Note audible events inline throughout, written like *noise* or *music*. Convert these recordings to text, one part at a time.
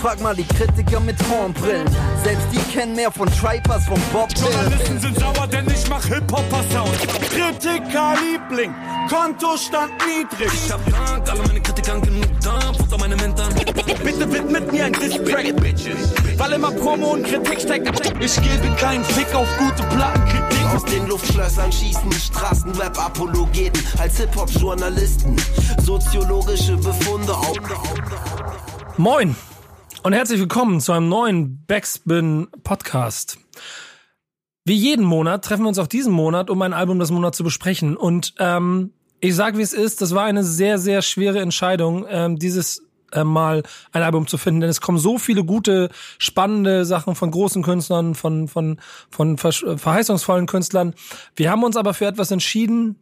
frag mal die Kritiker mit Hornbrillen. Selbst die kennen mehr von Tripers, von Bob Journalisten sind sauer, denn ich mach Hip-Hopper-Sound. Kritiker-Liebling, Kontostand niedrig. Ich hab Dank, alle meine Kritikern genug da, Futter meine Mentoren. Bitte widmet mir ein Distrack, Bitches. Weil immer Promo und Kritik steckt. Ich gebe keinen Fick auf gute Plattenkritik. Aus den Luftschlössern schießen Straßenrap-Apologeten als Hip-Hop-Journalisten. Soziologische Befunde auf. Moin und herzlich willkommen zu einem neuen Backspin Podcast. Wie jeden Monat treffen wir uns auch diesen Monat, um ein Album des Monats zu besprechen. Und ähm, ich sage, wie es ist, das war eine sehr, sehr schwere Entscheidung, ähm, dieses äh, mal ein Album zu finden, denn es kommen so viele gute, spannende Sachen von großen Künstlern, von von von verheißungsvollen Künstlern. Wir haben uns aber für etwas entschieden,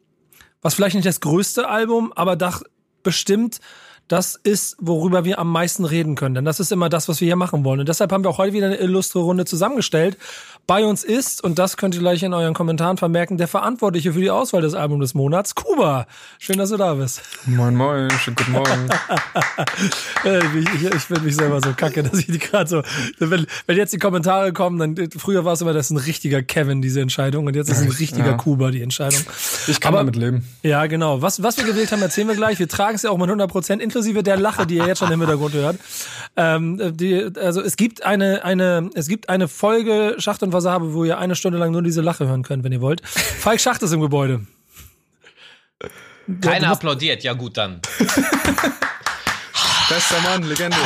was vielleicht nicht das größte Album, aber doch bestimmt das ist, worüber wir am meisten reden können. Denn das ist immer das, was wir hier machen wollen. Und deshalb haben wir auch heute wieder eine illustre Runde zusammengestellt. Bei uns ist, und das könnt ihr gleich in euren Kommentaren vermerken, der Verantwortliche für die Auswahl des Albums des Monats, Kuba. Schön, dass du da bist. Moin, moin, schönen guten Morgen. *laughs* Äh, ich, ich, ich finde mich selber so kacke, dass ich die gerade so, wenn, wenn jetzt die Kommentare kommen, dann, früher war es immer, das ist ein richtiger Kevin, diese Entscheidung, und jetzt ist ein richtiger ja. Kuba, die Entscheidung. Ich kann Aber, damit leben. Ja, genau. Was, was wir gewählt haben, erzählen wir gleich. Wir tragen es ja auch mit 100 Prozent, inklusive der Lache, die ihr jetzt schon im Hintergrund hört. Ähm, die, also es gibt eine, eine, es gibt eine Folge Schacht und Wasabe, wo ihr eine Stunde lang nur diese Lache hören könnt, wenn ihr wollt. *laughs* Falk Schacht ist im Gebäude. Keiner applaudiert, ja gut dann. *laughs* Bester Mann, Legende.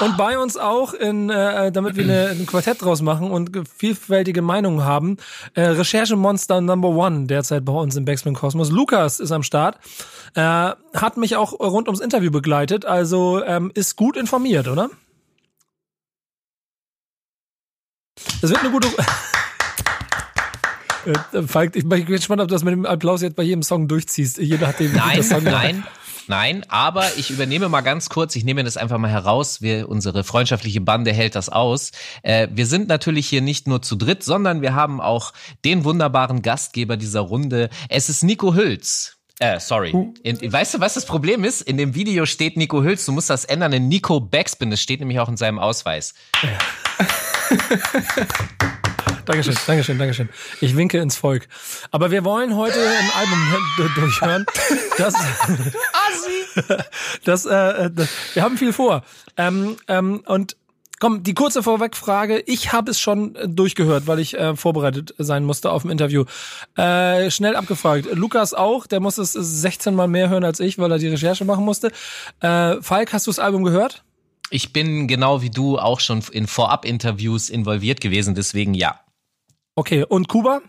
Und bei uns auch, in, äh, damit wir eine, ein Quartett draus machen und vielfältige Meinungen haben, äh, Recherchemonster Number One derzeit bei uns im Backspin Kosmos. Lukas ist am Start, äh, hat mich auch rund ums Interview begleitet, also ähm, ist gut informiert, oder? Das wird eine gute. *laughs* Äh, Falk, ich bin gespannt, ob du das mit dem Applaus jetzt bei jedem Song durchziehst. Hat den Nein, Song nein. Nein, aber ich übernehme mal ganz kurz, ich nehme das einfach mal heraus, wir, unsere freundschaftliche Bande hält das aus. Äh, wir sind natürlich hier nicht nur zu dritt, sondern wir haben auch den wunderbaren Gastgeber dieser Runde. Es ist Nico Hülz. Äh, sorry. In, weißt du, was das Problem ist? In dem Video steht Nico Hülz, du musst das ändern in Nico Backspin, das steht nämlich auch in seinem Ausweis. Ja. *laughs* Dankeschön, Dankeschön, Dankeschön. Ich winke ins Volk. Aber wir wollen heute ein Album durchhören. Das, *laughs* *laughs* das, äh, das, wir haben viel vor. Ähm, ähm, und Komm, die kurze Vorwegfrage. Ich habe es schon durchgehört, weil ich äh, vorbereitet sein musste auf dem Interview. Äh, schnell abgefragt. Lukas auch, der muss es 16 Mal mehr hören als ich, weil er die Recherche machen musste. Äh, Falk, hast du das Album gehört? Ich bin genau wie du auch schon in Vorab-Interviews involviert gewesen, deswegen ja. Okay, und Kuba?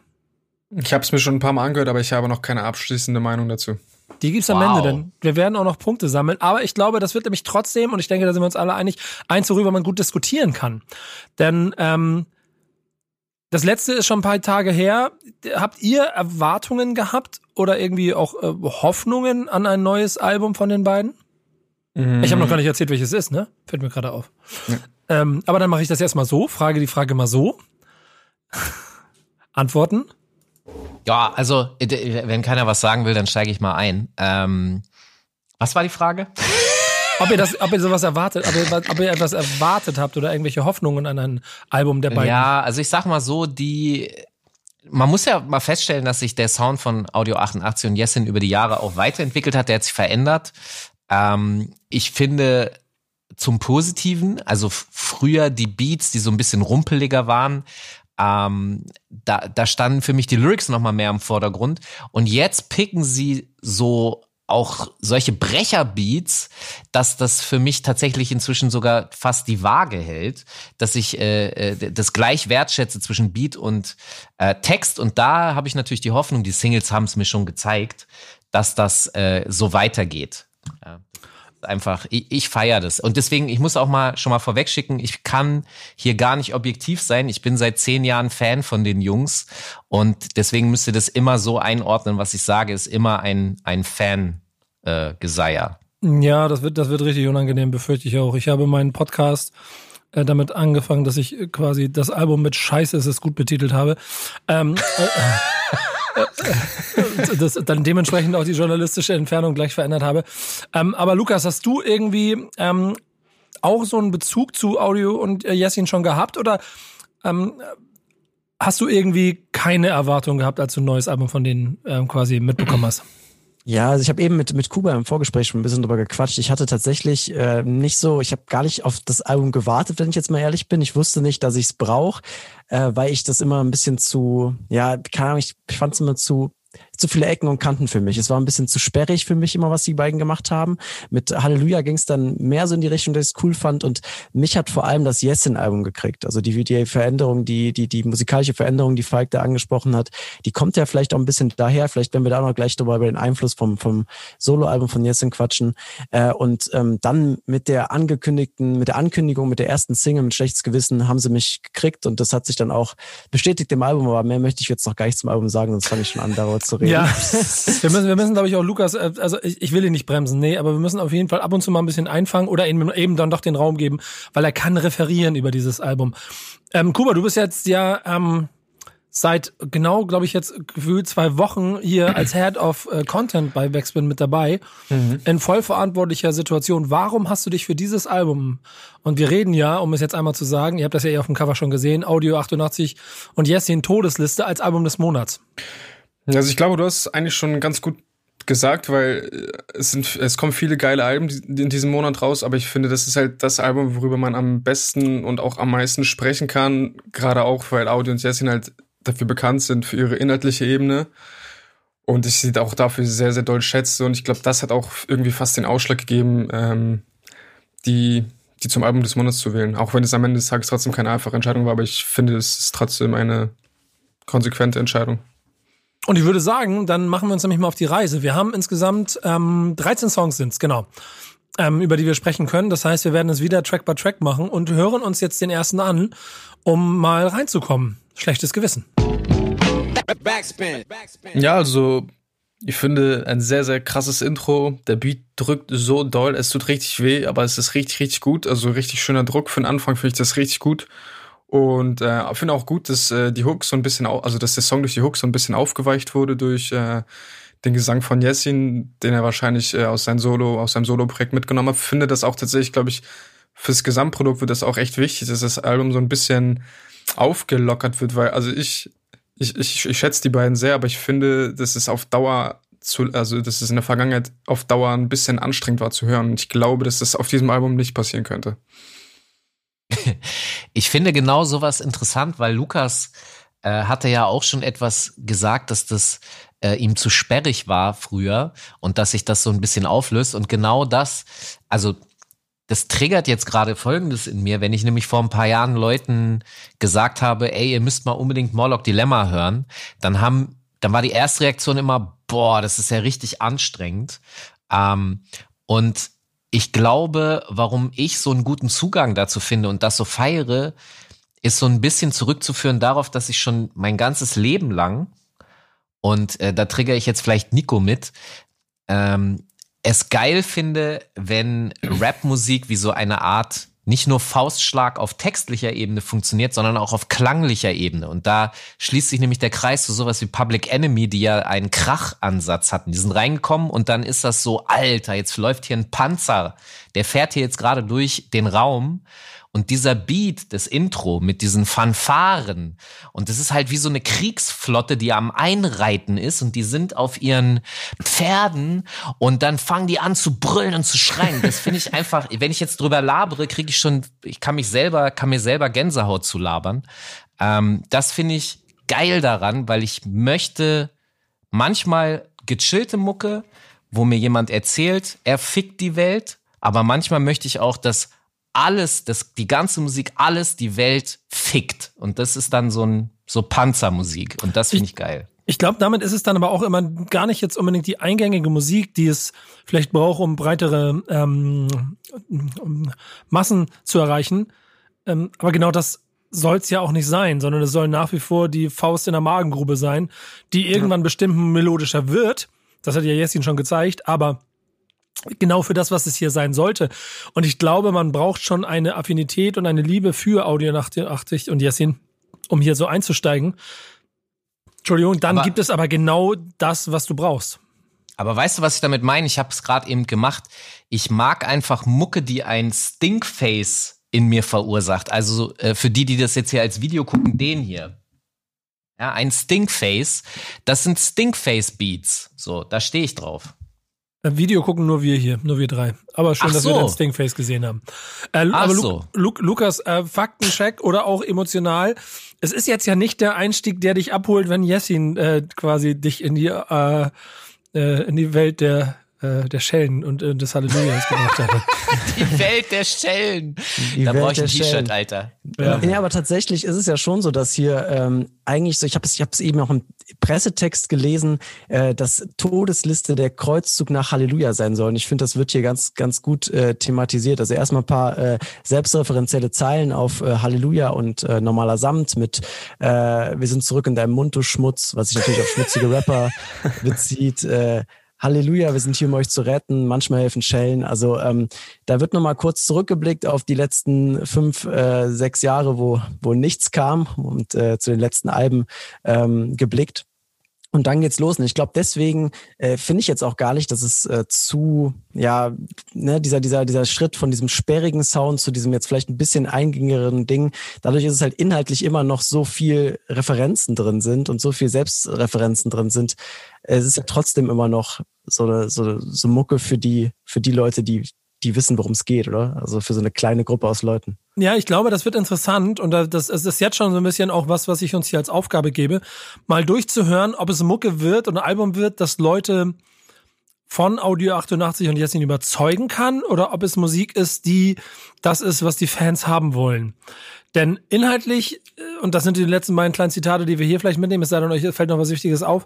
Ich habe es mir schon ein paar Mal angehört, aber ich habe noch keine abschließende Meinung dazu. Die gibt's am wow. Ende, denn wir werden auch noch Punkte sammeln. Aber ich glaube, das wird nämlich trotzdem, und ich denke, da sind wir uns alle einig, eins, worüber man gut diskutieren kann. Denn ähm, das letzte ist schon ein paar Tage her. Habt ihr Erwartungen gehabt oder irgendwie auch äh, Hoffnungen an ein neues Album von den beiden? Mhm. Ich habe noch gar nicht erzählt, welches ist, ne? Fällt mir gerade auf. Ja. Ähm, aber dann mache ich das erstmal so, frage die Frage mal so. *laughs* Antworten? Ja, also, wenn keiner was sagen will, dann steige ich mal ein. Ähm, was war die Frage? *laughs* ob ihr das, ob ihr sowas erwartet, ob ihr, ob ihr etwas erwartet habt oder irgendwelche Hoffnungen an ein Album der beiden. Ja, also ich sag mal so, die, man muss ja mal feststellen, dass sich der Sound von Audio 88 und Jessin über die Jahre auch weiterentwickelt hat, der hat sich verändert. Ähm, ich finde zum Positiven, also früher die Beats, die so ein bisschen rumpeliger waren, ähm, da, da standen für mich die Lyrics noch mal mehr im Vordergrund. Und jetzt picken sie so auch solche Brecherbeats, dass das für mich tatsächlich inzwischen sogar fast die Waage hält, dass ich äh, äh das gleich wertschätze zwischen Beat und äh, Text. Und da habe ich natürlich die Hoffnung, die Singles haben es mir schon gezeigt, dass das äh, so weitergeht. Ja. Einfach, ich, ich feiere das. Und deswegen, ich muss auch mal schon mal vorwegschicken, ich kann hier gar nicht objektiv sein. Ich bin seit zehn Jahren Fan von den Jungs und deswegen müsst ihr das immer so einordnen, was ich sage, ist immer ein, ein Fan-Geseier. Äh, ja, das wird, das wird richtig unangenehm, befürchte ich auch. Ich habe meinen Podcast äh, damit angefangen, dass ich quasi das Album mit Scheiße ist es gut betitelt habe. Ähm, *laughs* äh, *laughs* das dann dementsprechend auch die journalistische Entfernung gleich verändert habe. Ähm, aber Lukas, hast du irgendwie ähm, auch so einen Bezug zu Audio und äh, Jessin schon gehabt oder ähm, hast du irgendwie keine Erwartung gehabt, als du ein neues Album von denen ähm, quasi mitbekommen hast? Ja, also ich habe eben mit, mit Kuba im Vorgespräch schon ein bisschen drüber gequatscht. Ich hatte tatsächlich äh, nicht so, ich habe gar nicht auf das Album gewartet, wenn ich jetzt mal ehrlich bin. Ich wusste nicht, dass ich es brauche, äh, weil ich das immer ein bisschen zu, ja, keine Ahnung, ich, ich fand es immer zu zu viele Ecken und Kanten für mich. Es war ein bisschen zu sperrig für mich immer, was die beiden gemacht haben. Mit Halleluja ging es dann mehr so in die Richtung, dass ich es cool fand. Und mich hat vor allem das Yesin-Album gekriegt. Also die, die Veränderung, die, die, die musikalische Veränderung, die Falk da angesprochen hat, die kommt ja vielleicht auch ein bisschen daher. Vielleicht werden wir da noch gleich drüber über den Einfluss vom, vom Solo-Album von Yesin quatschen. Äh, und ähm, dann mit der angekündigten, mit der Ankündigung, mit der ersten Single mit schlechtes Gewissen haben sie mich gekriegt und das hat sich dann auch bestätigt im Album, aber mehr möchte ich jetzt noch gar nicht zum Album sagen, sonst fange ich schon an, darüber zu reden. Ja, *laughs* wir müssen, wir müssen, glaube ich, auch Lukas, äh, also ich, ich will ihn nicht bremsen, nee, aber wir müssen auf jeden Fall ab und zu mal ein bisschen einfangen oder ihm eben dann doch den Raum geben, weil er kann referieren über dieses Album. Ähm, Kuba, du bist jetzt ja ähm, seit genau, glaube ich, jetzt gefühlt zwei Wochen hier als Head of äh, Content bei Backspin mit dabei. Mhm. In vollverantwortlicher Situation. Warum hast du dich für dieses Album, und wir reden ja, um es jetzt einmal zu sagen, ihr habt das ja eh auf dem Cover schon gesehen, Audio 88 und Yes, Todesliste als Album des Monats? Also ich glaube, du hast eigentlich schon ganz gut gesagt, weil äh, es sind, es kommen viele geile Alben in diesem Monat raus, aber ich finde, das ist halt das Album, worüber man am besten und auch am meisten sprechen kann. Gerade auch, weil Audio und Jessin halt dafür bekannt sind für ihre inhaltliche Ebene. Und ich sie auch dafür sehr, sehr doll schätze. Und ich glaube, das hat auch irgendwie fast den Ausschlag gegeben, ähm, die, die zum Album des Monats zu wählen. Auch wenn es am Ende des Tages trotzdem keine einfache Entscheidung war, aber ich finde, es ist trotzdem eine konsequente Entscheidung. Und ich würde sagen, dann machen wir uns nämlich mal auf die Reise. Wir haben insgesamt ähm, 13 Songs sind's, genau, ähm, über die wir sprechen können. Das heißt, wir werden es wieder Track by Track machen und hören uns jetzt den ersten an, um mal reinzukommen. Schlechtes Gewissen. Ja, also ich finde ein sehr, sehr krasses Intro. Der Beat drückt so doll, es tut richtig weh, aber es ist richtig, richtig gut. Also richtig schöner Druck. Für den Anfang finde ich das richtig gut. Und äh, finde auch gut, dass äh, die Hooks so ein bisschen, also dass der Song durch die Hooks so ein bisschen aufgeweicht wurde durch äh, den Gesang von Jessin, den er wahrscheinlich äh, aus seinem Solo, aus seinem Solo-Projekt mitgenommen hat. Finde das auch tatsächlich, glaube ich, fürs Gesamtprodukt wird das auch echt wichtig, dass das Album so ein bisschen aufgelockert wird, weil also ich ich, ich, ich schätze die beiden sehr, aber ich finde, dass es auf Dauer zu, also dass es in der Vergangenheit auf Dauer ein bisschen anstrengend war zu hören. Und ich glaube, dass das auf diesem Album nicht passieren könnte. *laughs* Ich finde genau sowas interessant, weil Lukas äh, hatte ja auch schon etwas gesagt, dass das äh, ihm zu sperrig war früher und dass sich das so ein bisschen auflöst. Und genau das, also das triggert jetzt gerade Folgendes in mir, wenn ich nämlich vor ein paar Jahren Leuten gesagt habe, ey, ihr müsst mal unbedingt Morlock Dilemma hören, dann haben, dann war die erste Reaktion immer, boah, das ist ja richtig anstrengend. Ähm, und ich glaube, warum ich so einen guten Zugang dazu finde und das so feiere, ist so ein bisschen zurückzuführen darauf, dass ich schon mein ganzes Leben lang, und äh, da trigger ich jetzt vielleicht Nico mit, ähm, es geil finde, wenn Rapmusik wie so eine Art nicht nur Faustschlag auf textlicher Ebene funktioniert, sondern auch auf klanglicher Ebene. Und da schließt sich nämlich der Kreis zu sowas wie Public Enemy, die ja einen Krachansatz hatten. Die sind reingekommen und dann ist das so, Alter, jetzt läuft hier ein Panzer, der fährt hier jetzt gerade durch den Raum und dieser Beat, das Intro mit diesen Fanfaren und das ist halt wie so eine Kriegsflotte, die am Einreiten ist und die sind auf ihren Pferden und dann fangen die an zu brüllen und zu schreien. Das finde ich einfach, wenn ich jetzt drüber labere, kriege ich schon, ich kann mich selber, kann mir selber Gänsehaut zu labern. Ähm, das finde ich geil daran, weil ich möchte manchmal gechillte Mucke, wo mir jemand erzählt, er fickt die Welt, aber manchmal möchte ich auch, dass alles, das, die ganze Musik, alles die Welt fickt. Und das ist dann so ein, so Panzermusik. Und das finde ich, ich geil. Ich glaube, damit ist es dann aber auch immer gar nicht jetzt unbedingt die eingängige Musik, die es vielleicht braucht, um breitere ähm, um Massen zu erreichen. Ähm, aber genau das soll es ja auch nicht sein, sondern es soll nach wie vor die Faust in der Magengrube sein, die irgendwann ja. bestimmt melodischer wird. Das hat ja Jessin schon gezeigt, aber genau für das, was es hier sein sollte. Und ich glaube, man braucht schon eine Affinität und eine Liebe für Audio 88 und Yassin, um hier so einzusteigen. Entschuldigung, dann aber, gibt es aber genau das, was du brauchst. Aber weißt du, was ich damit meine? Ich habe es gerade eben gemacht. Ich mag einfach Mucke, die ein Stinkface in mir verursacht. Also äh, für die, die das jetzt hier als Video gucken, den hier. Ja, ein Stinkface. Das sind Stinkface-Beats. So, da stehe ich drauf. Im Video gucken nur wir hier, nur wir drei. Aber schön, Ach dass so. wir dein Stingface gesehen haben. Äh, Ach aber Lu so. Lu Lukas, äh, Faktencheck oder auch emotional. Es ist jetzt ja nicht der Einstieg, der dich abholt, wenn Jessin äh, quasi dich in die äh, äh, in die Welt der äh, der Schellen und äh, des Hallelujahs gebracht hat. *laughs* Die Welt der Schellen. Die da brauche ich ein. T-Shirt, Alter. Ja. Ja, aber tatsächlich ist es ja schon so, dass hier ähm, eigentlich so, ich habe es ich hab's eben auch im Pressetext gelesen, äh, dass Todesliste der Kreuzzug nach Halleluja sein soll. Und ich finde, das wird hier ganz, ganz gut äh, thematisiert. Also erstmal ein paar äh, selbstreferenzielle Zeilen auf äh, Halleluja und äh, normaler Samt mit äh, Wir sind zurück in deinem Mund, du Schmutz, was sich natürlich auf schmutzige Rapper *laughs* bezieht. Äh, Halleluja, wir sind hier, um euch zu retten. Manchmal helfen Schellen. Also ähm, da wird nochmal kurz zurückgeblickt auf die letzten fünf, äh, sechs Jahre, wo, wo nichts kam und äh, zu den letzten Alben ähm, geblickt. Und dann geht's los. Und ich glaube, deswegen äh, finde ich jetzt auch gar nicht, dass es äh, zu, ja, ne, dieser, dieser, dieser Schritt von diesem sperrigen Sound zu diesem jetzt vielleicht ein bisschen eingängigeren Ding. Dadurch ist es halt inhaltlich immer noch so viel Referenzen drin sind und so viel Selbstreferenzen drin sind. Es ist ja trotzdem immer noch so eine, so, so Mucke für die, für die Leute, die, die wissen, worum es geht, oder? Also für so eine kleine Gruppe aus Leuten. Ja, ich glaube, das wird interessant und da- das, ist jetzt schon so ein bisschen auch was, was ich uns hier als Aufgabe gebe, mal durchzuhören, ob es Mucke wird und ein Album wird, das Leute von Audio 88 und Jessin überzeugen kann oder ob es Musik ist, die das ist, was die Fans haben wollen. Denn inhaltlich, äh, und das sind die letzten beiden kleinen Zitate, die wir hier vielleicht mitnehmen, es sei denn, euch fällt noch was Wichtiges auf,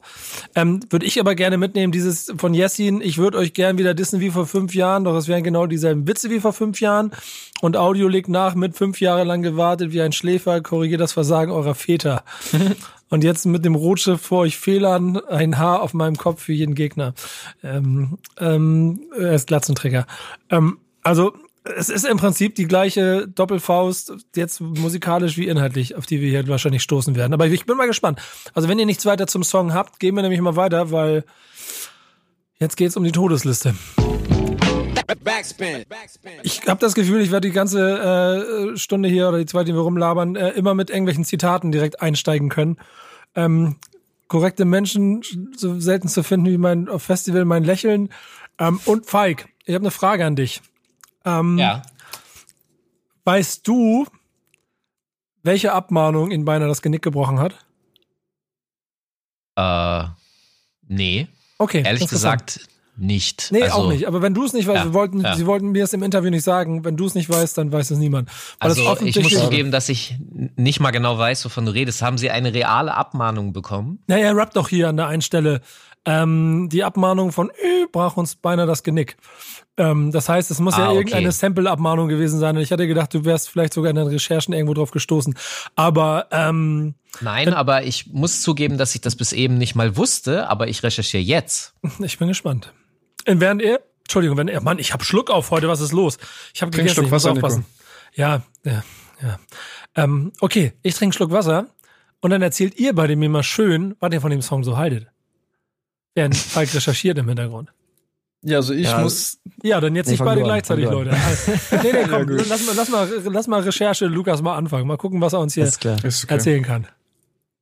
ähm, würde ich aber gerne mitnehmen, dieses von Jessin, ich würde euch gern wieder dissen wie vor fünf Jahren, doch es wären genau dieselben Witze wie vor fünf Jahren. Und Audio legt nach, mit fünf Jahre lang gewartet wie ein Schläfer, korrigiert das Versagen eurer Väter. *laughs* Und jetzt mit dem Rotschrift vor euch Fehlern, ein Haar auf meinem Kopf für jeden Gegner. Ähm, ähm, er ist Glatzenträger. Ähm, also es ist im Prinzip die gleiche Doppelfaust, jetzt musikalisch wie inhaltlich, auf die wir hier wahrscheinlich stoßen werden. Aber ich bin mal gespannt. Also wenn ihr nichts weiter zum Song habt, gehen wir nämlich mal weiter, weil jetzt geht's um die Todesliste. Backspin. Ich habe das Gefühl, ich werde die ganze äh, Stunde hier oder die zweite, die wir rumlabern, äh, immer mit irgendwelchen Zitaten direkt einsteigen können. Ähm, korrekte Menschen so selten zu finden wie mein auf Festival, mein Lächeln. Ähm, und Falk, ich habe eine Frage an dich. Ähm, Ja. Weißt du, welche Abmahnung ihn beinahe das Genick gebrochen hat? Äh, nee, Okay. ehrlich gesagt nicht. Nee, also, auch nicht. Aber wenn du es nicht weißt, Ja, wir wollten, ja. sie wollten mir es im Interview nicht sagen. Wenn du es nicht weißt, dann weiß es niemand. Weil Also ich muss zugeben, dass ich nicht mal genau weiß, wovon du redest. Haben sie eine reale Abmahnung bekommen? Naja, er rappt doch hier an der einen Stelle. Ähm, die Abmahnung von Ö brach uns beinahe das Genick. Ähm, das heißt, es muss Ah, ja okay. irgendeine Sample-Abmahnung gewesen sein. Und ich hatte gedacht, du wärst vielleicht sogar in den Recherchen irgendwo drauf gestoßen. Aber ähm, Nein, aber ich muss zugeben, dass ich das bis eben nicht mal wusste, aber ich recherchiere jetzt. *laughs* ich bin gespannt. Und während er, Entschuldigung, wenn er, Mann, ich hab Schluck auf heute, was ist los? Ich habe gegessen, Schluck ich muss Wasser, Nico. aufpassen. Ja, ja, ja. Ähm, okay, ich trinke einen Schluck Wasser und dann erzählt ihr beide mir mal schön, was ihr von dem Song so haltet. Während *laughs* Falk recherchiert im Hintergrund. Ja, also ich Ja. muss, Ja, dann jetzt Nee, nicht beide an, gleichzeitig, Leute. an. nee, nee, *laughs* komm, Ja, lass, mal, lass, mal, lass mal Recherche Lukas mal anfangen. Mal gucken, was er uns hier erzählen kann.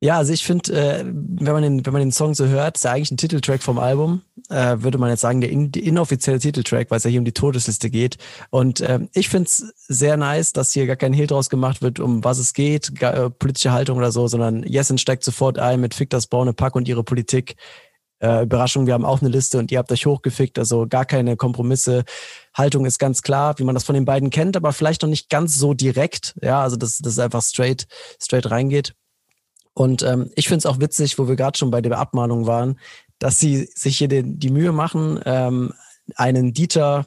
Ja, also ich finde, äh, wenn man den, wenn man den Song so hört, ist ja eigentlich ein Titeltrack vom Album. Äh, würde man jetzt sagen, der, in, inoffizielle Titeltrack, weil es ja hier um die Todesliste geht. Und ähm, ich finde es sehr nice, dass hier gar kein Hehl draus gemacht wird, um was es geht, gar, äh, politische Haltung oder so, sondern Jessen steigt sofort ein mit Fick das Braune Pack und ihre Politik. Äh, Überraschung, wir haben auch eine Liste und ihr habt euch hochgefickt, also gar keine Kompromisse. Haltung ist ganz klar, wie man das von den beiden kennt, aber vielleicht noch nicht ganz so direkt. Ja, also dass das einfach straight, straight reingeht. Und ähm, ich finde es auch witzig, wo wir gerade schon bei der Abmahnung waren, dass sie sich hier den, die Mühe machen, ähm, einen Dieter,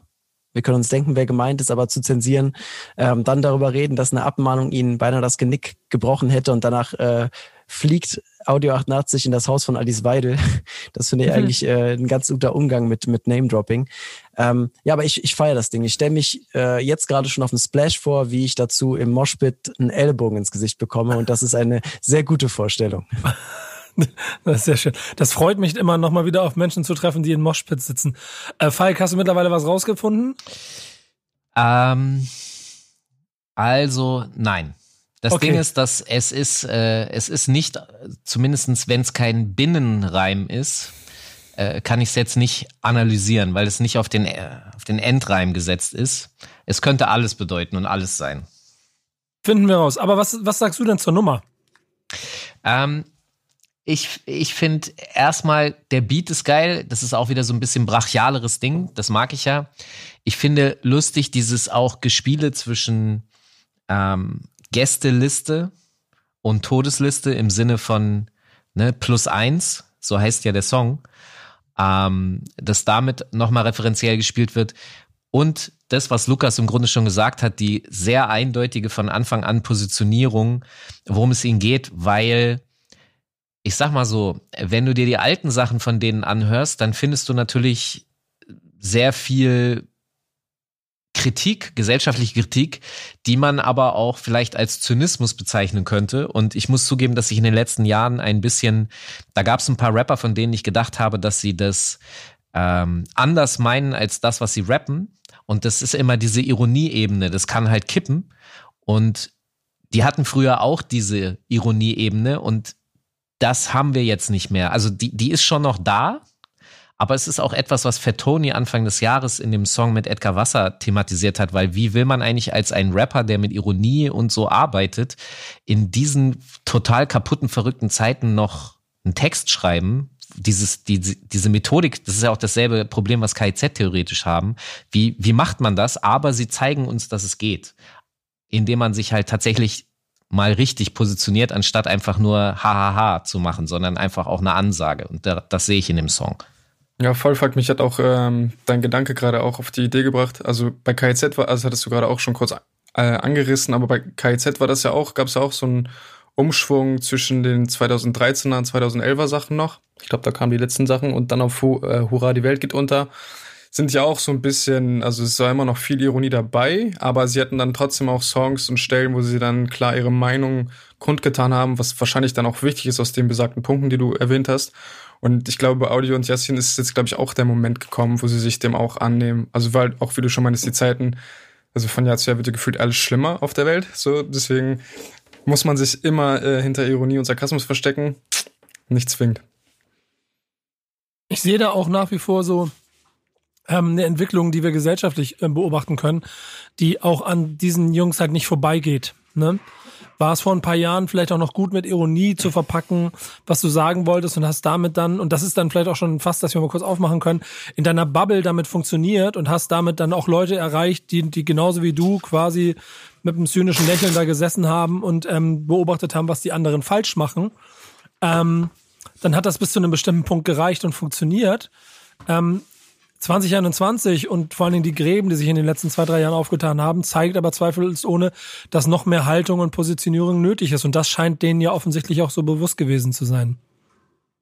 wir können uns denken, wer gemeint ist, aber zu zensieren, ähm, dann darüber reden, dass eine Abmahnung ihnen beinahe das Genick gebrochen hätte und danach äh, fliegt Audio 88 in das Haus von Alice Weidel. *laughs* Das finde ich Mhm. eigentlich äh, ein ganz guter Umgang mit, mit Name-Dropping. Ähm, ja, aber ich, ich feiere das Ding. Ich stelle mich äh, jetzt gerade schon auf einen Splash vor, wie ich dazu im Moshpit einen Ellbogen ins Gesicht bekomme und das ist eine sehr gute Vorstellung. *laughs* Das ist sehr schön. Das freut mich immer, nochmal wieder auf Menschen zu treffen, die in Moshpit sitzen. Äh, Falk, hast du mittlerweile was rausgefunden? Ähm, also, nein. Das Okay. Ding ist, dass es ist, äh, es ist nicht, zumindestens wenn es kein Binnenreim ist, äh, kann ich es jetzt nicht analysieren, weil es nicht auf den, äh, auf den Endreim gesetzt ist. Es könnte alles bedeuten und alles sein. Finden wir raus. Aber was, was sagst du denn zur Nummer? Ähm, ich ich finde erstmal, der Beat ist geil. Das ist auch wieder so ein bisschen brachialeres Ding. Das mag ich ja. Ich finde lustig dieses auch Gespiele zwischen ähm, Gästeliste und Todesliste im Sinne von ne, plus eins, so heißt ja der Song, ähm, dass damit nochmal referenziell gespielt wird. Und das, was Lukas im Grunde schon gesagt hat, die sehr eindeutige von Anfang an Positionierung, worum es ihnen geht, weil ich sag mal so, wenn du dir die alten Sachen von denen anhörst, dann findest du natürlich sehr viel Kritik, gesellschaftliche Kritik, die man aber auch vielleicht als Zynismus bezeichnen könnte. Und ich muss zugeben, dass ich in den letzten Jahren ein bisschen, da gab es ein paar Rapper, von denen ich gedacht habe, dass sie das ähm, anders meinen als das, was sie rappen. Und das ist immer diese Ironieebene, das kann halt kippen. Und die hatten früher auch diese Ironieebene und das haben wir jetzt nicht mehr. Also die, die ist schon noch da, aber es ist auch etwas, was Fettoni Anfang des Jahres in dem Song mit Edgar Wasser thematisiert hat, weil wie will man eigentlich als ein Rapper, der mit Ironie und so arbeitet, in diesen total kaputten, verrückten Zeiten noch einen Text schreiben? Dieses, die, diese Methodik, das ist ja auch dasselbe Problem, was KIZ theoretisch haben. Wie, wie macht man das? Aber sie zeigen uns, dass es geht. Indem man sich halt tatsächlich mal richtig positioniert, anstatt einfach nur hahaha zu machen, sondern einfach auch eine Ansage. Und da, das sehe ich in dem Song. Ja, voll, Falk, mich hat auch ähm, dein Gedanke gerade auch auf die Idee gebracht. Also bei KIZ war, also hattest du gerade auch schon kurz äh, angerissen, aber bei KIZ war das ja auch, gab es ja auch so einen Umschwung zwischen den 2013er und 2011er Sachen noch. Ich glaube, da kamen die letzten Sachen und dann auf äh, Hurra, die Welt geht unter. Sind ja auch so ein bisschen, also es war immer noch viel Ironie dabei, aber sie hatten dann trotzdem auch Songs und Stellen, wo sie dann klar ihre Meinung kundgetan haben, was wahrscheinlich dann auch wichtig ist aus den besagten Punkten, die du erwähnt hast. Und ich glaube, bei Audio und Yassin ist jetzt, glaube ich, auch der Moment gekommen, wo sie sich dem auch annehmen. Also, weil auch, wie du schon meinst, die Zeiten, also von Jahr zu Jahr wird ja gefühlt alles schlimmer auf der Welt. So, deswegen muss man sich immer äh, hinter Ironie und Sarkasmus verstecken. Nicht zwingend. Ich sehe da auch nach wie vor so ähm, eine Entwicklung, die wir gesellschaftlich äh, beobachten können, die auch an diesen Jungs halt nicht vorbeigeht. Ne? War es vor ein paar Jahren vielleicht auch noch gut mit Ironie zu verpacken, was du sagen wolltest und hast damit dann, und das ist dann vielleicht auch schon fast, dass wir mal kurz aufmachen können, in deiner Bubble damit funktioniert und hast damit dann auch Leute erreicht, die, die genauso wie du quasi mit einem zynischen Lächeln da gesessen haben und ähm, beobachtet haben, was die anderen falsch machen. Ähm, dann hat das bis zu einem bestimmten Punkt gereicht und funktioniert. Ähm, 2021 und vor allen Dingen die Gräben, die sich in den letzten zwei, drei Jahren aufgetan haben, zeigt aber zweifelsohne, dass noch mehr Haltung und Positionierung nötig ist. Und das scheint denen ja offensichtlich auch so bewusst gewesen zu sein.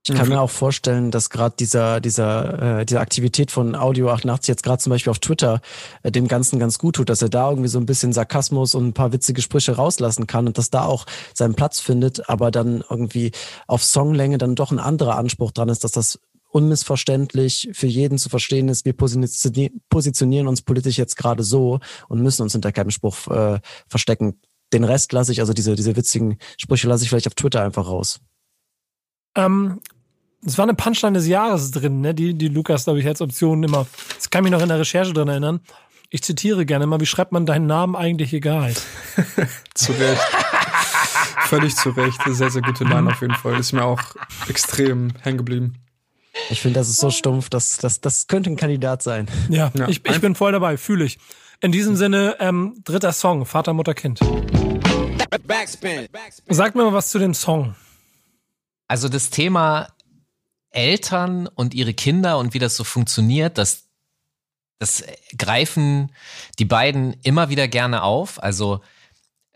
Ich kann mir auch vorstellen, dass gerade dieser, dieser, äh, diese Aktivität von Audio 88 jetzt gerade zum Beispiel auf Twitter äh, dem Ganzen ganz gut tut, dass er da irgendwie so ein bisschen Sarkasmus und ein paar witzige Sprüche rauslassen kann und dass da auch seinen Platz findet, aber dann irgendwie auf Songlänge dann doch ein anderer Anspruch dran ist, dass das unmissverständlich für jeden zu verstehen ist, wir positioni- positionieren uns politisch jetzt gerade so und müssen uns hinter keinem Spruch äh, verstecken. Den Rest lasse ich, also diese, diese witzigen Sprüche lasse ich vielleicht auf Twitter einfach raus. Ähm, es war eine Punchline des Jahres drin, ne? die, die Lukas, glaube ich, als Option immer. Das kann mich noch in der Recherche dran erinnern. Ich zitiere gerne mal, wie schreibt man deinen Namen eigentlich egal? *laughs* Zu Recht. Völlig zu Recht. Sehr, sehr gute Line auf jeden Fall. Ist mir auch extrem hängen geblieben. Ich finde, das ist so stumpf, dass das, das könnte ein Kandidat sein. Ja, Ja, ich, ich bin voll dabei, fühle ich. In diesem Sinne, ähm, dritter Song, Vater, Mutter, Kind. Backspin. Sag mir mal was zu dem Song. Also das Thema Eltern und ihre Kinder und wie das so funktioniert, das, das greifen die beiden immer wieder gerne auf. Also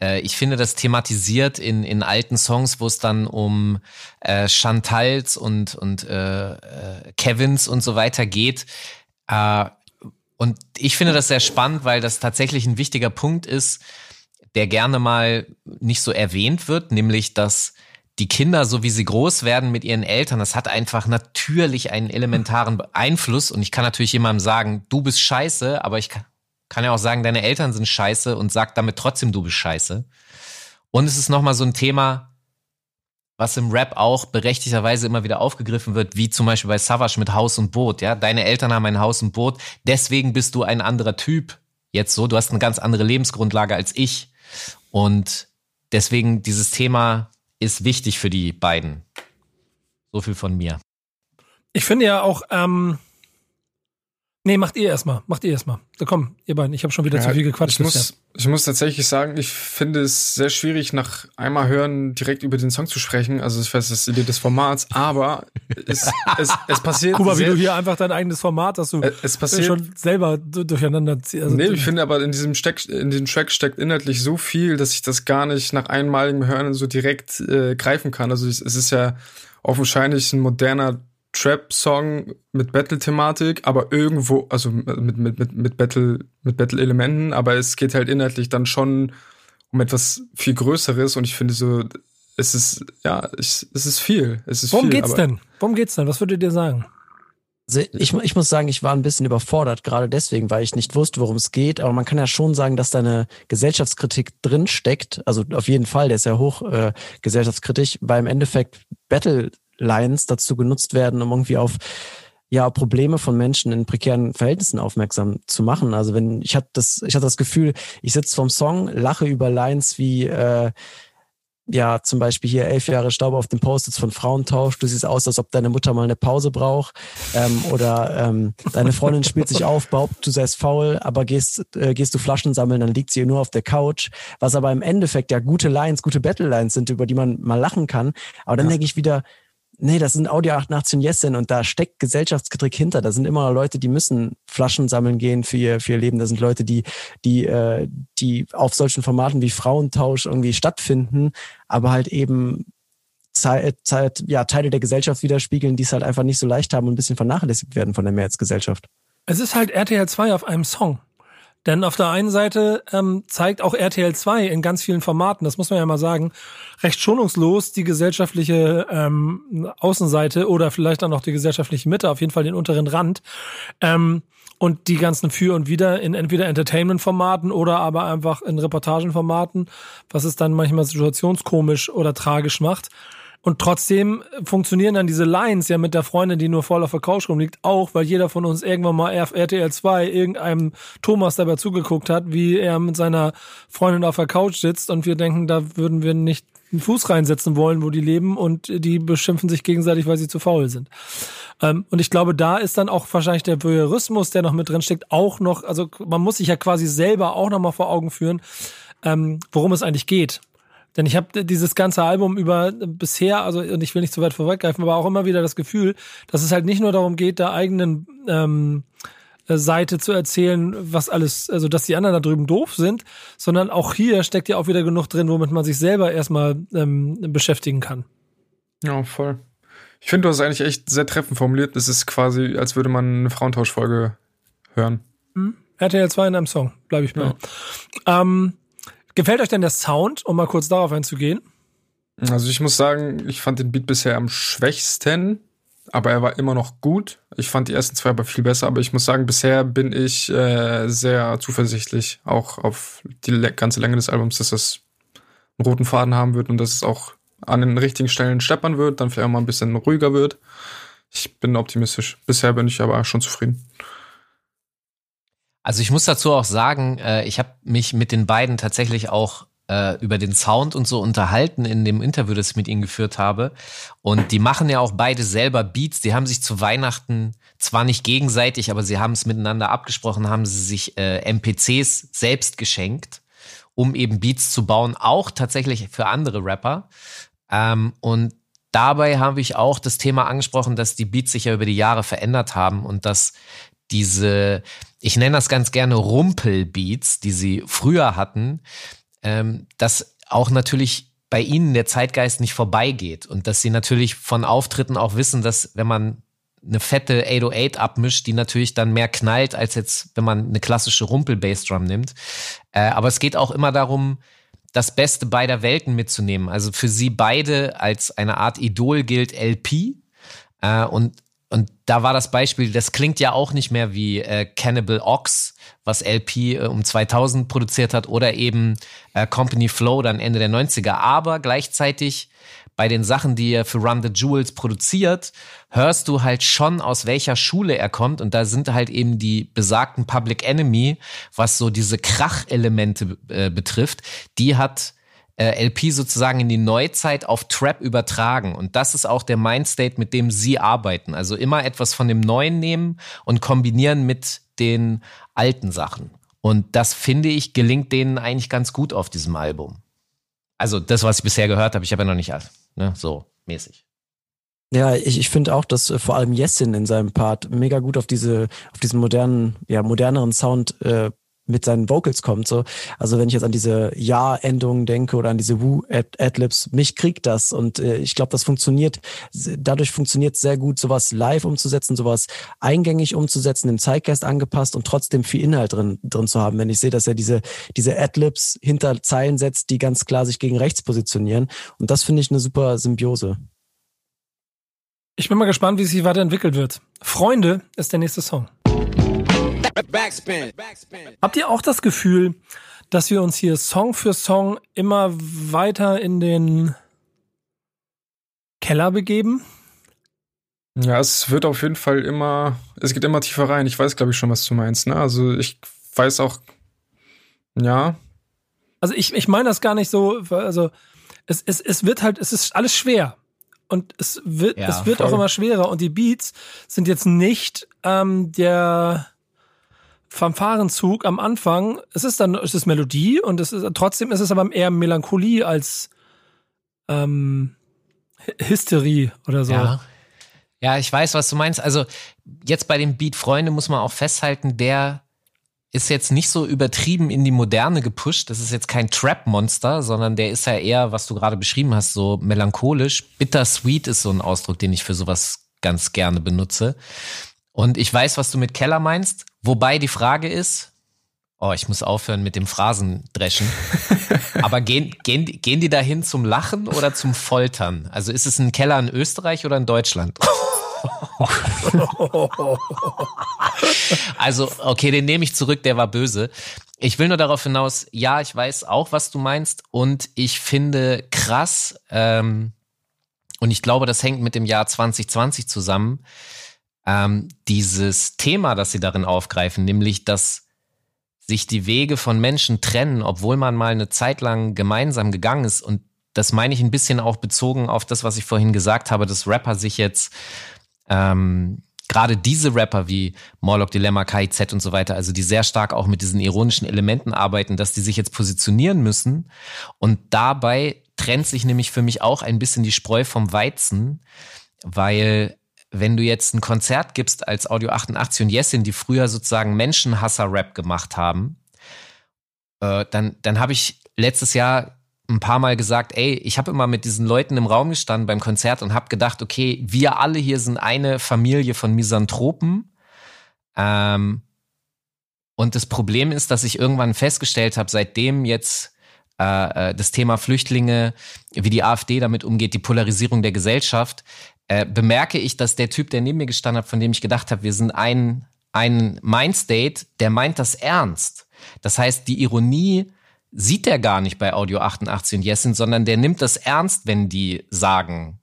ich finde das thematisiert in, in alten Songs, wo es dann um äh, Chantals und, und äh, äh, Kevins und so weiter geht. Äh, und ich finde das sehr spannend, weil das tatsächlich ein wichtiger Punkt ist, der gerne mal nicht so erwähnt wird, nämlich dass die Kinder, so wie sie groß werden mit ihren Eltern, das hat einfach natürlich einen elementaren Einfluss. Und ich kann natürlich jemandem sagen, du bist scheiße, aber ich kann, kann ja auch sagen, deine Eltern sind scheiße und sag damit trotzdem, du bist scheiße. Und es ist nochmal so ein Thema, was im Rap auch berechtigterweise immer wieder aufgegriffen wird, wie zum Beispiel bei Savage mit Haus und Boot. Ja, deine Eltern haben ein Haus und Boot, deswegen bist du ein anderer Typ. Jetzt so, du hast eine ganz andere Lebensgrundlage als ich. Und deswegen dieses Thema ist wichtig für die beiden. So viel von mir. Ich finde ja auch, ähm, Nee, macht ihr erstmal. Macht ihr erstmal. Da komm, ihr beiden. Ich habe schon wieder ja, zu viel gequatscht. Ich muss, ich muss tatsächlich sagen, ich finde es sehr schwierig, nach einmal hören, direkt über den Song zu sprechen. Also ich weiß, das ist die Idee des Formats, aber es, es, es passiert. Guck mal, wie du hier einfach dein eigenes Format, dass du es passiert, schon selber durcheinander ziehst. Also nee, ich finde aber in diesem, Steck, in diesem Track steckt inhaltlich so viel, dass ich das gar nicht nach einmaligem Hören so direkt äh, greifen kann. Also es ist ja augenscheinlich ein moderner Trap-Song mit Battle-Thematik, aber irgendwo, also mit, mit, mit, mit Battle, mit Battle-Elementen, aber es geht halt inhaltlich dann schon um etwas viel Größeres und ich finde so, es ist, ja, ich, es ist viel. Es ist Worum viel, geht's denn? Worum geht's denn? Was würdet ihr sagen? Also ich, ich muss sagen, ich war ein bisschen überfordert, gerade deswegen, weil ich nicht wusste, worum es geht. Aber man kann ja schon sagen, dass da eine Gesellschaftskritik drin steckt. Also auf jeden Fall, der ist ja hoch äh, gesellschaftskritisch, weil im Endeffekt Battle Lines dazu genutzt werden, um irgendwie auf ja Probleme von Menschen in prekären Verhältnissen aufmerksam zu machen. Also wenn ich hatte das, ich hatte das Gefühl, ich sitze vom Song, lache über Lines wie äh, ja, zum Beispiel hier elf Jahre Staub auf den Post-its von Frauentausch. Du siehst aus, als ob deine Mutter mal eine Pause braucht. Ähm, oder ähm, deine Freundin spielt sich auf, behauptet, du seist faul, aber gehst, äh, gehst du Flaschen sammeln, dann liegt sie nur auf der Couch. Was aber im Endeffekt ja gute Lines, gute Battle-Lines sind, über die man mal lachen kann. Aber dann ja. denke ich wieder, nee, das sind Audio 88 und Yesin und da steckt Gesellschaftskritik hinter. Da sind immer Leute, die müssen Flaschen sammeln gehen für ihr, für ihr Leben. Da sind Leute, die, die, äh, die auf solchen Formaten wie Frauentausch irgendwie stattfinden, aber halt eben Zeit, Zeit, ja, Teile der Gesellschaft widerspiegeln, die es halt einfach nicht so leicht haben und ein bisschen vernachlässigt werden von der Mehrheitsgesellschaft. Es ist halt RTL 2 auf einem Song. Denn auf der einen Seite ähm, zeigt auch RTL 2 in ganz vielen Formaten, das muss man ja mal sagen, recht schonungslos die gesellschaftliche ähm, Außenseite oder vielleicht dann auch die gesellschaftliche Mitte, auf jeden Fall den unteren Rand. Ähm, und die ganzen Für und Wider in entweder Entertainment-Formaten oder aber einfach in Reportagenformaten, was es dann manchmal situationskomisch oder tragisch macht. Und trotzdem funktionieren dann diese Lines ja mit der Freundin, die nur voll auf der Couch rumliegt, auch, weil jeder von uns irgendwann mal auf RTL 2 irgendeinem Thomas dabei zugeguckt hat, wie er mit seiner Freundin auf der Couch sitzt und wir denken, da würden wir nicht einen Fuß reinsetzen wollen, wo die leben und die beschimpfen sich gegenseitig, weil sie zu faul sind. Ähm, und ich glaube, da ist dann auch wahrscheinlich der Voyeurismus, der noch mit drin steckt, auch noch, also man muss sich ja quasi selber auch noch mal vor Augen führen, ähm, worum es eigentlich geht. Denn ich habe dieses ganze Album über bisher, also und ich will nicht zu weit vorweggreifen, aber auch immer wieder das Gefühl, dass es halt nicht nur darum geht, der eigenen ähm, Seite zu erzählen, was alles, also dass die anderen da drüben doof sind, sondern auch hier steckt ja auch wieder genug drin, womit man sich selber erstmal ähm, beschäftigen kann. Ja, voll. Ich finde, du hast eigentlich echt sehr treffend formuliert. Es ist quasi, als würde man eine Frauentauschfolge hören. Hm? RTL 2 in einem Song, bleibe ich bei. Ja. Ähm, Gefällt euch denn der Sound, um mal kurz darauf einzugehen? Also ich muss sagen, ich fand den Beat bisher am schwächsten, aber er war immer noch gut. Ich fand die ersten zwei aber viel besser, aber ich muss sagen, bisher bin ich äh, sehr zuversichtlich, auch auf die ganze Länge des Albums, dass es einen roten Faden haben wird und dass es auch an den richtigen Stellen steppern wird, dann vielleicht auch mal ein bisschen ruhiger wird. Ich bin optimistisch. Bisher bin ich aber schon zufrieden. Also ich muss dazu auch sagen, äh, ich habe mich mit den beiden tatsächlich auch äh, über den Sound und so unterhalten in dem Interview, das ich mit ihnen geführt habe. Und die machen ja auch beide selber Beats. Die haben sich zu Weihnachten zwar nicht gegenseitig, aber sie haben es miteinander abgesprochen, haben sie sich äh, MPCs selbst geschenkt, um eben Beats zu bauen, auch tatsächlich für andere Rapper. Ähm, und dabei habe ich auch das Thema angesprochen, dass die Beats sich ja über die Jahre verändert haben und dass diese, ich nenne das ganz gerne Rumpelbeats, die sie früher hatten, ähm, dass auch natürlich bei ihnen der Zeitgeist nicht vorbeigeht und dass sie natürlich von Auftritten auch wissen, dass wenn man eine fette 808 abmischt, die natürlich dann mehr knallt, als jetzt, wenn man eine klassische Rumpel-Bassdrum nimmt. Äh, aber es geht auch immer darum, das Beste beider Welten mitzunehmen. Also für sie beide als eine Art Idol gilt LP. Äh, und, und da war das Beispiel, das klingt ja auch nicht mehr wie äh, Cannibal Ox, was LP äh, um 2000 produziert hat, oder eben äh, Company Flow dann Ende der 90er. Aber gleichzeitig bei den Sachen, die er für Run the Jewels produziert, hörst du halt schon, aus welcher Schule er kommt. Und da sind halt eben die besagten Public Enemy, was so diese Krachelemente äh, betrifft, die hat äh, LP sozusagen in die Neuzeit auf Trap übertragen. Und das ist auch der Mindstate, mit dem sie arbeiten. Also immer etwas von dem Neuen nehmen und kombinieren mit den alten Sachen. Und das finde ich gelingt denen eigentlich ganz gut auf diesem Album. Also das, was ich bisher gehört habe, ich habe ja noch nicht ne, so mäßig. Ja, ich, ich finde auch, dass äh, vor allem Jessin in seinem Part mega gut auf diese, auf diesen modernen, ja, moderneren Sound äh, mit seinen Vocals kommt. So. Also wenn ich jetzt an diese Ja-Endungen denke oder an diese Woo-Adlibs, mich kriegt das. Und äh, ich glaube, das funktioniert, dadurch funktioniert sehr gut, sowas live umzusetzen, sowas eingängig umzusetzen, im Zeitgeist angepasst und trotzdem viel Inhalt drin, drin zu haben. Wenn ich sehe, dass er diese, diese Adlibs hinter Zeilen setzt, die ganz klar sich gegen rechts positionieren. Und das finde ich eine super Symbiose. Ich bin mal gespannt, wie es sich weiterentwickelt wird. Freunde ist der nächste Song. Backspin. Habt ihr auch das Gefühl, dass wir uns hier Song für Song immer weiter in den Keller begeben? Ja, es wird auf jeden Fall immer, es geht immer tiefer rein. Ich weiß, glaube ich, schon, was du meinst. Ne? Also ich weiß auch, ja. Also ich, ich meine das gar nicht so, also es, es, es wird halt, es ist alles schwer und es wird, ja, es wird voll. auch immer schwerer und die Beats sind jetzt nicht ähm, der Fanfarenzug am Anfang. Es ist dann, es ist Melodie und es ist trotzdem ist es aber eher Melancholie als ähm, Hysterie oder so. Ja. ja, ich weiß, was du meinst. Also jetzt bei dem Beat Freunde muss man auch festhalten, der ist jetzt nicht so übertrieben in die Moderne gepusht. Das ist jetzt kein Trap-Monster, sondern der ist ja eher, was du gerade beschrieben hast, so melancholisch. Bittersweet ist so ein Ausdruck, den ich für sowas ganz gerne benutze. Und ich weiß, was du mit Keller meinst. Wobei die Frage ist, oh, ich muss aufhören mit dem Phrasendreschen. *laughs* Aber gehen, gehen, gehen die dahin zum Lachen oder zum Foltern? Also ist es ein Keller in Österreich oder in Deutschland? *laughs* also, okay, den nehme ich zurück, der war böse. Ich will nur darauf hinaus, ja, ich weiß auch, was du meinst und ich finde krass, ähm, und ich glaube, das hängt mit dem Jahr 2020 zusammen, ähm, dieses Thema, das sie darin aufgreifen, nämlich, dass sich die Wege von Menschen trennen, obwohl man mal eine Zeit lang gemeinsam gegangen ist. Und das meine ich ein bisschen auch bezogen auf das, was ich vorhin gesagt habe, dass Rapper sich jetzt ähm, gerade diese Rapper wie Morlock Dilemma, KIZ und so weiter, also die sehr stark auch mit diesen ironischen Elementen arbeiten, dass die sich jetzt positionieren müssen. Und dabei trennt sich nämlich für mich auch ein bisschen die Spreu vom Weizen, weil wenn du jetzt ein Konzert gibst als Audio 88 und Jessin, die früher sozusagen Menschenhasser-Rap gemacht haben, äh, dann, dann habe ich letztes Jahr ein paar Mal gesagt, ey, ich habe immer mit diesen Leuten im Raum gestanden beim Konzert und habe gedacht, okay, wir alle hier sind eine Familie von Misanthropen. Ähm, und das Problem ist, dass ich irgendwann festgestellt habe, seitdem jetzt äh, äh das Thema Flüchtlinge, wie die AfD damit umgeht, die Polarisierung der Gesellschaft, äh, bemerke ich, dass der Typ, der neben mir gestanden hat, von dem ich gedacht habe, wir sind ein, ein Mindstate, der meint das ernst. Das heißt, die Ironie sieht er gar nicht bei Audio 88 und Jessin, sondern der nimmt das ernst, wenn die sagen,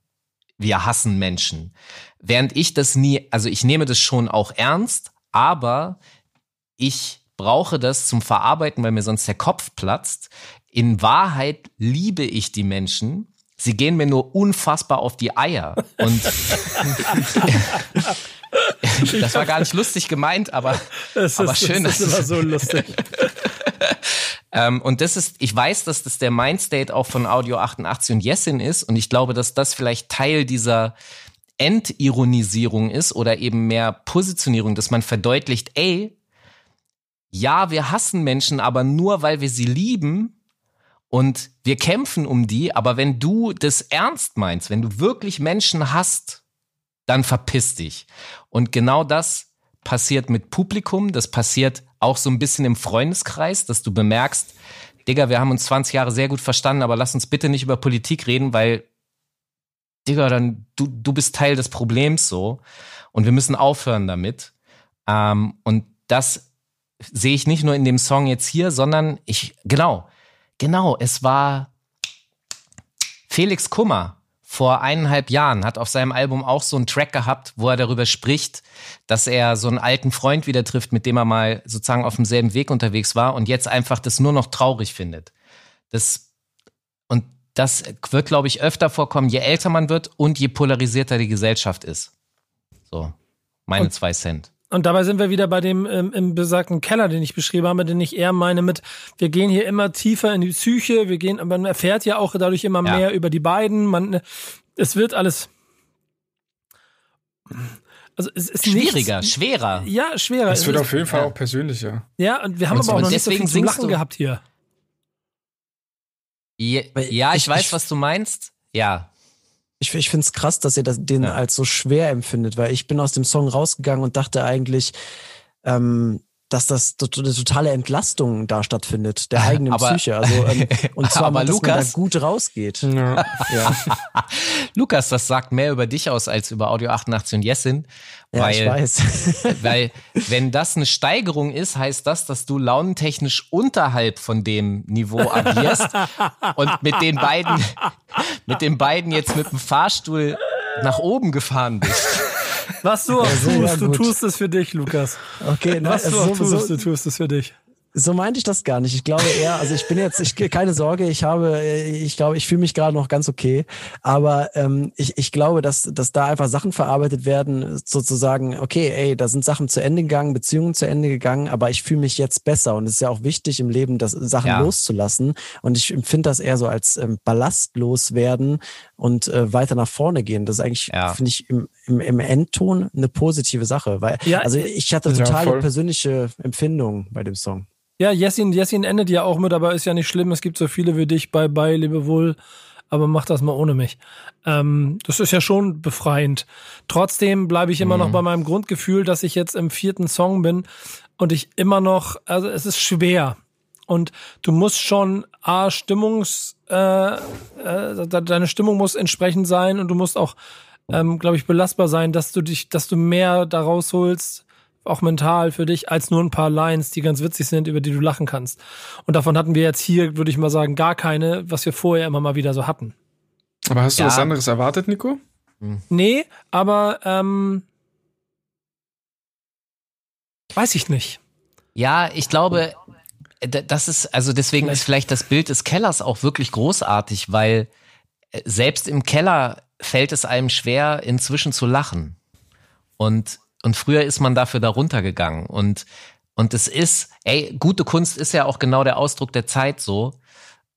wir hassen Menschen. Während ich das nie, also ich nehme das schon auch ernst, aber ich brauche das zum Verarbeiten, weil mir sonst der Kopf platzt. In Wahrheit liebe ich die Menschen Sie gehen mir nur unfassbar auf die Eier. Und das war gar nicht lustig gemeint, aber, das aber ist, schön. Das ist immer so lustig. *laughs* ähm, und das ist, ich weiß, dass das der Mindstate auch von Audio 88 und Jessin ist. Und ich glaube, dass das vielleicht Teil dieser Entironisierung ist oder eben mehr Positionierung, dass man verdeutlicht, ey, ja, wir hassen Menschen, aber nur weil wir sie lieben, und wir kämpfen um die, aber wenn du das ernst meinst, wenn du wirklich Menschen hast, dann verpiss dich. Und genau das passiert mit Publikum, das passiert auch so ein bisschen im Freundeskreis, dass du bemerkst, Digga, wir haben uns 20 Jahre sehr gut verstanden, aber lass uns bitte nicht über Politik reden, weil, Digga, dann, du, du bist Teil des Problems so. Und wir müssen aufhören damit. Ähm, und das sehe ich nicht nur in dem Song jetzt hier, sondern ich, genau, genau, es war Felix Kummer vor eineinhalb Jahren hat auf seinem Album auch so einen Track gehabt, wo er darüber spricht, dass er so einen alten Freund wieder trifft, mit dem er mal sozusagen auf demselben Weg unterwegs war und jetzt einfach das nur noch traurig findet. Das, und das wird, glaube ich, öfter vorkommen, je älter man wird und je polarisierter die Gesellschaft ist. So, meine Und- zwei Cent. Und dabei sind wir wieder bei dem ähm, im besagten Keller, den ich beschrieben habe, den ich eher meine mit, wir gehen hier immer tiefer in die Psyche, wir gehen, man erfährt ja auch dadurch immer Ja. mehr über die beiden, man, es wird alles, also es ist Schwieriger, nichts, schwerer. ja, schwerer. Es wird ist- auf jeden Fall ja. auch persönlicher. ja, und wir haben Und- aber auch noch nicht so deswegen viel zum Lachen du- gehabt hier. Ja, ja ich, ich- weiß, was du meinst. Ja. Ich, ich finde es krass, dass ihr das, den Ja. als so schwer empfindet, weil ich bin aus dem Song rausgegangen und dachte eigentlich, ähm, dass das eine totale Entlastung da stattfindet, der eigenen Aber- Psyche. Also, ähm, *laughs* und zwar, Aber mal, dass man Lukas- da gut rausgeht. Ja. Ja, *laughs* Lukas, das sagt mehr über dich aus als über Audio 88 und Jessin. ja ich weil, weiß. *laughs* weil, wenn das eine Steigerung ist, heißt das, dass du launentechnisch unterhalb von dem Niveau agierst und mit den beiden, mit den beiden jetzt mit dem Fahrstuhl nach oben gefahren bist. Was du auch tust, du gut. tust es für dich, Lukas. Okay, na, Was du auch so, tust, so, du tust es für dich. so meinte ich das gar nicht. Ich glaube eher, also ich bin jetzt, ich keine Sorge, ich habe, ich glaube, ich fühle mich gerade noch ganz okay. Aber ähm, ich, ich glaube, dass, dass da einfach Sachen verarbeitet werden, sozusagen, okay, ey, da sind Sachen zu Ende gegangen, Beziehungen zu Ende gegangen, aber ich fühle mich jetzt besser. Und es ist ja auch wichtig im Leben, das Sachen Ja. loszulassen. Und ich empfinde das eher so als ähm, Ballast loswerden und äh, weiter nach vorne gehen. Das ist eigentlich, Ja. finde ich, im, im, im Endton eine positive Sache. Weil, Ja. also ich hatte Ja, totale voll. persönliche Empfindungen bei dem Song. Ja, Jessin, Jessin endet ja auch mit, aber ist ja nicht schlimm. Es gibt so viele wie dich. Bye bye, lebe wohl. Aber mach das mal ohne mich. Ähm, das ist ja schon befreiend. Trotzdem bleibe ich immer noch bei meinem Grundgefühl, dass ich jetzt im vierten Song bin und ich immer noch, also es ist schwer. Und du musst schon A, Stimmungs, äh, äh, de- deine Stimmung muss entsprechend sein und du musst auch, ähm, glaube ich, belastbar sein, dass du dich, dass du mehr da rausholst, auch mental für dich, als nur ein paar Lines, die ganz witzig sind, über die du lachen kannst. Und davon hatten wir jetzt hier, würde ich mal sagen, gar keine, was wir vorher immer mal wieder so hatten. Aber hast du Ja. was anderes erwartet, Nico? Nee, aber ähm, weiß ich nicht. Ja, ich glaube, d- das ist, also deswegen ist vielleicht das Bild des Kellers auch wirklich großartig, weil äh, selbst im Keller fällt es einem schwer, inzwischen zu lachen. Und, und früher ist man dafür da runtergegangen. Und, und es ist, ey, gute Kunst ist ja auch genau der Ausdruck der Zeit so.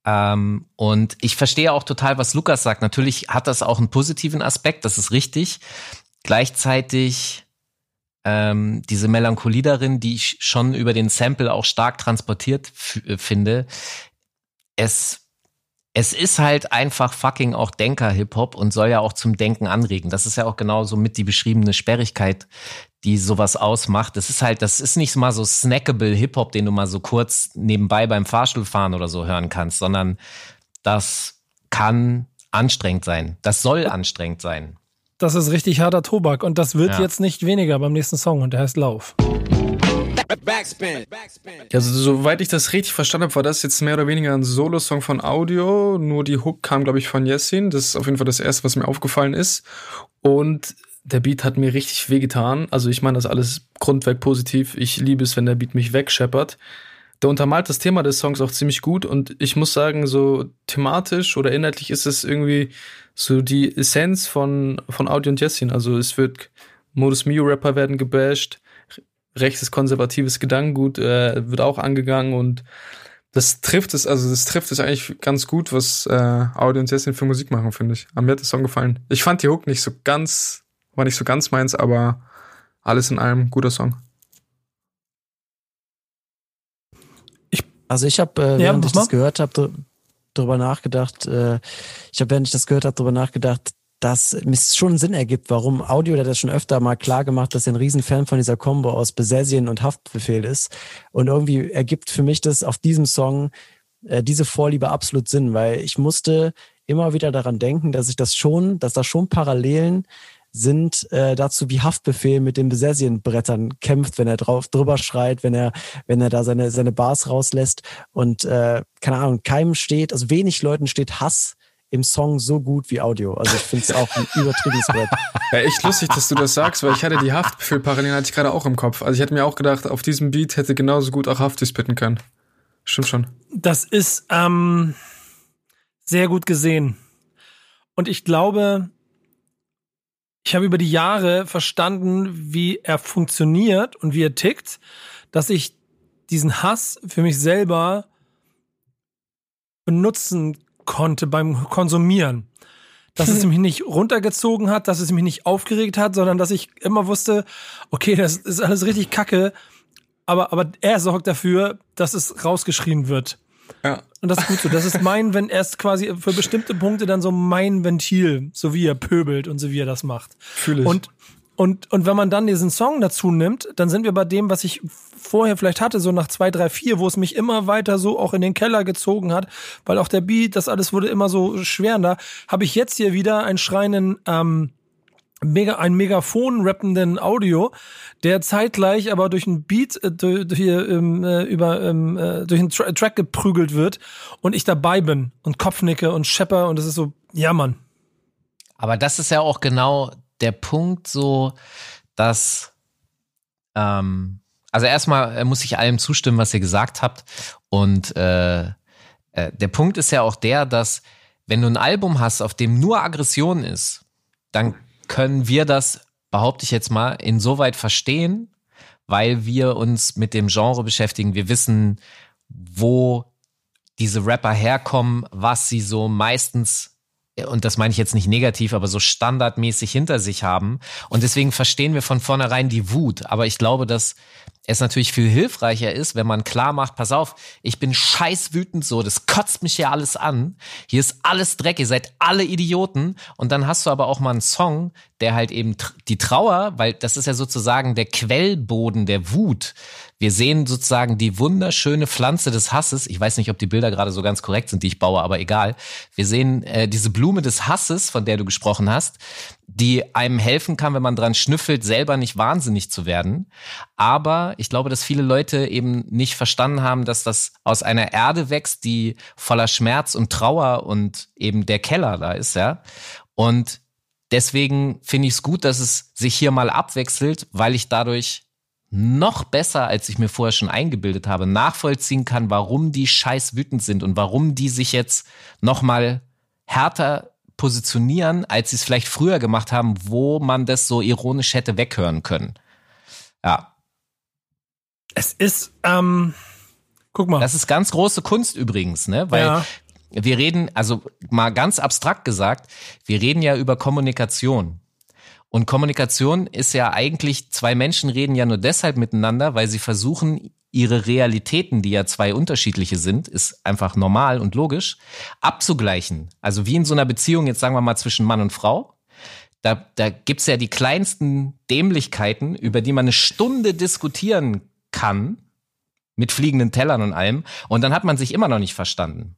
Ähm, und ich verstehe auch total, was Lukas sagt. Natürlich hat das auch einen positiven Aspekt, das ist richtig. Gleichzeitig ähm, diese Melancholie darin, die ich schon über den Sample auch stark transportiert äh, finde. Es, es ist halt einfach fucking auch Denker-Hip-Hop und soll ja auch zum Denken anregen. Das ist ja auch genauso mit die beschriebene Sperrigkeit, die sowas ausmacht. Das ist halt, das ist nicht mal so snackable Hip-Hop, den du mal so kurz nebenbei beim Fahrstuhlfahren oder so hören kannst, sondern das kann anstrengend sein. Das soll anstrengend sein. Das ist richtig harter Tobak und das wird Ja. jetzt nicht weniger beim nächsten Song und der heißt Lauf. Backspin. Also, soweit ich das richtig verstanden habe, war das jetzt mehr oder weniger ein Solo-Song von Audio. Nur die Hook kam, glaube ich, von Yassin. Das ist auf jeden Fall das Erste, was mir aufgefallen ist. Und der Beat hat mir richtig wehgetan. Also ich meine das alles grundweg positiv. Ich liebe es, wenn der Beat mich wegscheppert. Der untermalt das Thema des Songs auch ziemlich gut und ich muss sagen, so thematisch oder inhaltlich ist es irgendwie so die Essenz von, von Audio und Jessin. Also es wird Modus Mio Rapper werden gebasht, rechtes konservatives Gedankengut äh, wird auch angegangen und das trifft es, also das trifft es eigentlich ganz gut, was äh, Audio und Jessin für Musik machen, finde ich. Aber mir hat der Song gefallen. Ich fand die Hook nicht so ganz, war nicht so ganz meins, aber alles in allem guter Song. Also ich habe, äh, Ja, während ich das mal. gehört habe, dr drüber nachgedacht, äh, ich habe, während ich das gehört habe, drüber nachgedacht, dass es schon Sinn ergibt, warum Audio, der das schon öfter mal klar gemacht, dass er ein Riesenfan von dieser Combo aus Besessien und Haftbefehl ist. Und irgendwie ergibt für mich das auf diesem Song äh, diese Vorliebe absolut Sinn, weil ich musste immer wieder daran denken, dass ich das schon, dass da schon Parallelen sind äh, dazu, wie Haftbefehl mit den Besessienbrettern kämpft, wenn er drauf drüber schreit, wenn er, wenn er da seine, seine Bars rauslässt. Und äh, keine Ahnung, keinem steht, also wenig Leuten steht Hass im Song so gut wie Audio. Also ich finde es auch ein übertriebenes Brett. *laughs* Ja, echt lustig, dass du das sagst, weil ich hatte die Haftbefehl-Parallelen hatte ich gerade auch im Kopf. Also ich hätte mir auch gedacht, auf diesem Beat hätte genauso gut auch Hafti spitten können. Stimmt schon. Das ist ähm, sehr gut gesehen. Und ich glaube, ich habe über die Jahre verstanden, wie er funktioniert und wie er tickt, dass ich diesen Hass für mich selber benutzen konnte beim Konsumieren. Dass es *laughs* mich nicht runtergezogen hat, dass es mich nicht aufgeregt hat, sondern dass ich immer wusste, okay, das ist alles richtig kacke, aber, aber er sorgt dafür, dass es rausgeschrien wird. Ja. Und das ist gut so. Das ist mein, wenn er ist quasi für bestimmte Punkte dann so mein Ventil, so wie er pöbelt und so wie er das macht. Fühle ich. Und, und, und wenn man dann diesen Song dazu nimmt, dann sind wir bei dem, was ich vorher vielleicht hatte, so nach zwei, drei, vier, wo es mich immer weiter so auch in den Keller gezogen hat, weil auch der Beat, das alles wurde immer so schwerender, habe ich jetzt hier wieder einen schreinen, ähm, mega, ein Megafon rappenden Audio, der zeitgleich aber durch einen Beat äh, durch, hier, ähm, äh, über ähm, äh, durch einen Tra Track geprügelt wird und ich dabei bin und Kopfnicke und schepper und das ist so, ja Mann. Aber das ist ja auch genau der Punkt, so dass ähm, also erstmal äh, muss ich allem zustimmen, was ihr gesagt habt und äh, äh, der Punkt ist ja auch der, dass wenn du ein Album hast, auf dem nur Aggression ist, dann können wir das, behaupte ich jetzt mal, insoweit verstehen, weil wir uns mit dem Genre beschäftigen. Wir wissen, wo diese Rapper herkommen, was sie so meistens und das meine ich jetzt nicht negativ, aber so standardmäßig hinter sich haben. Und deswegen verstehen wir von vornherein die Wut. Aber ich glaube, dass es natürlich viel hilfreicher ist, wenn man klar macht, pass auf, ich bin scheiß wütend so, das kotzt mich ja alles an. Hier ist alles Dreck, ihr seid alle Idioten. Und dann hast du aber auch mal einen Song, der halt eben die Trauer, weil das ist ja sozusagen der Quellboden der Wut. Wir sehen sozusagen die wunderschöne Pflanze des Hasses. Ich weiß nicht, ob die Bilder gerade so ganz korrekt sind, die ich baue, aber egal. Wir sehen äh, diese Blume des Hasses, von der du gesprochen hast, die einem helfen kann, wenn man dran schnüffelt, selber nicht wahnsinnig zu werden. Aber ich glaube, dass viele Leute eben nicht verstanden haben, dass das aus einer Erde wächst, die voller Schmerz und Trauer und eben der Keller da ist, ja. Und deswegen finde ich es gut, dass es sich hier mal abwechselt, weil ich dadurch noch besser, als ich mir vorher schon eingebildet habe, nachvollziehen kann, warum die scheiß wütend sind und warum die sich jetzt noch mal härter positionieren, als sie es vielleicht früher gemacht haben, wo man das so ironisch hätte weghören können. Ja. Es ist, ähm, guck mal. Das ist ganz große Kunst übrigens, ne? Weil ja. wir reden, also mal ganz abstrakt gesagt, wir reden ja über Kommunikation. Und Kommunikation ist ja eigentlich, zwei Menschen reden ja nur deshalb miteinander, weil sie versuchen, ihre Realitäten, die ja zwei unterschiedliche sind, ist einfach normal und logisch, abzugleichen. Also wie in so einer Beziehung, jetzt sagen wir mal zwischen Mann und Frau. Da, da gibt's ja die kleinsten Dämlichkeiten, über die man eine Stunde diskutieren kann, mit fliegenden Tellern und allem. Und dann hat man sich immer noch nicht verstanden.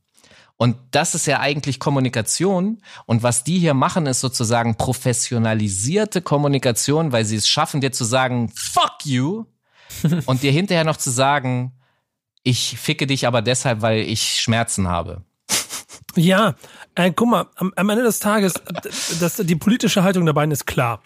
Und das ist ja eigentlich Kommunikation. Und was die hier machen, ist sozusagen professionalisierte Kommunikation, weil sie es schaffen, dir zu sagen, fuck you, *laughs* und dir hinterher noch zu sagen, ich ficke dich aber deshalb, weil ich Schmerzen habe. Ja, äh, guck mal, am, am Ende des Tages, das, die politische Haltung der beiden ist klar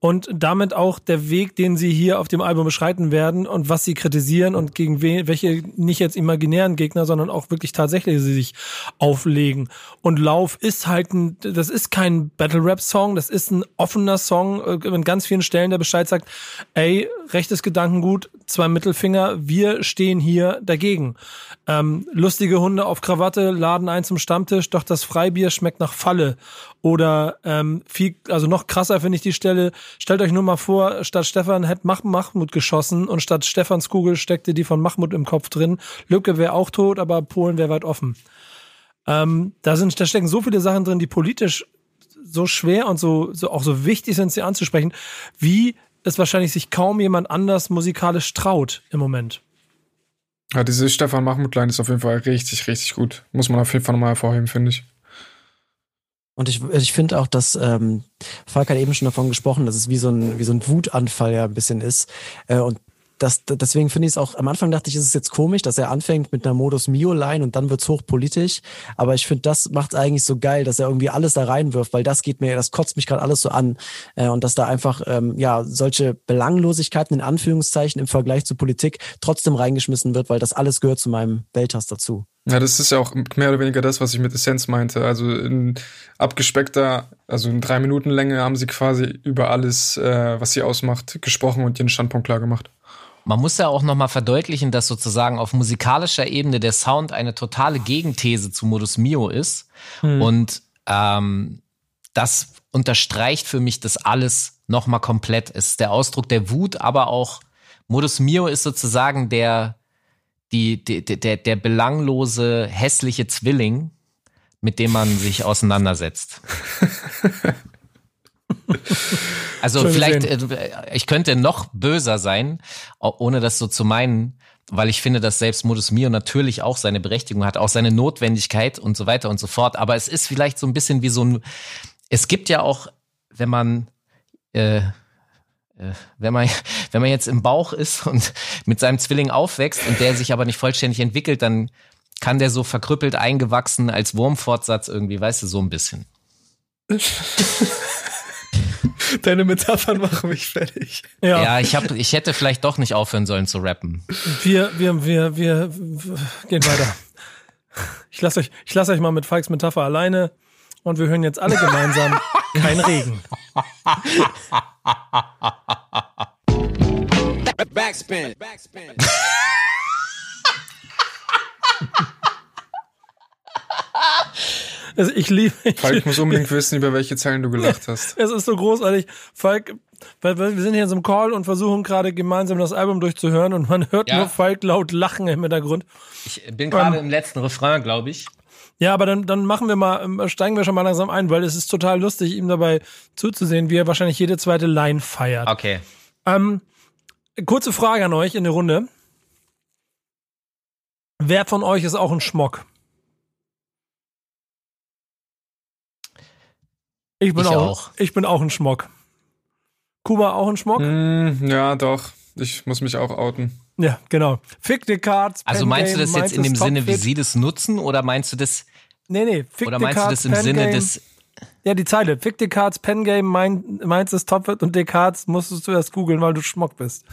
und damit auch der Weg, den sie hier auf dem Album beschreiten werden und was sie kritisieren und gegen we welche nicht jetzt imaginären Gegner, sondern auch wirklich tatsächlich sie sich auflegen. Und Lauf ist halt ein, das ist kein Battle Rap Song, das ist ein offener Song äh, in ganz vielen Stellen, der Bescheid sagt, ey, rechtes Gedankengut, zwei Mittelfinger, wir stehen hier dagegen. Ähm, lustige Hunde auf Krawatte laden ein zum Stammtisch, doch das Freibier schmeckt nach Falle. Oder ähm, viel, also noch krasser finde ich die Stelle, stellt euch nur mal vor, statt Stefan hätte Mach Mahmoud geschossen und statt Stefans Kugel steckte die von Mahmoud im Kopf drin. Lücke wäre auch tot, aber Polen wäre weit offen. Ähm, da sind, da stecken so viele Sachen drin, die politisch so schwer und so, so auch so wichtig sind, sie anzusprechen, wie es wahrscheinlich sich kaum jemand anders musikalisch traut im Moment. Ja, diese Stefan Mahmoud-Line ist auf jeden Fall richtig, richtig gut. Muss man auf jeden Fall nochmal hervorheben, finde ich. Und ich, ich finde auch, dass ähm, Falk hat eben schon davon gesprochen, dass es wie so ein, wie so ein Wutanfall ja ein bisschen ist. Äh, und das, deswegen finde ich es auch, am Anfang dachte ich, ist es jetzt komisch, dass er anfängt mit einer Modus Mio-Line und dann wird's hochpolitisch. Aber ich finde, das macht eigentlich so geil, dass er irgendwie alles da reinwirft, weil das geht mir, das kotzt mich gerade alles so an. Äh, und dass da einfach, ähm, ja, solche Belanglosigkeiten in Anführungszeichen im Vergleich zur Politik trotzdem reingeschmissen wird, weil das alles gehört zu meinem Welthass dazu. Ja, das ist ja auch mehr oder weniger das, was ich mit Essenz meinte. Also in abgespeckter, also in drei Minuten Länge haben sie quasi über alles, äh, was sie ausmacht, gesprochen und ihren Standpunkt klar gemacht. Man muss ja auch nochmal verdeutlichen, dass sozusagen auf musikalischer Ebene der Sound eine totale Gegenthese zu Modus Mio ist. Hm. Und ähm, das unterstreicht für mich das alles nochmal komplett. Es ist der Ausdruck der Wut, aber auch Modus Mio ist sozusagen der, die, die, der, der belanglose, hässliche Zwilling, mit dem man sich auseinandersetzt. *laughs* *laughs* Also Schön vielleicht. Äh, ich könnte noch böser sein, ohne das so zu meinen, weil ich finde, dass selbst Modus Mio natürlich auch seine Berechtigung hat, auch seine Notwendigkeit und so weiter und so fort. Aber es ist vielleicht so ein bisschen wie so ein, es gibt ja auch, wenn man, äh, äh wenn man, *laughs* wenn man jetzt im Bauch ist und *laughs* mit seinem Zwilling aufwächst und der sich aber nicht vollständig entwickelt, dann kann der so verkrüppelt eingewachsen als Wurmfortsatz irgendwie, weißt du, so ein bisschen. *laughs* Deine Metaphern machen mich fertig. Ja, ja ich, hab, ich hätte vielleicht doch nicht aufhören sollen zu rappen. Wir, wir, wir, wir, wir gehen weiter. Ich lasse euch, ich lasse euch mal mit Falks Metapher alleine und wir hören jetzt alle gemeinsam kein Regen. Backspin. Backspin. *laughs* Also ich liebe. Ich Falk muss unbedingt wissen, über welche Zeilen du gelacht hast. *laughs* Es ist so großartig. Falk, weil, weil wir sind hier in so einem Call und versuchen gerade gemeinsam das Album durchzuhören und man hört ja. nur Falk laut lachen im Hintergrund. Ich bin gerade ähm, im letzten Refrain, glaube ich. Ja, aber dann, dann machen wir mal, ähm, steigen wir schon mal langsam ein, weil es ist total lustig, ihm dabei zuzusehen, wie er wahrscheinlich jede zweite Line feiert. Okay. Ähm, kurze Frage an euch in der Runde. Wer von euch ist auch ein Schmock? Ich bin ich auch, auch, Ich bin auch ein Schmock. Kuba auch ein Schmock? Mm, ja, doch. Ich muss mich auch outen. Ja, genau. Fick the Cards. Also meinst du das jetzt in dem Sinne, wie sie das nutzen, oder meinst du das? Nee, nee. Fick oder meinst Cards, du das im Sinne Game. des? Ja, die Zeile. Fick Cards, Pen Game, mein, meins ist Topfit und Descartes musstest du erst googeln, weil du Schmock bist.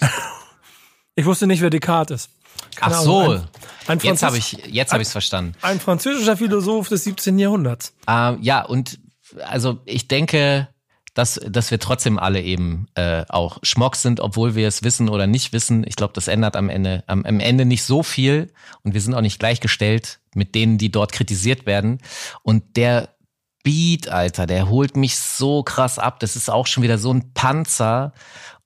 *laughs* ich wusste nicht, wer Descartes ist. Keine Ach so. Ein, ein jetzt habe ich jetzt habe ich es verstanden. Ein französischer Philosoph des 17. Jahrhunderts. Ähm, ja, und also ich denke, dass, dass wir trotzdem alle eben äh, auch Schmock sind, obwohl wir es wissen oder nicht wissen. Ich glaube, das ändert am Ende, am, am Ende nicht so viel und wir sind auch nicht gleichgestellt mit denen, die dort kritisiert werden. Und der Beat, Alter, der holt mich so krass ab. Das ist auch schon wieder so ein Panzer.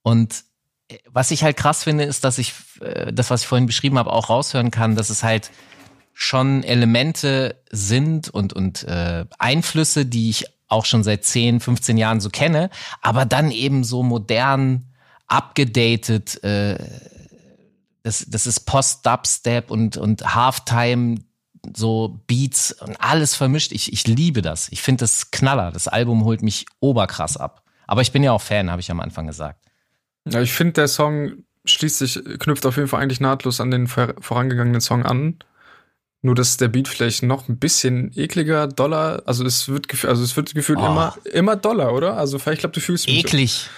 Und äh, was ich halt krass finde, ist, dass ich äh, das, was ich vorhin beschrieben habe, auch raushören kann, dass es halt schon Elemente sind und, und äh, Einflüsse, die ich auch schon seit 10, 15 Jahren so kenne, aber dann eben so modern, abgedatet, äh, das, das ist Post-Dubstep und, und Halftime, so Beats und alles vermischt. Ich, ich liebe das. Ich finde das Knaller. Das Album holt mich oberkrass ab. Aber ich bin ja auch Fan, habe ich am Anfang gesagt. Ja, ich finde, der Song schließt sich, knüpft auf jeden Fall eigentlich nahtlos an den vorangegangenen Song an. Nur, dass der Beat vielleicht noch ein bisschen ekliger, doller, also es wird, also es wird gefühlt oh. immer, immer doller, oder? Also vielleicht, ich glaube, du fühlst mich. Eklig. So.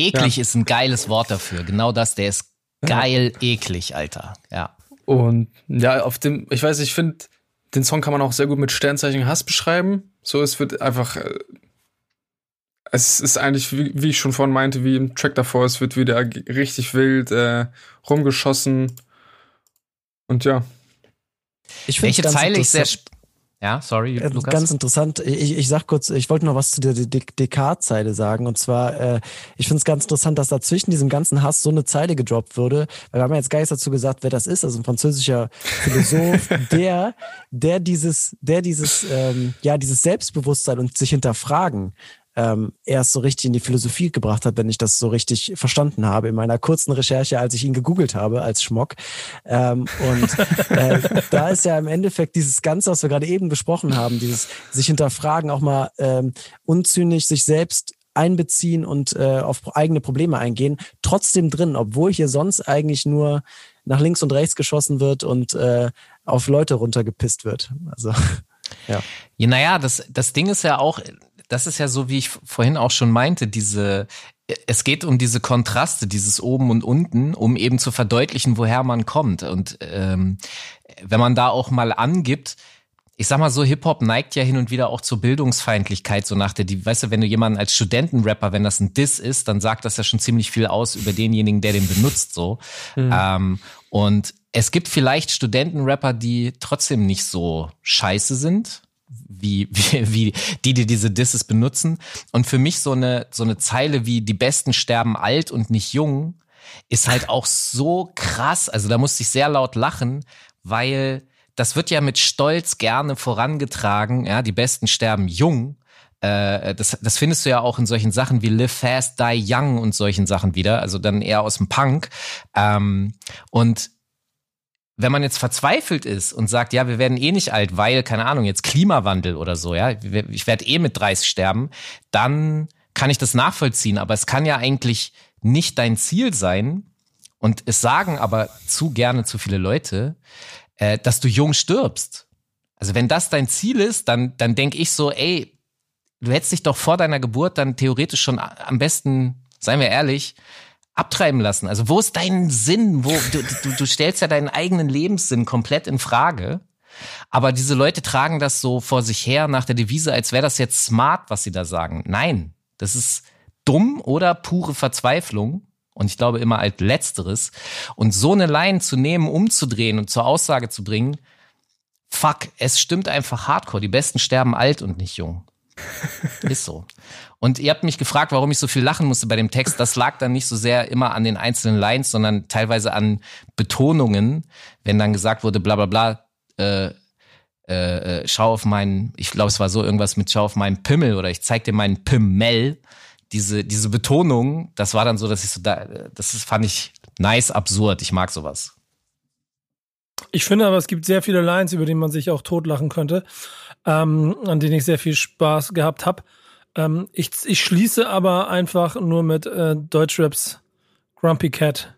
Eklig ja. ist ein geiles Wort dafür. Genau das, der ist geil ja. eklig, Alter. Ja. Und ja, auf dem, ich weiß, ich finde, den Song kann man auch sehr gut mit Sternzeichen Hass beschreiben. So, es wird einfach, äh, es ist eigentlich, wie, wie, ich schon vorhin meinte, wie im Track davor, es wird wieder richtig wild äh, rumgeschossen. Und ja, ich Welche Zeile ich sehr ja, sorry, äh, Lukas. Ganz interessant. Ich, ich sag kurz, ich wollte noch was zu der Descartes-Zeile sagen. Und zwar, äh, ich finde es ganz interessant, dass da zwischen diesem ganzen Hass so eine Zeile gedroppt wurde. Weil wir haben ja jetzt gar nichts dazu gesagt, wer das ist. Also ein französischer Philosoph, *laughs* der, der dieses, der dieses, ähm, ja, dieses Selbstbewusstsein und sich hinterfragen ähm, erst so richtig in die Philosophie gebracht hat, wenn ich das so richtig verstanden habe in meiner kurzen Recherche, als ich ihn gegoogelt habe als Schmock. Ähm, und äh, *laughs* da ist ja im Endeffekt dieses Ganze, was wir gerade eben besprochen haben, dieses sich hinterfragen, auch mal ähm, unzynisch sich selbst einbeziehen und äh, auf eigene Probleme eingehen, trotzdem drin, obwohl hier sonst eigentlich nur nach links und rechts geschossen wird und äh, auf Leute runtergepisst wird. Also *laughs* ja. ja naja, das, das Ding ist ja auch, das ist ja so, wie ich vorhin auch schon meinte, diese, es geht um diese Kontraste, dieses oben und unten, um eben zu verdeutlichen, woher man kommt. Und ähm, wenn man da auch mal angibt, ich sag mal so, Hip-Hop neigt ja hin und wieder auch zur Bildungsfeindlichkeit, so nach der, die, weißt du, wenn du jemanden als Studentenrapper, wenn das ein Diss ist, dann sagt das ja schon ziemlich viel aus über denjenigen, der den benutzt, so. Mhm. Ähm, und es gibt vielleicht Studentenrapper, die trotzdem nicht so scheiße sind, wie, wie, wie die, die diese Disses benutzen. Und für mich so eine, so eine Zeile wie die Besten sterben alt und nicht jung ist halt auch so krass. Also da musste ich sehr laut lachen, weil das wird ja mit Stolz gerne vorangetragen. Ja, die Besten sterben jung. Äh, das, das findest du ja auch in solchen Sachen wie Live Fast, Die Young und solchen Sachen wieder. Also dann eher aus dem Punk. Ähm, und wenn man jetzt verzweifelt ist und sagt, ja, wir werden eh nicht alt, weil, keine Ahnung, jetzt Klimawandel oder so, ja, ich werde eh mit 30 sterben, dann kann ich das nachvollziehen. Aber es kann ja eigentlich nicht dein Ziel sein, und es sagen aber zu gerne zu viele Leute, äh, dass du jung stirbst. Also wenn das dein Ziel ist, dann, dann denke ich so, ey, du hättest dich doch vor deiner Geburt dann theoretisch schon am besten, seien wir ehrlich, abtreiben lassen. Also wo ist dein Sinn? Wo, du, du, du stellst ja deinen eigenen Lebenssinn komplett in Frage. Aber diese Leute tragen das so vor sich her nach der Devise, als wäre das jetzt smart, was sie da sagen. Nein, das ist dumm oder pure Verzweiflung. Und ich glaube immer als letzteres. Und so eine Line zu nehmen, umzudrehen und zur Aussage zu bringen, fuck, es stimmt einfach hardcore. Die Besten sterben alt und nicht jung. Ist so. Und ihr habt mich gefragt, warum ich so viel lachen musste bei dem Text. Das lag dann nicht so sehr immer an den einzelnen Lines, sondern teilweise an Betonungen, wenn dann gesagt wurde, bla bla bla, äh, äh, äh schau auf meinen, ich glaube, es war so irgendwas mit schau auf meinen Pimmel oder ich zeig dir meinen Pimmel diese, diese Betonung, das war dann so, dass ich so da, das ist, fand ich nice, absurd. Ich mag sowas. Ich finde aber, es gibt sehr viele Lines, über die man sich auch totlachen könnte, ähm, an denen ich sehr viel Spaß gehabt habe. Ähm, ich, ich schließe aber einfach nur mit äh, Deutschraps Grumpy Cat.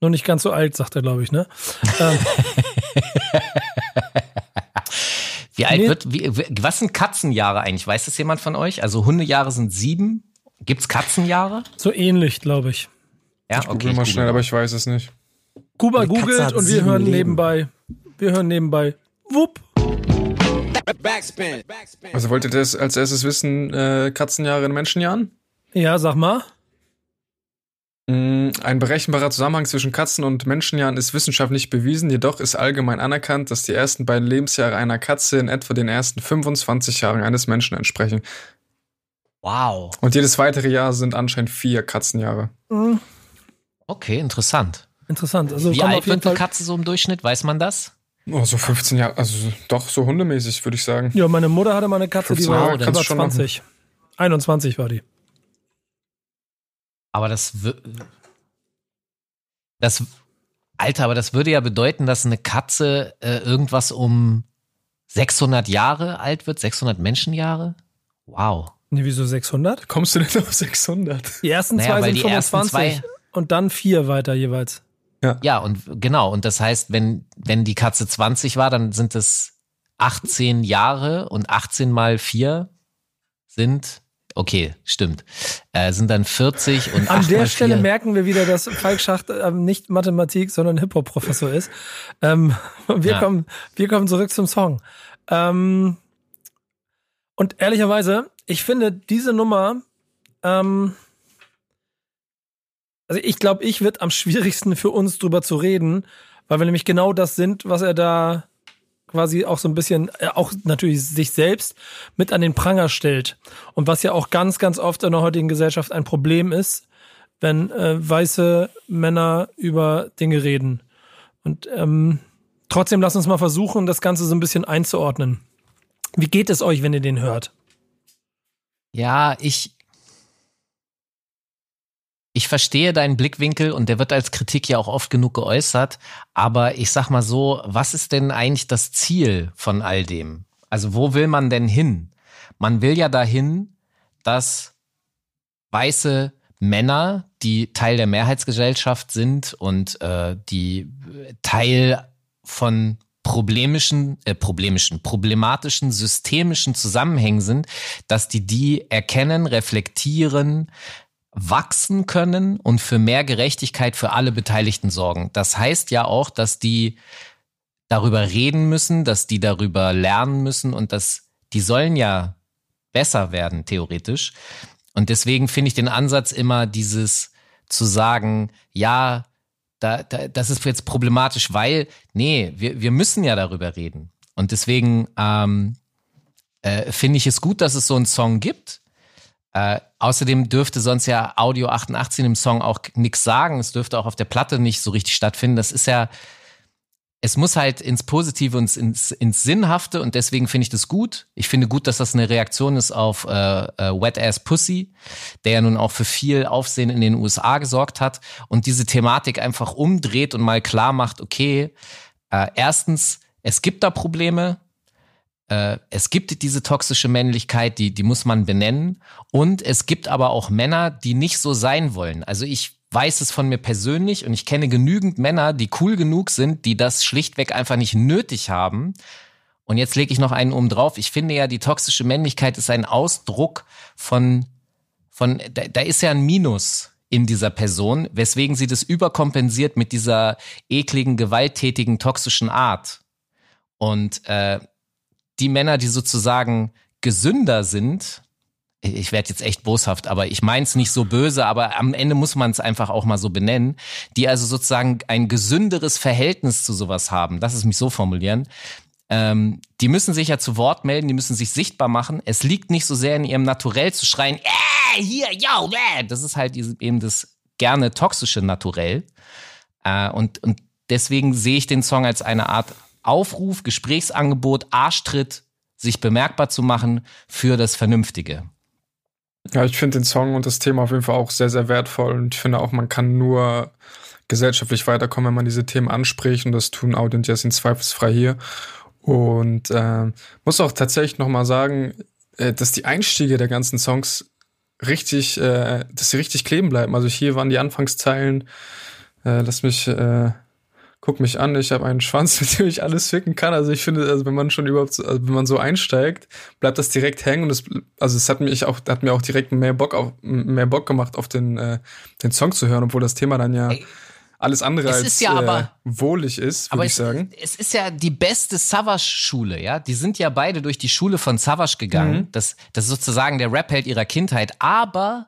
Nur nicht ganz so alt, sagt er, glaube ich, ne? ähm. *laughs* Wie alt nee. wird, wie, was sind Katzenjahre eigentlich? Weiß das jemand von euch? Also Hundejahre sind sieben, Gibt's Katzenjahre? So ähnlich, glaube ich. Ja, ich okay. mal schnell, aber ich weiß es nicht. Kuba googelt und wir hören Leben. nebenbei. Wir hören nebenbei. Wupp. Backspin. Also wollt ihr das als erstes wissen, äh, Katzenjahre in Menschenjahren? Ja, sag mal. Mm, ein berechenbarer Zusammenhang zwischen Katzen und Menschenjahren ist wissenschaftlich bewiesen, jedoch ist allgemein anerkannt, dass die ersten beiden Lebensjahre einer Katze in etwa den ersten 25 Jahren eines Menschen entsprechen. Wow. Und jedes weitere Jahr sind anscheinend vier Katzenjahre. Mhm. Okay, interessant. Interessant. Also Wie alt wird eine Katze so im Durchschnitt? Weiß man das? Oh, so 15 Jahre, also doch so hundemäßig, würde ich sagen. Ja, meine Mutter hatte mal eine Katze, die war über 20. 21 war die. Aber das das Alter, aber das würde ja bedeuten, dass eine Katze äh, irgendwas um 600 Jahre alt wird, 600 Menschenjahre? Wow. Nee, wieso 600? Kommst du denn auf 600? Die ersten naja, zwei sind 25 zwei und dann vier weiter jeweils. Ja. ja, und genau. Und das heißt, wenn, wenn die Katze 20 war, dann sind es 18 Jahre und 18 mal 4 sind, okay, stimmt, äh, sind dann 40 und An der Stelle merken wir wieder, dass Falk Schacht äh, nicht Mathematik, sondern Hip-Hop-Professor ist. Ähm, *laughs* wir, ja. kommen, wir kommen zurück zum Song. Ähm, und ehrlicherweise, ich finde diese Nummer, ähm, also ich glaube, ich wird am schwierigsten für uns drüber zu reden, weil wir nämlich genau das sind, was er da quasi auch so ein bisschen, äh, auch natürlich sich selbst mit an den Pranger stellt. Und was ja auch ganz, ganz oft in der heutigen Gesellschaft ein Problem ist, wenn äh, weiße Männer über Dinge reden. Und ähm, trotzdem lass uns mal versuchen, das Ganze so ein bisschen einzuordnen. Wie geht es euch, wenn ihr den hört? Ja, ich, ich verstehe deinen Blickwinkel und der wird als Kritik ja auch oft genug geäußert. Aber ich sag mal so, was ist denn eigentlich das Ziel von all dem? Also wo will man denn hin? Man will ja dahin, dass weiße Männer, die Teil der Mehrheitsgesellschaft sind und äh, die Teil von problemischen, äh, problemischen, problematischen, systemischen Zusammenhängen sind, dass die die erkennen, reflektieren, wachsen können und für mehr Gerechtigkeit für alle Beteiligten sorgen. Das heißt ja auch, dass die darüber reden müssen, dass die darüber lernen müssen und dass die sollen ja besser werden, theoretisch. Und deswegen finde ich den Ansatz immer dieses zu sagen, ja, da, da, das ist jetzt problematisch, weil, nee, wir, wir müssen ja darüber reden. Und deswegen ähm, äh, finde ich es gut, dass es so einen Song gibt. Äh, außerdem dürfte sonst ja Audio 88 im Song auch nichts sagen. Es dürfte auch auf der Platte nicht so richtig stattfinden. Das ist ja, es muss halt ins Positive und ins, ins Sinnhafte und deswegen finde ich das gut. Ich finde gut, dass das eine Reaktion ist auf äh, äh, Wet Ass Pussy, der ja nun auch für viel Aufsehen in den USA gesorgt hat und diese Thematik einfach umdreht und mal klar macht, okay, äh, erstens, es gibt da Probleme, äh, es gibt diese toxische Männlichkeit, die, die muss man benennen und es gibt aber auch Männer, die nicht so sein wollen. Also ich weiß es von mir persönlich und ich kenne genügend Männer, die cool genug sind, die das schlichtweg einfach nicht nötig haben. Und jetzt lege ich noch einen oben drauf. Ich finde ja, die toxische Männlichkeit ist ein Ausdruck von, von, da, da ist ja ein Minus in dieser Person, weswegen sie das überkompensiert mit dieser ekligen, gewalttätigen, toxischen Art. Und äh, die Männer, die sozusagen gesünder sind, ich werde jetzt echt boshaft, aber ich meine es nicht so böse, aber am Ende muss man es einfach auch mal so benennen, die also sozusagen ein gesünderes Verhältnis zu sowas haben, lass es mich so formulieren. Ähm, die müssen sich ja zu Wort melden, die müssen sich sichtbar machen. Es liegt nicht so sehr in ihrem Naturell zu schreien, äh, hier, yo, äh. das ist halt eben das gerne toxische Naturell. Äh, und, und deswegen sehe ich den Song als eine Art Aufruf, Gesprächsangebot, Arschtritt, sich bemerkbar zu machen für das Vernünftige. Ja, ich finde den Song und das Thema auf jeden Fall auch sehr, sehr wertvoll und ich finde auch, man kann nur gesellschaftlich weiterkommen, wenn man diese Themen anspricht und das tun Audi und Jessin zweifelsfrei hier. Und äh, muss auch tatsächlich nochmal sagen, äh, dass die Einstiege der ganzen Songs richtig, äh, dass sie richtig kleben bleiben. Also hier waren die Anfangszeilen, äh, lass mich äh, guck mich an, ich habe einen Schwanz, *laughs* mit dem ich alles ficken kann. Also ich finde, also wenn man schon überhaupt, also wenn man so einsteigt, bleibt das direkt hängen und es, also es hat mich auch, hat mir auch direkt mehr Bock auf, mehr Bock gemacht, auf den, äh, den Song zu hören, obwohl das Thema dann ja Ey, alles andere als ja aber, äh, wohlig ist, würde ich sagen. Es ist ja die beste Savage-Schule, ja. Die sind ja beide durch die Schule von Savage gegangen. Mhm. Das, das ist sozusagen der Rap-Held ihrer Kindheit. Aber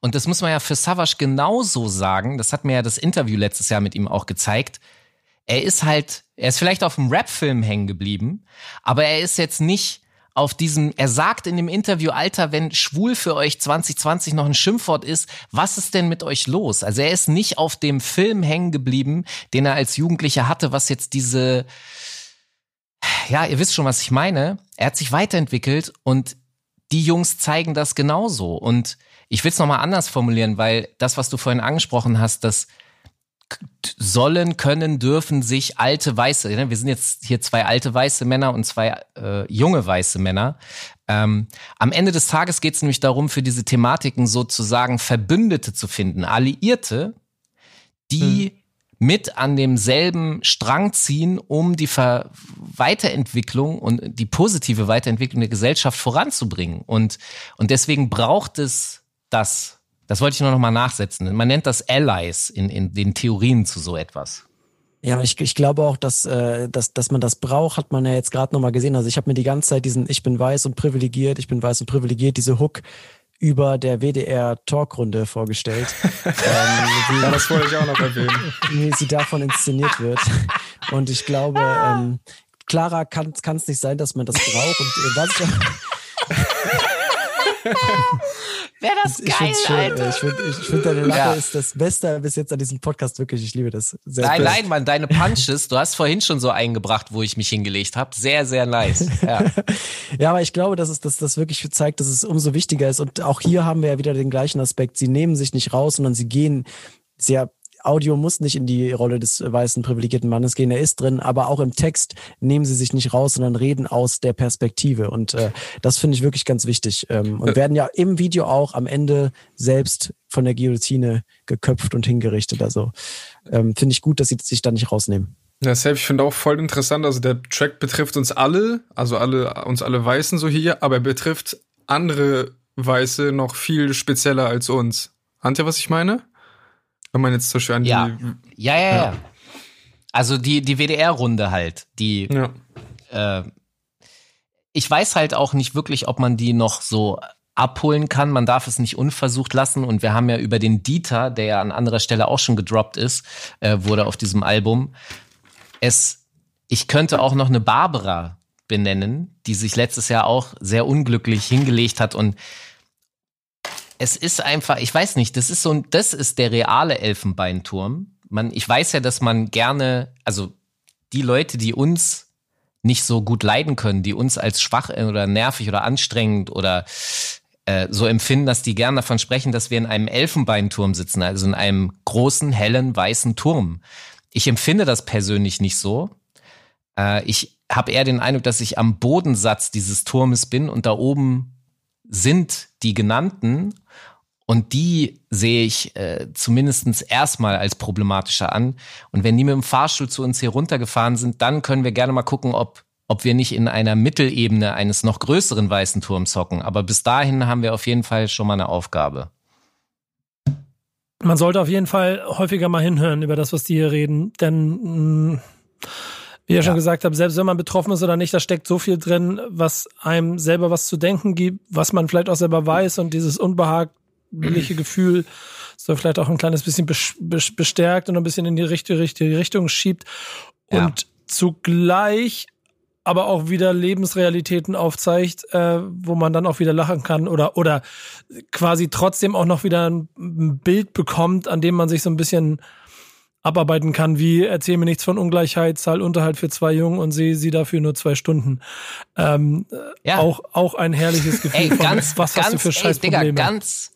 und das muss man ja für Savage genauso sagen. Das hat mir ja das Interview letztes Jahr mit ihm auch gezeigt er ist halt, er ist vielleicht auf dem Rap-Film hängen geblieben, aber er ist jetzt nicht auf diesem, er sagt in dem Interview, Alter, wenn schwul für euch 2020 noch ein Schimpfwort ist, was ist denn mit euch los? Also er ist nicht auf dem Film hängen geblieben, den er als Jugendlicher hatte, was jetzt diese, ja, ihr wisst schon, was ich meine. Er hat sich weiterentwickelt und die Jungs zeigen das genauso. Und ich will es nochmal anders formulieren, weil das, was du vorhin angesprochen hast, dass sollen, können, dürfen sich alte weiße, ne, wir sind jetzt hier zwei alte weiße Männer und zwei äh, junge weiße Männer. Ähm, am Ende des Tages geht es nämlich darum, für diese Thematiken sozusagen Verbündete zu finden, Alliierte, die hm. mit an demselben Strang ziehen, um die Ver Weiterentwicklung und die positive Weiterentwicklung der Gesellschaft voranzubringen. Und, und deswegen braucht es das das wollte ich nur noch mal nachsetzen. Man nennt das Allies in, in den Theorien zu so etwas. Ja, ich, ich glaube auch, dass, äh, dass, dass man das braucht, hat man ja jetzt gerade nochmal gesehen. Also ich habe mir die ganze Zeit diesen Ich bin weiß und privilegiert, ich bin weiß und privilegiert, diese Hook über der WDR-Talkrunde vorgestellt. *laughs* ähm, ja, das wollte ich auch noch erwähnen. Wie sie davon inszeniert wird. Und ich glaube, ähm, klarer kann es nicht sein, dass man das braucht. Und äh, was ich auch *laughs* *laughs* Wäre das Ich geil, schön. Alter. Ich finde, ich find, deine Lache Ja. ist das Beste bis jetzt an diesem Podcast. Wirklich, ich liebe das. Sehr Nein, sehr. nein, Mann, deine Punches, du hast vorhin schon so eingebracht, wo ich mich hingelegt habe. Sehr, sehr nice. Ja. *laughs* Ja, aber ich glaube, dass es dass das wirklich zeigt, dass es umso wichtiger ist. Und auch hier haben wir ja wieder den gleichen Aspekt. Sie nehmen sich nicht raus, sondern sie gehen sehr. Audio muss nicht in die Rolle des weißen privilegierten Mannes gehen, er ist drin, aber auch im Text nehmen sie sich nicht raus, sondern reden aus der Perspektive. Und äh, das finde ich wirklich ganz wichtig. Ähm, und werden ja im Video auch am Ende selbst von der Guillotine geköpft und hingerichtet. Also ähm, finde ich gut, dass sie sich da nicht rausnehmen. Ja, safe, ich finde auch voll interessant. Also der Track betrifft uns alle, also alle, uns alle Weißen so hier, aber er betrifft andere Weiße noch viel spezieller als uns. Ahnt ihr, was ich meine? Wenn man jetzt zum Beispiel an die. Ja. Ja, ja, ja. Also die, die WDR-Runde halt, die Ja. äh, ich weiß halt auch nicht wirklich, ob man die noch so abholen kann. Man darf es nicht unversucht lassen. Und wir haben ja über den Dieter, der ja an anderer Stelle auch schon gedroppt ist, äh, wurde auf diesem Album. Es, ich könnte auch noch eine Barbara benennen, die sich letztes Jahr auch sehr unglücklich hingelegt hat und es ist einfach, ich weiß nicht, das ist so das ist der reale Elfenbeinturm. Man, ich weiß ja, dass man gerne, also die Leute, die uns nicht so gut leiden können, die uns als schwach oder nervig oder anstrengend oder äh, so empfinden, dass die gern davon sprechen, dass wir in einem Elfenbeinturm sitzen, also in einem großen, hellen, weißen Turm. Ich empfinde das persönlich nicht so. Äh, ich habe eher den Eindruck, dass ich am Bodensatz dieses Turmes bin und da oben sind die genannten und die sehe ich äh, zumindest erstmal als problematischer an. Und wenn die mit dem Fahrstuhl zu uns hier runtergefahren sind, dann können wir gerne mal gucken, ob, ob wir nicht in einer Mittelebene eines noch größeren weißen Turms hocken. Aber bis dahin haben wir auf jeden Fall schon mal eine Aufgabe. Man sollte auf jeden Fall häufiger mal hinhören über das, was die hier reden, denn mh, wie ihr schon gesagt habt, selbst wenn man betroffen ist oder nicht, da steckt so viel drin, was einem selber was zu denken gibt, was man vielleicht auch selber weiß und dieses unbehagliche Gefühl so vielleicht auch ein kleines bisschen bes- bes- bestärkt und ein bisschen in die richtige, richtige Richtung schiebt Ja. und zugleich aber auch wieder Lebensrealitäten aufzeigt, äh, wo man dann auch wieder lachen kann oder oder quasi trotzdem auch noch wieder ein Bild bekommt, an dem man sich so ein bisschen abarbeiten kann, wie erzähl mir nichts von Ungleichheit, zahl Unterhalt für zwei Jungen und sehe sie dafür nur zwei Stunden. Ähm, Ja. auch, auch ein herrliches Gefühl Ey, von, ganz, was ganz, hast du für ey, Scheißprobleme. Digga, ganz.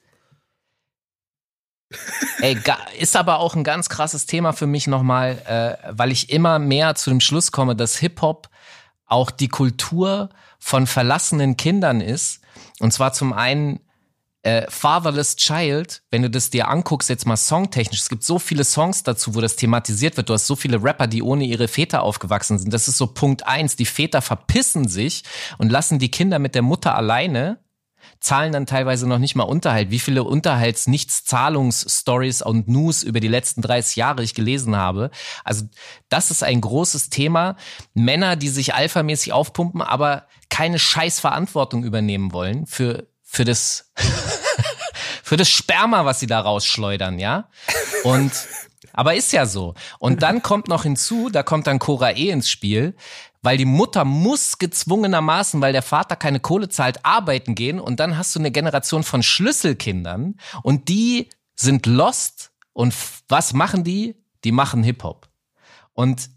Ey, ist aber auch ein ganz krasses Thema für mich nochmal, äh, weil ich immer mehr zu dem Schluss komme, dass Hip-Hop auch die Kultur von verlassenen Kindern ist. Und zwar zum einen äh, Fatherless Child, wenn du das dir anguckst, jetzt mal songtechnisch, es gibt so viele Songs dazu, wo das thematisiert wird. Du hast so viele Rapper, die ohne ihre Väter aufgewachsen sind. Das ist so Punkt eins. Die Väter verpissen sich und lassen die Kinder mit der Mutter alleine zahlen dann teilweise noch nicht mal Unterhalt. Wie viele Unterhalts-Nichts-Zahlungs-Stories und News über die letzten 30 Jahre ich gelesen habe. Also das ist ein großes Thema. Männer, die sich alphamäßig aufpumpen, aber keine scheiß Verantwortung übernehmen wollen für, für das, *laughs* für das Sperma, was sie da rausschleudern, ja? Und, aber ist ja so. Und dann kommt noch hinzu, da kommt dann Cora E ins Spiel, weil die Mutter muss gezwungenermaßen, weil der Vater keine Kohle zahlt, arbeiten gehen und dann hast du eine Generation von Schlüsselkindern und die sind lost und was machen die? Die machen Hip-Hop. Und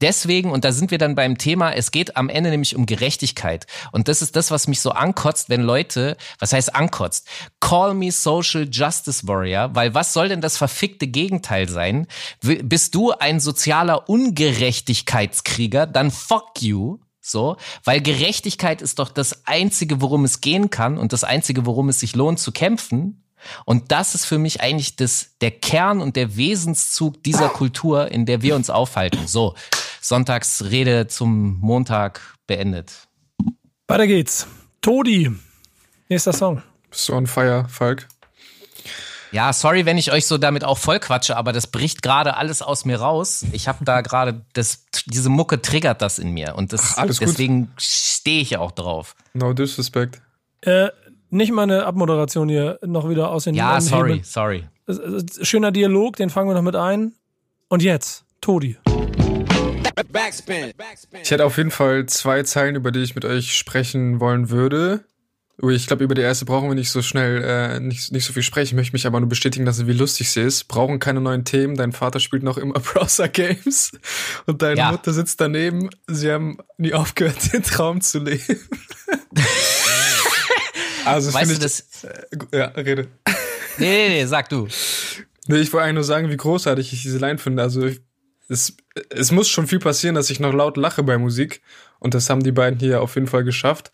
deswegen, und da sind wir dann beim Thema, es geht am Ende nämlich um Gerechtigkeit. Und das ist das, was mich so ankotzt, wenn Leute, was heißt ankotzt? Call me Social Justice Warrior, weil was soll denn das verfickte Gegenteil sein? Bist du ein sozialer Ungerechtigkeitskrieger, dann fuck you. So, weil Gerechtigkeit ist doch das einzige, worum es gehen kann und das einzige, worum es sich lohnt zu kämpfen. Und das ist für mich eigentlich das, der Kern und der Wesenszug dieser Kultur, in der wir uns aufhalten. So, Sonntagsrede zum Montag beendet. Weiter geht's. Todi. Nächster Song. Bist du on fire, Falk? Ja, sorry, wenn ich euch so damit auch voll quatsche, aber das bricht gerade alles aus mir raus. Ich habe da gerade das, diese Mucke triggert das in mir und das, Ach, deswegen stehe ich auch drauf. No disrespect. Äh, nicht mal eine Abmoderation hier noch wieder aus den Ja, sorry, sorry. Schöner Dialog, den fangen wir noch mit ein. Und jetzt, Todi. Backspin. Ich hätte auf jeden Fall zwei Zeilen, über die ich mit euch sprechen wollen würde. Ui, ich glaube, über die erste brauchen wir nicht so schnell, äh, nicht, nicht so viel sprechen. Ich möchte mich aber nur bestätigen lassen, wie lustig sie ist. Brauchen keine neuen Themen. Dein Vater spielt noch immer *laughs* Browser-Games und deine Ja. Mutter sitzt daneben. Sie haben nie aufgehört, *laughs* den Traum zu leben. *laughs* also Weißt finde du ich, das? äh, ja, rede. Nee, nee, nee, sag du. Nee, ich wollte eigentlich nur sagen, wie großartig ich diese Line finde. Also ich, es, es muss schon viel passieren, dass ich noch laut lache bei Musik. Und das haben die beiden hier auf jeden Fall geschafft.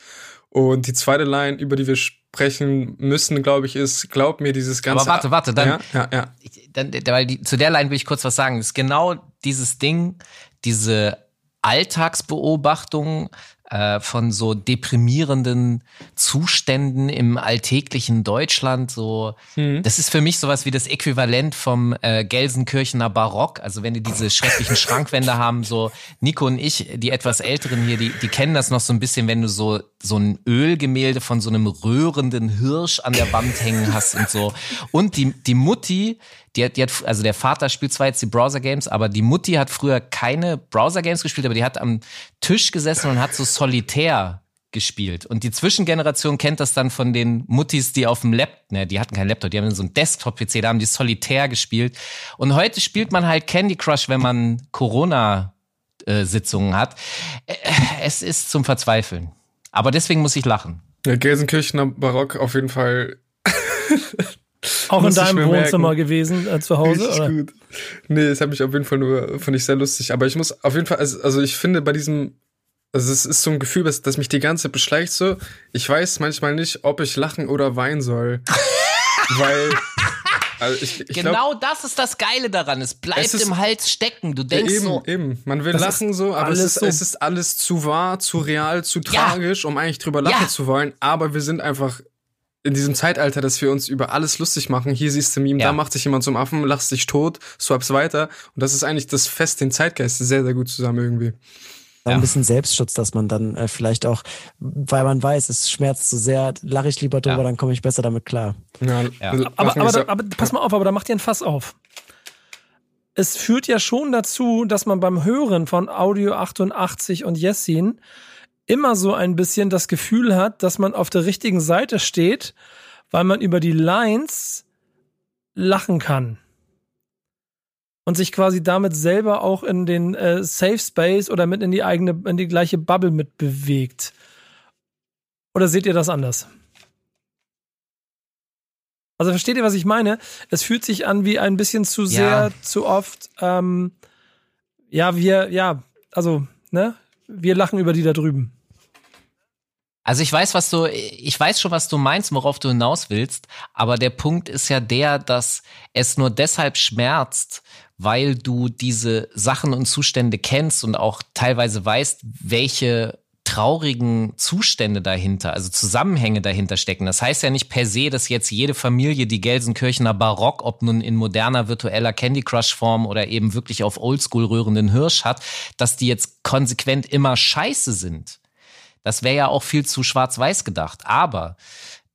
Und die zweite Line, über die wir sprechen müssen, glaube ich, ist, glaub mir, dieses ganze. Aber warte, warte, dann- Ja, ja, ja. Dann, weil die, zu der Line will ich kurz was sagen. Das ist genau dieses Ding, diese Alltagsbeobachtung äh, von so deprimierenden Zuständen im alltäglichen Deutschland. So, das ist für mich sowas wie das Äquivalent vom äh, Gelsenkirchener Barock. Also wenn die diese schrecklichen Schrankwände *laughs* haben, so Nico und ich, die etwas älteren hier, die, die kennen das noch so ein bisschen, wenn du so so ein Ölgemälde von so einem röhrenden Hirsch an der Wand hängen hast und so. Und die die Mutti, die hat, die hat, also der Vater spielt zwar jetzt die Browser Games, aber die Mutti hat früher keine Browser Games gespielt, aber die hat am Tisch gesessen und hat so Solitär gespielt. Und die Zwischengeneration kennt das dann von den Muttis, die auf dem Laptop, ne, die hatten keinen Laptop, die haben so einen Desktop-PC, da haben die Solitär gespielt. Und heute spielt man halt Candy Crush, wenn man Corona-Sitzungen hat. Äh, Es ist zum Verzweifeln. Aber deswegen muss ich lachen. ja Gelsenkirchener Barock auf jeden Fall *laughs* Auch in deinem Wohnzimmer merken. gewesen, äh, zu Hause? Richtig Oder? gut. Nee, das habe ich auf jeden Fall nur, fand ich sehr lustig. Aber ich muss auf jeden Fall, also, also ich finde bei diesem, also es ist so ein Gefühl, das, das mich die ganze Zeit beschleicht so. Ich weiß manchmal nicht, ob ich lachen oder weinen soll. *laughs* Weil, also ich, ich genau glaub, das ist das Geile daran. Es bleibt Es ist- im Hals stecken. Du ja, denkst eben, so, eben. Man will lachen so, aber es ist, so- es ist alles zu wahr, zu real, zu Ja. tragisch, um eigentlich drüber lachen Ja. zu wollen. Aber wir sind einfach in diesem Zeitalter, dass wir uns über alles lustig machen. Hier siehst du Meme, Ja. da macht sich jemand zum Affen, lachst dich tot, swipes weiter. Und das ist eigentlich das Fest, den Zeitgeist sehr, sehr gut zusammen irgendwie. Auch ein bisschen Selbstschutz, dass man dann äh, vielleicht auch, weil man weiß, es schmerzt so sehr, lache ich lieber drüber, Ja. dann komme ich besser damit klar. Ja, Ja. Aber, aber, ist ja- da, aber pass mal auf, aber da macht ihr ein Fass auf. Es führt ja schon dazu, dass man beim Hören von Audio 88 und Jessin immer so ein bisschen das Gefühl hat, dass man auf der richtigen Seite steht, weil man über die Lines lachen kann. Und sich quasi damit selber auch in den äh, Safe Space oder mit in die eigene, in die gleiche Bubble mitbewegt. Oder seht ihr das anders? Also versteht ihr, was ich meine? Es fühlt sich an wie ein bisschen zu sehr, zu oft, ähm, ja, wir, ja, also, ne? Wir lachen über die da drüben. Also ich weiß, was du, ich weiß schon, was du meinst, worauf du hinaus willst, aber der Punkt ist ja der, dass es nur deshalb schmerzt, weil du diese Sachen und Zustände kennst und auch teilweise weißt, welche traurigen Zustände dahinter, also Zusammenhänge dahinter stecken. Das heißt ja nicht per se, dass jetzt jede Familie die Gelsenkirchener Barock, ob nun in moderner virtueller Candy Crush Form oder eben wirklich auf Oldschool rührenden Hirsch hat, dass die jetzt konsequent immer scheiße sind. Das wäre ja auch viel zu schwarz-weiß gedacht. Aber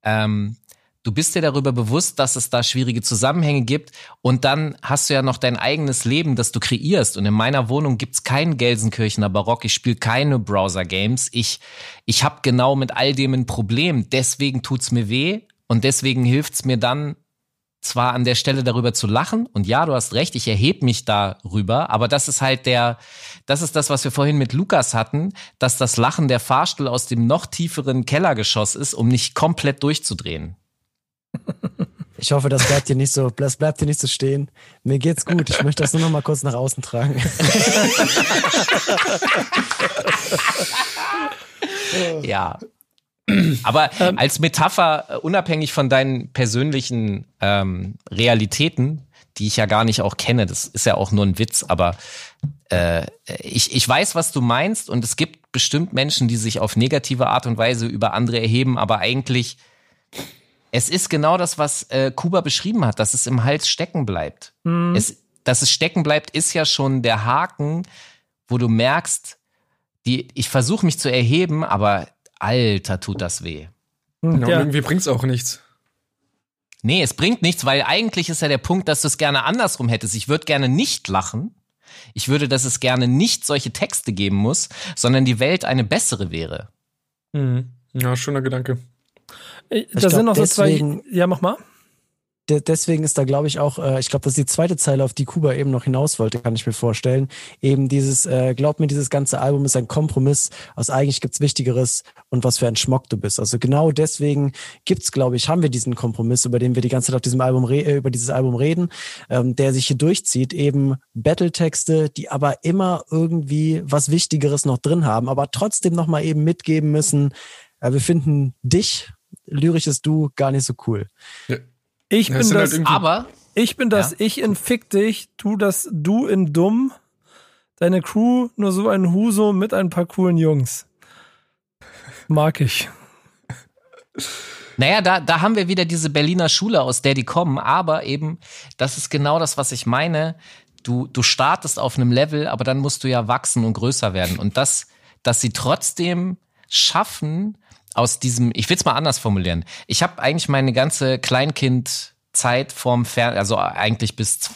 ähm, du bist dir darüber bewusst, dass es da schwierige Zusammenhänge gibt und dann hast du ja noch dein eigenes Leben, das du kreierst. Und in meiner Wohnung gibt's keinen Gelsenkirchener Barock, ich spiele keine Browser-Games. Ich, ich habe genau mit all dem ein Problem. Deswegen tut's mir weh und deswegen hilft's mir dann, zwar an der Stelle darüber zu lachen und ja, du hast recht, ich erhebe mich darüber, aber das ist halt der, das ist das, was wir vorhin mit Lukas hatten, dass das Lachen der Fahrstuhl aus dem noch tieferen Kellergeschoss ist, um nicht komplett durchzudrehen. Ich hoffe, das bleibt dir nicht so, das bleibt dir nicht so stehen. Mir geht's gut. Ich möchte das nur noch mal kurz nach außen tragen. *laughs* Ja. Aber als Metapher, äh, unabhängig von deinen persönlichen ähm, Realitäten, die ich ja gar nicht auch kenne, das ist ja auch nur ein Witz, aber äh, ich, ich weiß, was du meinst und es gibt bestimmt Menschen, die sich auf negative Art und Weise über andere erheben, aber eigentlich, es ist genau das, was äh, Kuba beschrieben hat, dass es im Hals stecken bleibt. Es, dass es stecken bleibt, ist ja schon der Haken, wo du merkst, die, ich versuche mich zu erheben, aber alter, tut das weh. ja, und Ja. irgendwie bringt's auch nichts. Nee, es bringt nichts, weil eigentlich ist ja der Punkt, dass du es gerne andersrum hättest. Ich würde gerne nicht lachen. Ich würde, dass es gerne nicht solche Texte geben muss, sondern die Welt eine bessere wäre. Mhm. Ja, schöner Gedanke. Äh, Da glaub, sind noch so zwei. deswegen- Ja, mach mal. De deswegen ist da, glaube ich, auch, äh, ich glaube, das ist die zweite Zeile, auf die Kuba eben noch hinaus wollte, kann ich mir vorstellen. Eben dieses, äh, glaub mir, dieses ganze Album ist ein Kompromiss aus eigentlich gibt's Wichtigeres und was für ein Schmock du bist. Also genau deswegen gibt's, glaube ich, haben wir diesen Kompromiss, über den wir die ganze Zeit auf diesem Album äh, über dieses Album reden, ähm, der sich hier durchzieht. Eben Battle-Texte, die aber immer irgendwie was Wichtigeres noch drin haben, aber trotzdem nochmal eben mitgeben müssen, äh, wir finden dich, lyrisches Du, gar nicht so cool. Ich bin halt das, irgendwie- Aber ich bin das Ja. Ich in Fick dich, du das Du in Dumm, deine Crew nur so ein Huso mit ein paar coolen Jungs. Mag ich. Naja, da, da haben wir wieder diese Berliner Schule, aus der die kommen, aber eben, das ist genau das, was ich meine. Du, du startest auf einem Level, aber dann musst du ja wachsen und größer werden. Und das, dass sie trotzdem schaffen, aus diesem, ich will es mal anders formulieren. Ich habe eigentlich meine ganze Kleinkindzeit vorm Fernseher, also eigentlich bis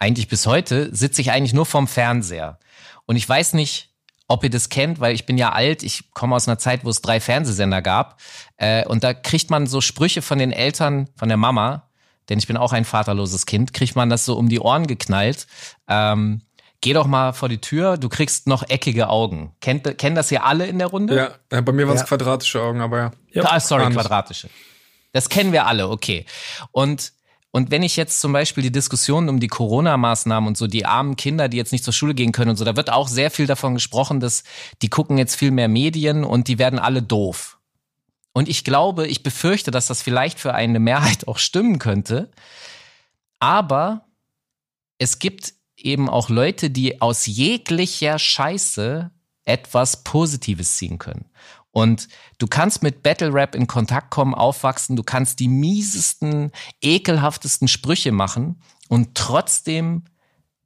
eigentlich bis heute, sitze ich eigentlich nur vorm Fernseher. Und ich weiß nicht, ob ihr das kennt, weil ich bin ja alt, ich komme aus einer Zeit, wo es drei Fernsehsender gab. Äh, und da kriegt man so Sprüche von den Eltern, von der Mama, denn ich bin auch ein vaterloses Kind, kriegt man das so um die Ohren geknallt. Ähm, geh doch mal vor die Tür, du kriegst noch eckige Augen. Kennt, kennen das hier alle in der Runde? Ja, bei mir waren es Ja. quadratische Augen, aber ja. Ah, sorry, nicht. quadratische. Das kennen wir alle, okay. Und und wenn ich jetzt zum Beispiel die Diskussion um die Corona-Maßnahmen und so die armen Kinder, die jetzt nicht zur Schule gehen können und so, da wird auch sehr viel davon gesprochen, dass die gucken jetzt viel mehr Medien und die werden alle doof. Und ich glaube, ich befürchte, dass das vielleicht für eine Mehrheit *laughs* auch stimmen könnte. Aber es gibt eben auch Leute, die aus jeglicher Scheiße etwas Positives ziehen können. Und du kannst mit Battle Rap in Kontakt kommen, aufwachsen, du kannst die miesesten, ekelhaftesten Sprüche machen und trotzdem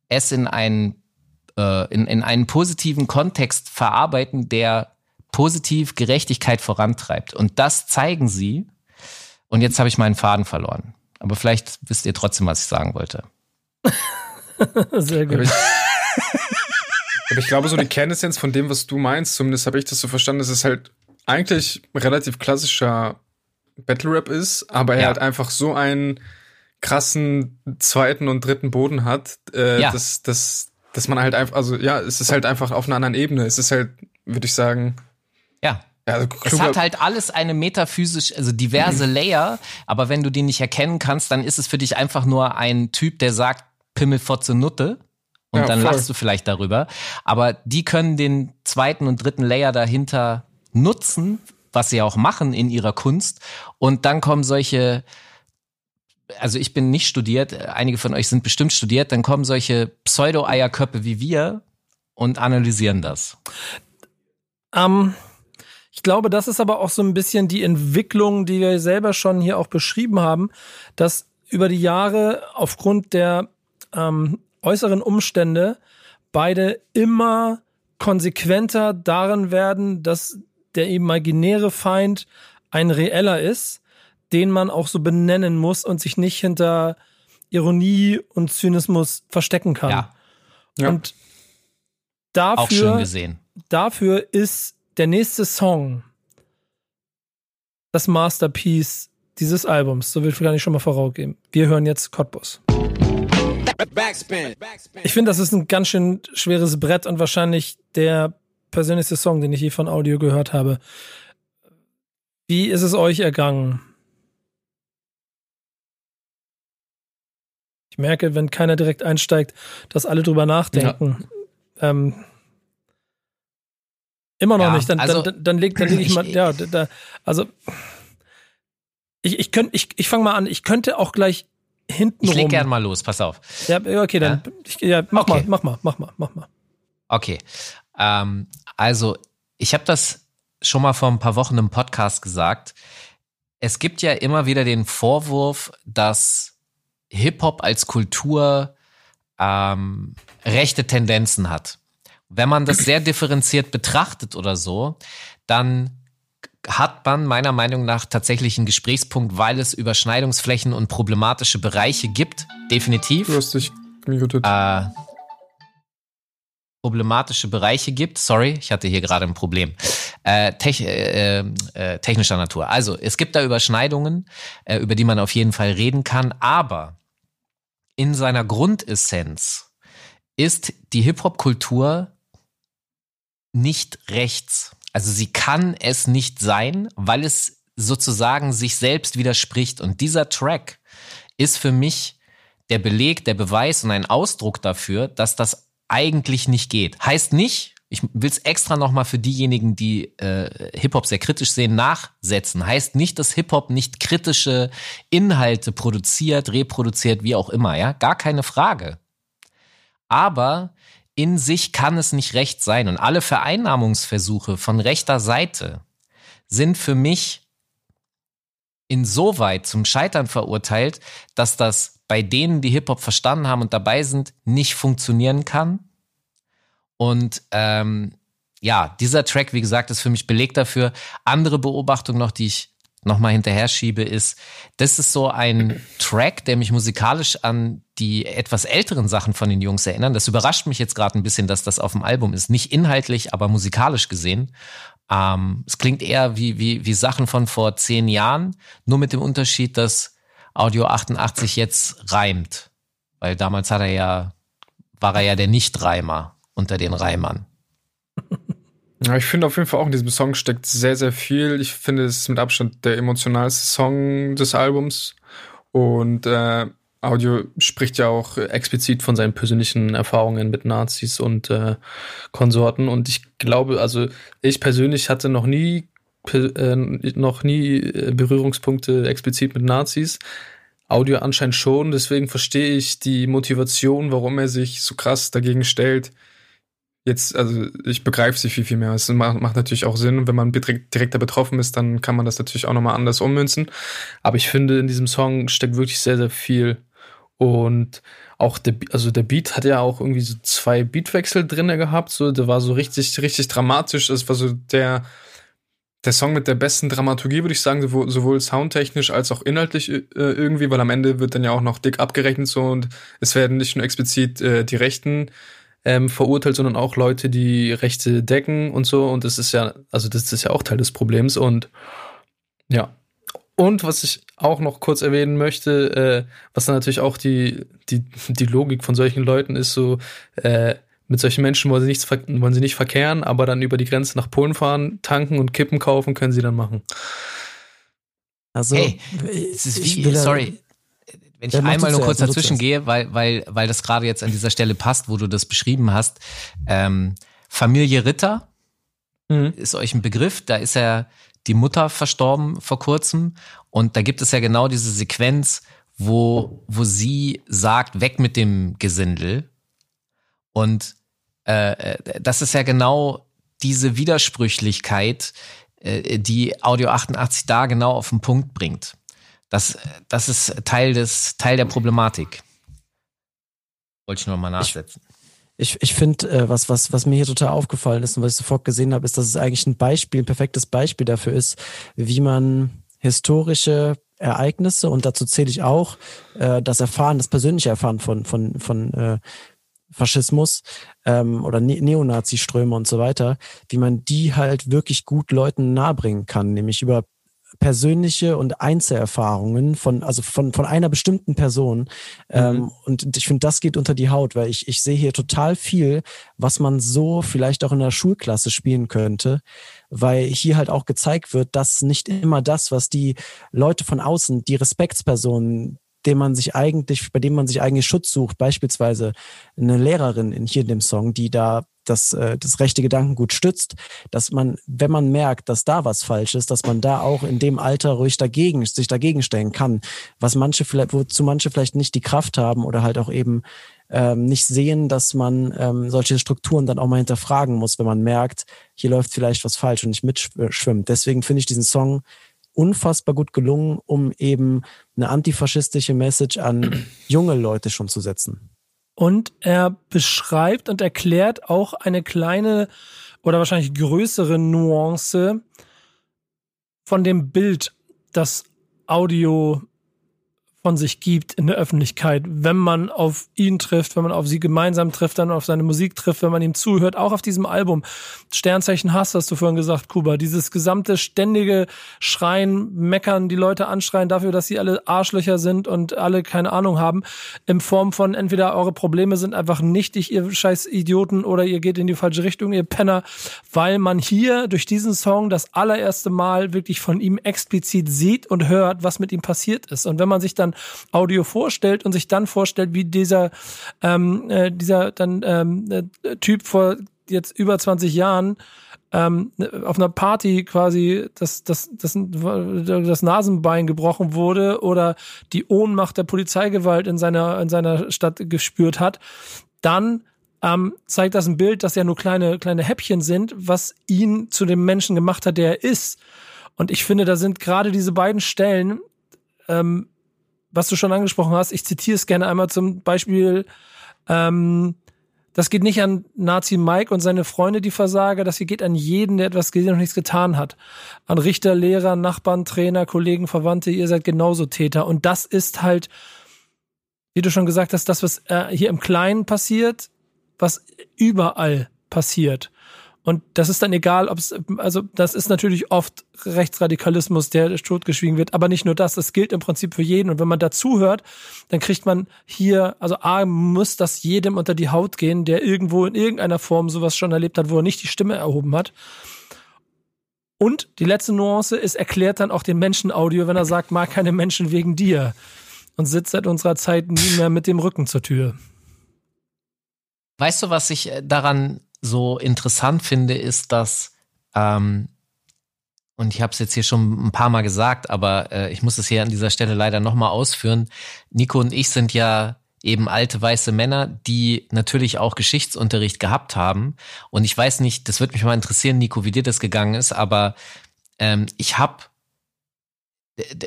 es in einen, äh, in, in einen positiven Kontext verarbeiten, der positiv Gerechtigkeit vorantreibt. Und das zeigen sie. Und jetzt habe ich meinen Faden verloren. Aber vielleicht wisst ihr trotzdem, was ich sagen wollte. *laughs* *laughs* Sehr Aber gut. ich, aber ich glaube, so die Kernessenz von dem, was du meinst, zumindest habe ich das so verstanden, dass es halt eigentlich relativ klassischer Battle Rap ist, aber er Ja. halt einfach so einen krassen zweiten und dritten Boden hat, äh, Ja. dass, dass, dass man halt einfach, also ja, es ist halt einfach auf einer anderen Ebene. Es ist halt, würde ich sagen, Ja, ja, also Es hat halt alles eine metaphysisch, also diverse *clears throat* Layer, aber wenn du die nicht erkennen kannst, dann ist es für dich einfach nur ein Typ, der sagt Pimmelfotze Nutte und Ja, dann voll. lachst du vielleicht darüber. Aber die können den zweiten und dritten Layer dahinter nutzen, was sie auch machen in ihrer Kunst. Und dann kommen solche, also ich bin nicht studiert, einige von euch sind bestimmt studiert, dann kommen solche Pseudo-Eierköpfe wie wir und analysieren das. Ähm, ich glaube, das ist aber auch so ein bisschen die Entwicklung, die wir selber schon hier auch beschrieben haben, dass über die Jahre aufgrund der ähm, äußeren Umstände beide immer konsequenter darin werden, dass der imaginäre Feind ein reeller ist, den man auch so benennen muss und sich nicht hinter Ironie und Zynismus verstecken kann. Ja, Ja. Und dafür dafür ist der nächste Song das Masterpiece dieses Albums. So will ich gar nicht schon mal vorausgeben. Wir hören jetzt Cottbus. Backspin. Ich finde, das ist ein ganz schön schweres Brett und wahrscheinlich der persönlichste Song, den ich je von Audio gehört habe. Wie ist es euch ergangen? Ich merke, wenn keiner direkt einsteigt, dass alle drüber nachdenken. Ähm, immer noch Ja, nicht. Dann, also- dann, dann leg, dann leg ich mal, ja, da- also ich, ich könnte, ich, ich fange mal an. Ich könnte auch gleich hinten Ich leg gern mal los, pass auf. Ja, ja, okay, dann Ich, ja, mach Okay. mal, mach mal, mach mal, mach mal. Okay. Ähm, also, ich habe das schon mal vor ein paar Wochen im Podcast gesagt. Es gibt ja immer wieder den Vorwurf, dass Hip-Hop als Kultur ähm, rechte Tendenzen hat. Wenn man das sehr differenziert betrachtet oder so, dann hat man meiner Meinung nach tatsächlich einen Gesprächspunkt, weil es Überschneidungsflächen und problematische Bereiche gibt. Definitiv du hast dich gemutet. äh, problematische Bereiche gibt. Sorry, ich hatte hier gerade ein Problem. Äh, tech, äh, äh, technischer Natur. Also, es gibt da Überschneidungen, äh, über die man auf jeden Fall reden kann, aber in seiner Grundessenz ist die Hip-Hop-Kultur nicht rechts. Also sie kann es nicht sein, weil es sozusagen sich selbst widerspricht. Und dieser Track ist für mich der Beleg, der Beweis und ein Ausdruck dafür, dass das eigentlich nicht geht. Heißt nicht, ich will es extra nochmal für diejenigen, die äh, Hip-Hop sehr kritisch sehen, nachsetzen. Heißt nicht, dass Hip-Hop nicht kritische Inhalte produziert, reproduziert, wie auch immer, ja? Gar keine Frage. Aber in sich kann es nicht recht sein. Und alle Vereinnahmungsversuche von rechter Seite sind für mich insoweit zum Scheitern verurteilt, dass das bei denen, die Hip-Hop verstanden haben und dabei sind, nicht funktionieren kann. Und ähm, ja, dieser Track, wie gesagt, ist für mich Beleg dafür. Andere Beobachtung noch, die ich nochmal hinterher schiebe, ist, das ist so ein Track, der mich musikalisch an die etwas älteren Sachen von den Jungs erinnern. Das überrascht mich jetzt gerade ein bisschen, dass das auf dem Album ist. Nicht inhaltlich, aber musikalisch gesehen. Ähm, es klingt eher wie, wie, wie Sachen von vor zehn Jahren, nur mit dem Unterschied, dass Audio 88 jetzt reimt. Weil damals hat er ja, war er ja der Nicht-Reimer unter den Reimern. Ja, ich finde auf jeden Fall auch in diesem Song steckt sehr, sehr viel. Ich finde, es ist mit Abstand der emotionalste Song des Albums. Und äh, Audio spricht ja auch explizit von seinen persönlichen Erfahrungen mit Nazis und äh, Konsorten. Und ich glaube, also ich persönlich hatte noch nie äh, noch nie äh, Berührungspunkte explizit mit Nazis. Audio anscheinend schon, deswegen verstehe ich die Motivation, warum er sich so krass dagegen stellt. Jetzt, also ich begreife sie viel, viel mehr. Es macht, natürlich auch Sinn. wenn man direkt, direkt da betroffen ist, dann kann man das natürlich auch nochmal anders ummünzen. Aber ich finde, in diesem Song steckt wirklich sehr, sehr viel. Und auch der, also der Beat hat ja auch irgendwie so zwei Beatwechsel drin gehabt. So, der war so richtig, richtig dramatisch. Das war so der, der Song mit der besten Dramaturgie, würde ich sagen, sowohl, sowohl soundtechnisch als auch inhaltlich äh, irgendwie, weil am Ende wird dann ja auch noch dick abgerechnet so und es werden nicht nur explizit äh, die Rechten ähm, verurteilt, sondern auch Leute, die Rechte decken und so. Und das ist ja, also das ist ja auch Teil des Problems. Und ja. Und was ich auch noch kurz erwähnen möchte, äh, was dann natürlich auch die, die, die Logik von solchen Leuten ist, so, äh, mit solchen Menschen wollen sie, nichts, wollen sie nicht verkehren, aber dann über die Grenze nach Polen fahren, tanken und Kippen kaufen, können sie dann machen. Also, hey, es ist wie, sorry, wenn ich einmal nur kurz dazwischen gehe, weil, weil, weil das gerade jetzt an dieser Stelle passt, wo du das beschrieben hast. Ähm, Familie Ritter mhm. ist euch ein Begriff. Da ist ja die Mutter verstorben vor kurzem. Und da gibt es ja genau diese Sequenz, wo, wo sie sagt, weg mit dem Gesindel. Und äh, äh das ist ja genau diese Widersprüchlichkeit, äh, die Audio 88 da genau auf den Punkt bringt. Das, das ist Teil des, Teil der Problematik. Wollte ich nur mal nachsetzen. Ich, ich finde, äh, was, was, was mir hier total aufgefallen ist und was ich sofort gesehen habe, ist, dass es eigentlich ein Beispiel, ein perfektes Beispiel dafür ist, wie man historische Ereignisse, und dazu zähle ich auch äh, das Erfahren, das persönliche Erfahren von, von, von äh, Faschismus ähm, oder ne Neonazi-Ströme und so weiter, wie man die halt wirklich gut Leuten nahebringen kann, nämlich über persönliche und Einzelerfahrungen von, also von, von einer bestimmten Person. Mhm. Ähm, und ich finde, das geht unter die Haut, weil ich, ich sehe hier total viel, was man so vielleicht auch in der Schulklasse spielen könnte, weil hier halt auch gezeigt wird, dass nicht immer das, was die Leute von außen, die Respektspersonen, dem man sich eigentlich, bei dem man sich eigentlich Schutz sucht, beispielsweise eine Lehrerin in hier in dem Song, die da das, äh, das rechte Gedankengut stützt, dass man, wenn man merkt, dass da was falsch ist, dass man da auch in dem Alter ruhig dagegen, sich dagegen stellen kann, was manche vielleicht, wozu manche vielleicht nicht die Kraft haben oder halt auch eben ähm, nicht sehen, dass man ähm, solche Strukturen dann auch mal hinterfragen muss, wenn man merkt, hier läuft vielleicht was falsch und nicht mitschwimmt. Deswegen finde ich diesen Song unfassbar gut gelungen, um eben eine antifaschistische Message an junge Leute schon zu setzen. Und er beschreibt und erklärt auch eine kleine oder wahrscheinlich größere Nuance von dem Bild, das Audio von sich gibt in der Öffentlichkeit, wenn man auf ihn trifft, wenn man auf sie gemeinsam trifft, dann auf seine Musik trifft, wenn man ihm zuhört, auch auf diesem Album. Sternzeichen Hass, hast du vorhin gesagt, Kuba. Dieses gesamte ständige Schreien, Meckern, die Leute anschreien dafür, dass sie alle Arschlöcher sind und alle keine Ahnung haben, in Form von entweder eure Probleme sind einfach nichtig, ihr scheiß Idioten, oder ihr geht in die falsche Richtung, ihr Penner, weil man hier durch diesen Song das allererste Mal wirklich von ihm explizit sieht und hört, was mit ihm passiert ist. Und wenn man sich dann Audio vorstellt und sich dann vorstellt, wie dieser, ähm, äh, dieser dann ähm, äh, Typ vor jetzt über 20 Jahren ähm, auf einer Party quasi das, das, das, das Nasenbein gebrochen wurde oder die Ohnmacht der Polizeigewalt in seiner, in seiner Stadt gespürt hat, dann ähm, zeigt das ein Bild, dass ja nur kleine, kleine Häppchen sind, was ihn zu dem Menschen gemacht hat, der er ist. Und ich finde, da sind gerade diese beiden Stellen ähm, was du schon angesprochen hast, ich zitiere es gerne einmal zum Beispiel, ähm, das geht nicht an Nazi Mike und seine Freunde, die Versager, das hier geht an jeden, der etwas gesehen und nichts getan hat. An Richter, Lehrer, Nachbarn, Trainer, Kollegen, Verwandte, ihr seid genauso Täter. Und das ist halt, wie du schon gesagt hast, das, was äh, hier im Kleinen passiert, was überall passiert. Und das ist dann egal, ob es, also das ist natürlich oft Rechtsradikalismus, der totgeschwiegen wird, aber nicht nur das, das gilt im Prinzip für jeden. Und wenn man dazu hört, dann kriegt man hier, also A, muss das jedem unter die Haut gehen, der irgendwo in irgendeiner Form sowas schon erlebt hat, wo er nicht die Stimme erhoben hat. Und die letzte Nuance ist, erklärt dann auch den Menschen Audio, wenn er sagt, mag keine Menschen wegen dir. Und sitzt seit unserer Zeit nie mehr mit dem Rücken zur Tür. Weißt du, was ich äh, daran so interessant finde, ist, dass, ähm, und ich habe es jetzt hier schon ein paar Mal gesagt, aber äh, ich muss es hier an dieser Stelle leider nochmal ausführen. Nico und ich sind ja eben alte weiße Männer, die natürlich auch Geschichtsunterricht gehabt haben. Und ich weiß nicht, das würde mich mal interessieren, Nico, wie dir das gegangen ist, aber ähm, ich habe,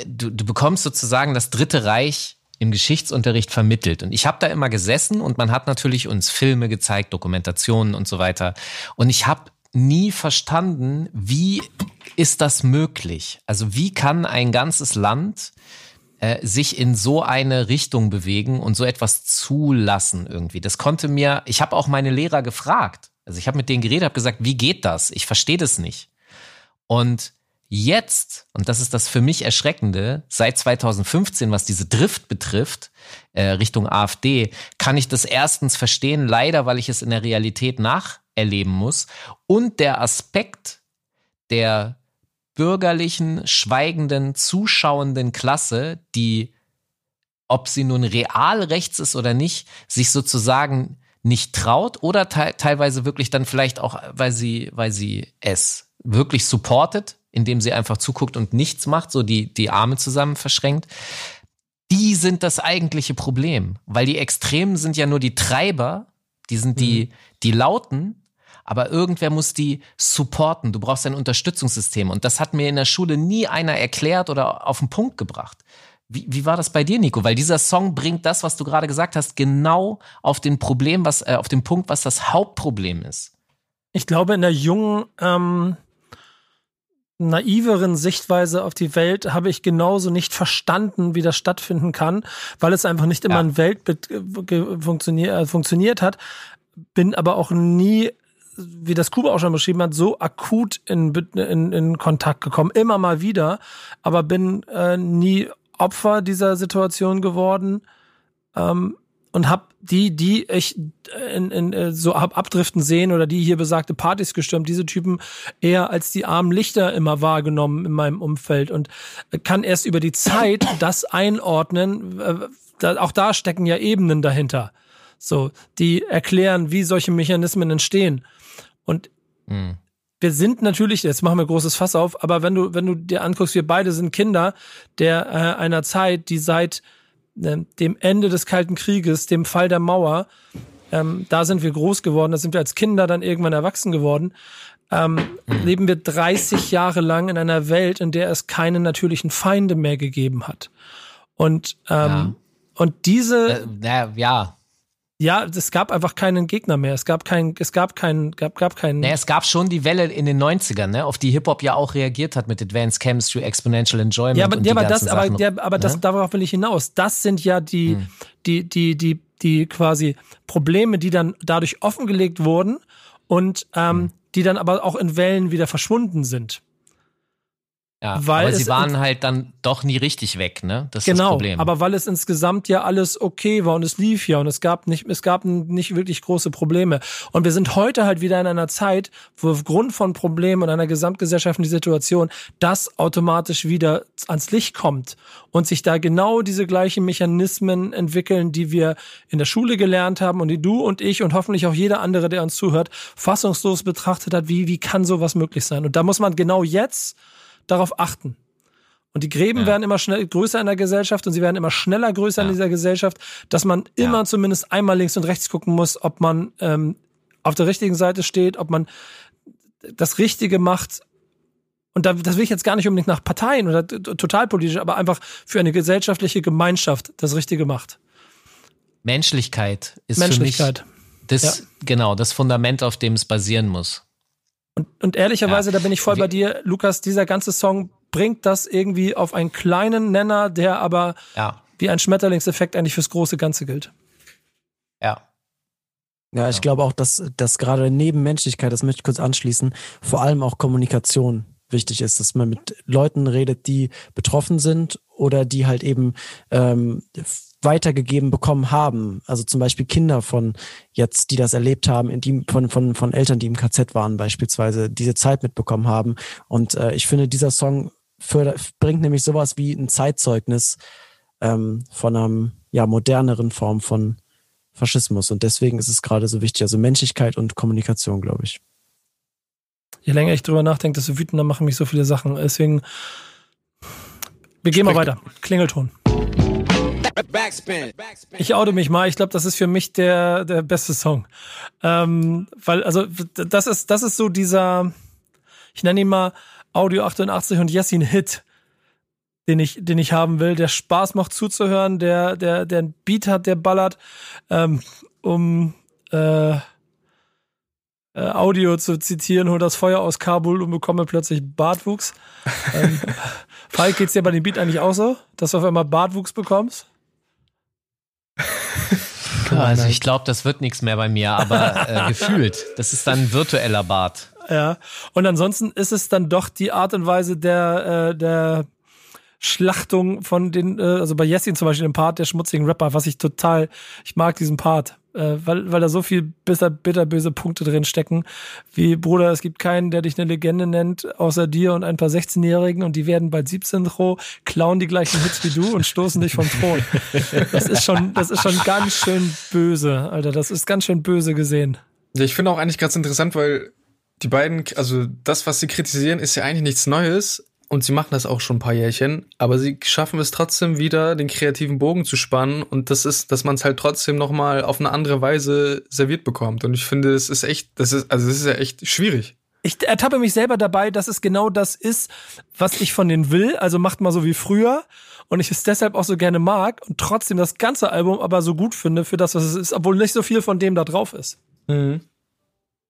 du, du bekommst sozusagen das Dritte Reich im Geschichtsunterricht vermittelt. Und ich habe da immer gesessen und man hat natürlich uns Filme gezeigt, Dokumentationen und so weiter. Und ich habe nie verstanden, wie ist das möglich? Also wie kann ein ganzes Land äh, sich in so eine Richtung bewegen und so etwas zulassen irgendwie? Das konnte mir, ich habe auch meine Lehrer gefragt. Also ich habe mit denen geredet, habe gesagt, wie geht das? Ich verstehe das nicht. Und Jetzt, und das ist das für mich Erschreckende, seit 2015, was diese Drift betrifft, äh, Richtung AfD, kann ich das erstens verstehen, leider, weil ich es in der Realität nacherleben muss. Und der Aspekt der bürgerlichen, schweigenden, zuschauenden Klasse, die, ob sie nun real rechts ist oder nicht, sich sozusagen nicht traut oder te teilweise wirklich dann vielleicht auch, weil sie, weil sie es wirklich supportet, indem sie einfach zuguckt und nichts macht, so die, die Arme zusammen verschränkt. Die sind das eigentliche Problem, weil die Extremen sind ja nur die Treiber, die sind die, mhm. die Lauten, aber irgendwer muss die supporten. Du brauchst ein Unterstützungssystem. Und das hat mir in der Schule nie einer erklärt oder auf den Punkt gebracht. Wie, wie war das bei dir, Nico? Weil dieser Song bringt das, was du gerade gesagt hast, genau auf den Problem, was, äh, auf den Punkt, was das Hauptproblem ist. Ich glaube, in der jungen ähm, naiveren Sichtweise auf die Welt habe ich genauso nicht verstanden, wie das stattfinden kann, weil es einfach nicht immer ja. ein Weltbild funktioniert, äh, funktioniert hat. Bin aber auch nie, wie das Kuba auch schon beschrieben hat, so akut in, in, in Kontakt gekommen. Immer mal wieder, aber bin äh, nie Opfer dieser Situation geworden. Ähm, und hab die, die ich in, in, äh, so hab abdriften sehen oder die hier besagte Partys gestürmt, diese Typen eher als die armen Lichter immer wahrgenommen in meinem Umfeld und kann erst über die Zeit *coughs* das einordnen. Äh, auch da stecken ja Ebenen dahinter. So, die erklären, wie solche Mechanismen entstehen. Und mhm. wir sind natürlich, jetzt machen wir großes Fass auf, aber wenn du, wenn du dir anguckst, wir beide sind Kinder der äh, einer Zeit, die seit dem Ende des Kalten Krieges, dem Fall der Mauer, ähm, da sind wir groß geworden, da sind wir als Kinder dann irgendwann erwachsen geworden, ähm, mhm. leben wir 30 Jahre lang in einer Welt, in der es keine natürlichen Feinde mehr gegeben hat. Und, ähm, ja. und diese. Äh, ja, ja. Ja, es gab einfach keinen Gegner mehr. Es gab keinen, es gab keinen, gab, gab keinen. Naja, es gab schon die Welle in den 90ern, ne, auf die Hip-Hop ja auch reagiert hat mit Advanced Chemistry, Exponential Enjoyment. ja, aber, ja, aber das, ganzen aber, Sachen. ja, aber das, ne? darauf will ich hinaus. Das sind ja die, Hm. die, die, die, die quasi Probleme, die dann dadurch offengelegt wurden und ähm, Hm. die dann aber auch in Wellen wieder verschwunden sind. Ja, weil aber sie waren halt dann doch nie richtig weg, ne? Das ist das Genau, Problem. aber weil es insgesamt ja alles okay war und es lief ja und es gab nicht, es gab nicht wirklich große Probleme. Und wir sind heute halt wieder in einer Zeit, wo aufgrund von Problemen und einer gesamtgesellschaftlichen Situation das automatisch wieder ans Licht kommt und sich da genau diese gleichen Mechanismen entwickeln, die wir in der Schule gelernt haben und die du und ich und hoffentlich auch jeder andere, der uns zuhört, fassungslos betrachtet hat, wie, wie kann sowas möglich sein? Und da muss man genau jetzt darauf achten. Und die Gräben Ja. werden immer schnell größer in der Gesellschaft und sie werden immer schneller größer in Ja. dieser Gesellschaft, dass man immer Ja. zumindest einmal links und rechts gucken muss, ob man ähm, auf der richtigen Seite steht, ob man das Richtige macht. Und da, das will ich jetzt gar nicht unbedingt nach Parteien oder totalpolitisch, aber einfach für eine gesellschaftliche Gemeinschaft das Richtige macht. Menschlichkeit ist Menschlichkeit. für mich das, genau, das Fundament, auf dem es basieren muss. Und, und ehrlicherweise, Ja. da bin ich voll bei dir, Lukas, dieser ganze Song bringt das irgendwie auf einen kleinen Nenner, der aber Ja, wie ein Schmetterlingseffekt eigentlich fürs große Ganze gilt. ja. Ja, ich glaube auch, dass, dass gerade neben Menschlichkeit, das möchte ich kurz anschließen, vor allem auch Kommunikation wichtig ist, dass man mit Leuten redet, die betroffen sind oder die halt eben ähm, weitergegeben bekommen haben. Also zum Beispiel Kinder von jetzt, die das erlebt haben, in die, von, von, von Eltern, die im KZ waren beispielsweise, diese Zeit mitbekommen haben. Und äh, ich finde, dieser Song förder, bringt nämlich sowas wie ein Zeitzeugnis ähm, von einer ja, moderneren Form von Faschismus. Und deswegen ist es gerade so wichtig. Also Menschlichkeit und Kommunikation, glaube ich. Je länger ich drüber nachdenke, desto wütender machen mich so viele Sachen. Deswegen, wir gehen mal weiter. Klingelton. Backspin. Ich oute mich mal. Ich glaube, das ist für mich der, der beste Song. Ähm, weil, also, das ist, das ist so dieser, ich nenne ihn mal Audio 88 und Yassin Hit, den ich, den ich haben will, der Spaß macht zuzuhören, der, der, der einen Beat hat, der ballert, ähm, um, äh, äh, Audio zu zitieren, hol das Feuer aus Kabul und bekomme plötzlich Bartwuchs. ähm, *laughs* Falk, geht's dir bei dem Beat eigentlich auch so, dass du auf einmal Bartwuchs bekommst? Also ich glaube, das wird nichts mehr bei mir, aber äh, *laughs* gefühlt. Das ist dann ein virtueller Bart. Ja. Und ansonsten ist es dann doch die Art und Weise der, äh, der Schlachtung von den, äh, also bei Jessin zum Beispiel, dem Part der schmutzigen Rapper, was ich total, ich mag diesen Part, äh, weil, weil da so viel bitter, bitterböse Punkte drin stecken, wie Bruder, es gibt keinen, der dich eine Legende nennt, außer dir und ein paar 16-Jährigen und die werden bald 17 Ro, klauen die gleichen Hits wie du und stoßen dich vom Thron. Das ist schon, das ist schon ganz schön böse, Alter, das ist ganz schön böse gesehen. Ja, ich finde auch eigentlich ganz interessant, weil die beiden, also das, was sie kritisieren, ist ja eigentlich nichts Neues. Und sie machen das auch schon ein paar Jährchen, aber sie schaffen es trotzdem wieder, den kreativen Bogen zu spannen. Und das ist, dass man es halt trotzdem nochmal auf eine andere Weise serviert bekommt. Und ich finde, es ist echt, das ist, also es ist ja echt schwierig. Ich ertappe mich selber dabei, dass es genau das ist, was ich von denen will. Also macht mal so wie früher. Und ich es deshalb auch so gerne mag und trotzdem das ganze Album aber so gut finde für das, was es ist, obwohl nicht so viel von dem da drauf ist. Mhm.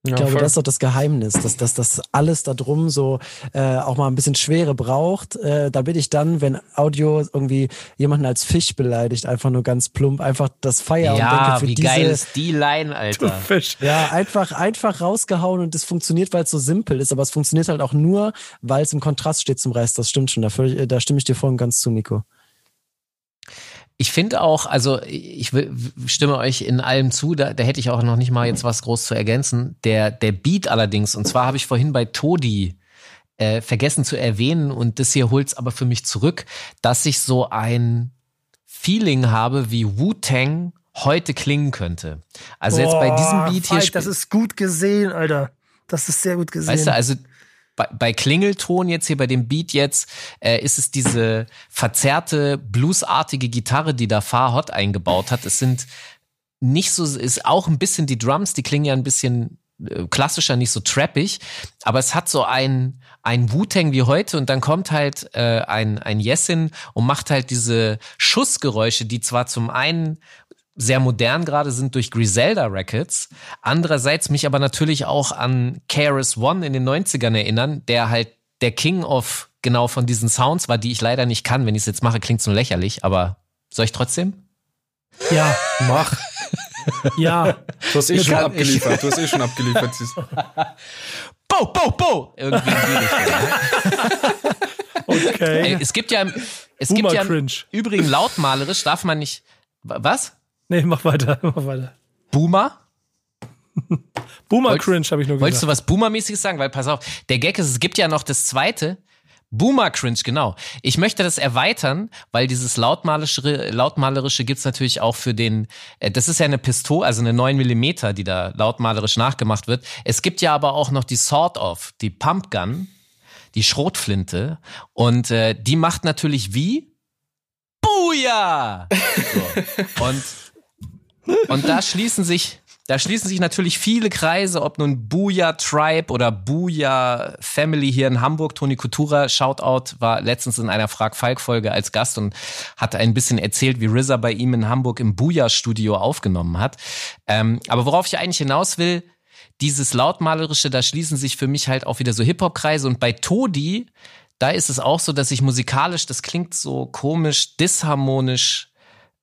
Ich glaube, das ist doch das Geheimnis, dass, dass das alles da drum so äh, auch mal ein bisschen Schwere braucht, äh, damit ich dann, wenn Audio irgendwie jemanden als Fisch beleidigt, einfach nur ganz plump, einfach das feier und Ja, denke, für wie diese, geil ist die Line, Alter. Fisch. ja, einfach, einfach rausgehauen und es funktioniert, weil es so simpel ist, aber es funktioniert halt auch nur, weil es im Kontrast steht zum Rest. Das stimmt schon, da, äh, da stimme ich dir voll und ganz zu, Nico. Ich finde auch, also ich will- stimme euch in allem zu, da, da hätte ich auch noch nicht mal jetzt was groß zu ergänzen. Der, der Beat allerdings, und zwar habe ich vorhin bei Todi äh, vergessen zu erwähnen, und das hier holt's aber für mich zurück, dass ich so ein Feeling habe, wie Wu-Tang heute klingen könnte. Also jetzt bei diesem Beat hier. Falk, das ist gut gesehen, Alter. Das ist sehr gut gesehen. Weißt du, also bei, bei Klingelton jetzt hier, bei dem Beat jetzt, äh, ist es diese verzerrte, bluesartige Gitarre, die da Far Hot eingebaut hat. Es sind nicht so, ist auch ein bisschen die Drums, die klingen ja ein bisschen äh, klassischer, nicht so trappig, aber es hat so ein, ein Wu-Tang wie heute und dann kommt halt äh, ein, ein Yesin und macht halt diese Schussgeräusche, die zwar zum einen sehr modern gerade sind durch Griselda Records. Andererseits mich aber natürlich auch an KRS One in den 90ern erinnern, der halt der King of genau von diesen Sounds war, die ich leider nicht kann. Wenn ich es jetzt mache, klingt es nur lächerlich, aber soll ich trotzdem? Ja, Mach. *laughs* ja. Du hast eh schon abgeliefert. Du hast eh schon abgeliefert. *laughs* Bo, bo, bo! Irgendwie in die Richtung. Ey, Okay. es gibt ja, im- es Boomer gibt ja Cringe. Übrigen lautmalerisch darf man nicht. Wa- Was? Nee, mach weiter, *laughs* mach weiter. Boomer? Boomer Cringe habe ich nur Wolltest du gesagt. was Boomer-mäßiges sagen? Weil pass auf, der Gag ist, es gibt ja noch das zweite. Boomer Cringe, genau. Ich möchte das erweitern, weil dieses lautmalerische, lautmalerische gibt's natürlich auch für den, äh, das ist ja eine Pistole, also eine 9 Millimeter, die da lautmalerisch nachgemacht wird. Es gibt ja aber auch noch die Sort of, die Pumpgun, die Schrotflinte und äh, die macht natürlich wie? Booyah! So. *laughs* Und und da schließen sich, da schließen sich natürlich viele Kreise, ob nun Booyah Tribe oder Booyah Family hier in Hamburg. Toni Kutura, Shoutout, war letztens in einer Frag-Falk-Folge als Gast und hat ein bisschen erzählt, wie RZA bei ihm in Hamburg im Booyah-Studio aufgenommen hat. Ähm, aber worauf ich eigentlich hinaus will, dieses lautmalerische, da schließen sich für mich halt auch wieder so Hip-Hop-Kreise und bei Todi, da ist es auch so, dass ich musikalisch, das klingt so komisch, disharmonisch,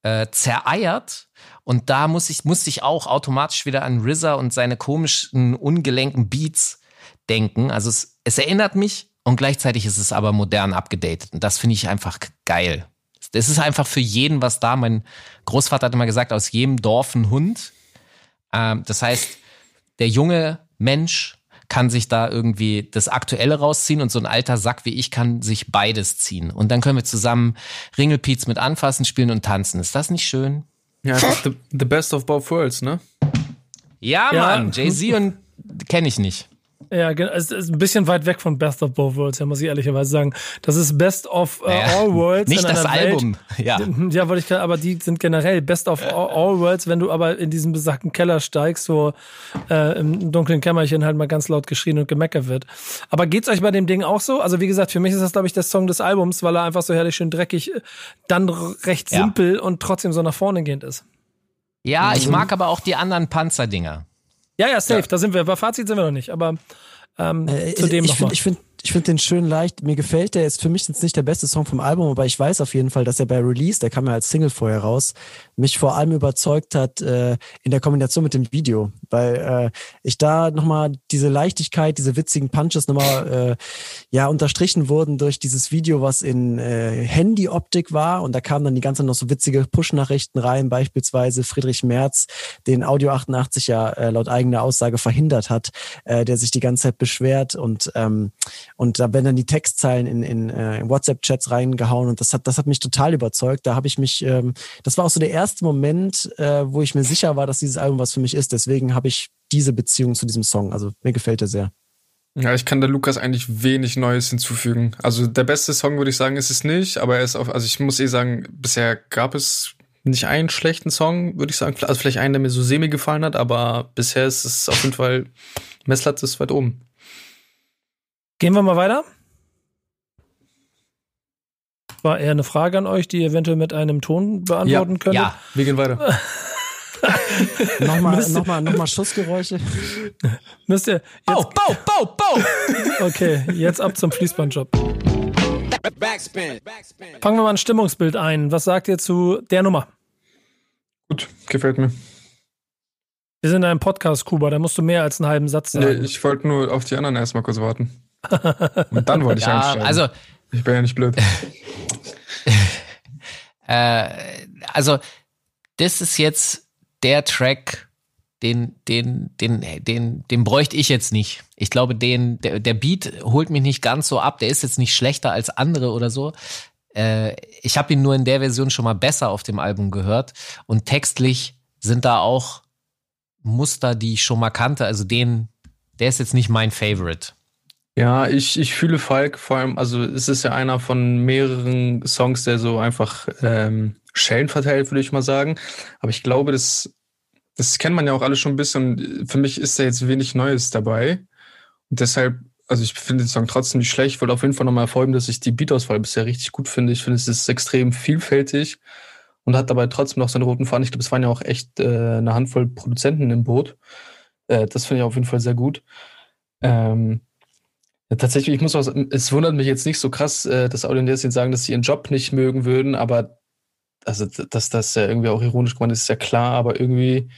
äh, zereiert. Und da muss ich, musste ich auch automatisch wieder an RZA und seine komischen, ungelenken Beats denken. Also es, es erinnert mich und gleichzeitig ist es aber modern abgedatet. Und das finde ich einfach geil. Das ist einfach für jeden was da. Mein Großvater hat immer gesagt, aus jedem Dorf ein Hund. Ähm, das heißt, der junge Mensch kann sich da irgendwie das Aktuelle rausziehen und so ein alter Sack wie ich kann sich beides ziehen. Und dann können wir zusammen Ringelpiez mit anfassen, spielen und tanzen. Ist das nicht schön? Ja, *laughs* einfach the, the best of both worlds, ne? Ja, Ja. Mann, Jay-Z und kenne ich nicht. Ja, genau. Es ist ein bisschen weit weg von Best of Both Worlds, ja, muss ich ehrlicherweise sagen. Das ist Best of Naja, All Worlds. Nicht das Welt, Album. Ja. Ja, wollte ich gerade, aber die sind generell Best of All, all Worlds, wenn du aber in diesen besagten Keller steigst, wo äh, im dunklen Kämmerchen halt mal ganz laut geschrien und gemeckert wird. Aber geht's euch bei dem Ding auch so? Also wie gesagt, für mich ist das, glaube ich, der Song des Albums, weil er einfach so herrlich schön dreckig, äh, dann recht Ja. simpel und trotzdem so nach vorne gehend ist. Ja, ich mag aber auch die anderen Panzerdinger. Ja, ja, safe, da sind wir. Bei Fazit sind wir noch nicht, aber ähm, Äh, zu dem ich nochmal. finde ich find, ich find den schön leicht. Mir gefällt der. Ist für mich jetzt nicht der beste Song vom Album, aber ich weiß auf jeden Fall, dass er bei Release, der kam ja als Single vorher raus, mich vor allem überzeugt hat äh, in der Kombination mit dem Video, weil äh, ich da nochmal diese Leichtigkeit, diese witzigen Punches nochmal äh, ja unterstrichen wurden durch dieses Video, was in äh, Handy-Optik war und da kamen dann die ganze Zeit noch so witzige Push-Nachrichten rein, beispielsweise Friedrich Merz, den Audio 88 ja äh, laut eigener Aussage verhindert hat, äh, der sich die ganze Zeit beschwert und ähm, und da werden dann die Textzeilen in, in, äh, in WhatsApp-Chats reingehauen und das hat das hat mich total überzeugt. Da habe ich mich, ähm, das war auch so der erste Moment, äh, wo ich mir sicher war, dass dieses Album was für mich ist. Deswegen habe ich diese Beziehung zu diesem Song. Also mir gefällt er sehr. Ja, ich kann der Lukas eigentlich wenig Neues hinzufügen. Also der beste Song würde ich sagen, ist es nicht, aber er ist auf, also ich muss eh sagen, bisher gab es nicht einen schlechten Song, würde ich sagen. Also vielleicht einen, der mir so semi gefallen hat, aber bisher ist es auf jeden Fall, Messlatte ist weit oben. Gehen wir mal weiter. War eher eine Frage an euch, die ihr eventuell mit einem Ton beantworten könntet. Ja, Wir gehen weiter. *laughs* Nochmal, Müsste- nochmal, nochmal Schussgeräusche. Müsst ihr Bau, bau, bau, bau! okay, jetzt ab zum Fließbandjob. Backspin. Fangen wir mal ein Stimmungsbild ein. Was sagt ihr zu der Nummer? Gut, gefällt mir. Wir sind in einem Podcast, Kuba, da musst du mehr als einen halben Satz Nee, sagen. ich wollte nur auf die anderen erstmal kurz warten. Und dann wollte ich Ja, einsteigen. also, ich bin ja nicht blöd. *laughs* äh, also, das ist jetzt der Track, den, den, den, den, den bräuchte ich jetzt nicht. Ich glaube, den, der, der Beat holt mich nicht ganz so ab. Der ist jetzt nicht schlechter als andere oder so. Äh, ich habe ihn nur in der Version schon mal besser auf dem Album gehört. Und textlich sind da auch Muster, die ich schon mal kannte. Also den, der ist jetzt nicht mein Favorite. Ja, ich, ich fühle Falk vor allem, also es ist ja einer von mehreren Songs, der so einfach ähm, Schellen verteilt, würde ich mal sagen. Aber ich glaube, das, das kennt man ja auch alle schon ein bisschen. Für mich ist da jetzt wenig Neues dabei. Und deshalb, also ich finde den Song trotzdem nicht schlecht. Ich wollte auf jeden Fall nochmal hervorheben, dass ich die Beatauswahl bisher richtig gut finde. Ich finde, es ist extrem vielfältig. und hat dabei trotzdem noch seinen roten Faden. Ich glaube, es waren ja auch echt äh, eine Handvoll Produzenten im Boot. Äh, das finde ich auf jeden Fall sehr gut. Ähm, ja, tatsächlich, ich muss auch, es wundert mich jetzt nicht so krass, äh, dass Audiences jetzt sagen, dass sie ihren Job nicht mögen würden, aber also, dass das ja irgendwie auch ironisch gemeint ist, ist ja klar, aber irgendwie,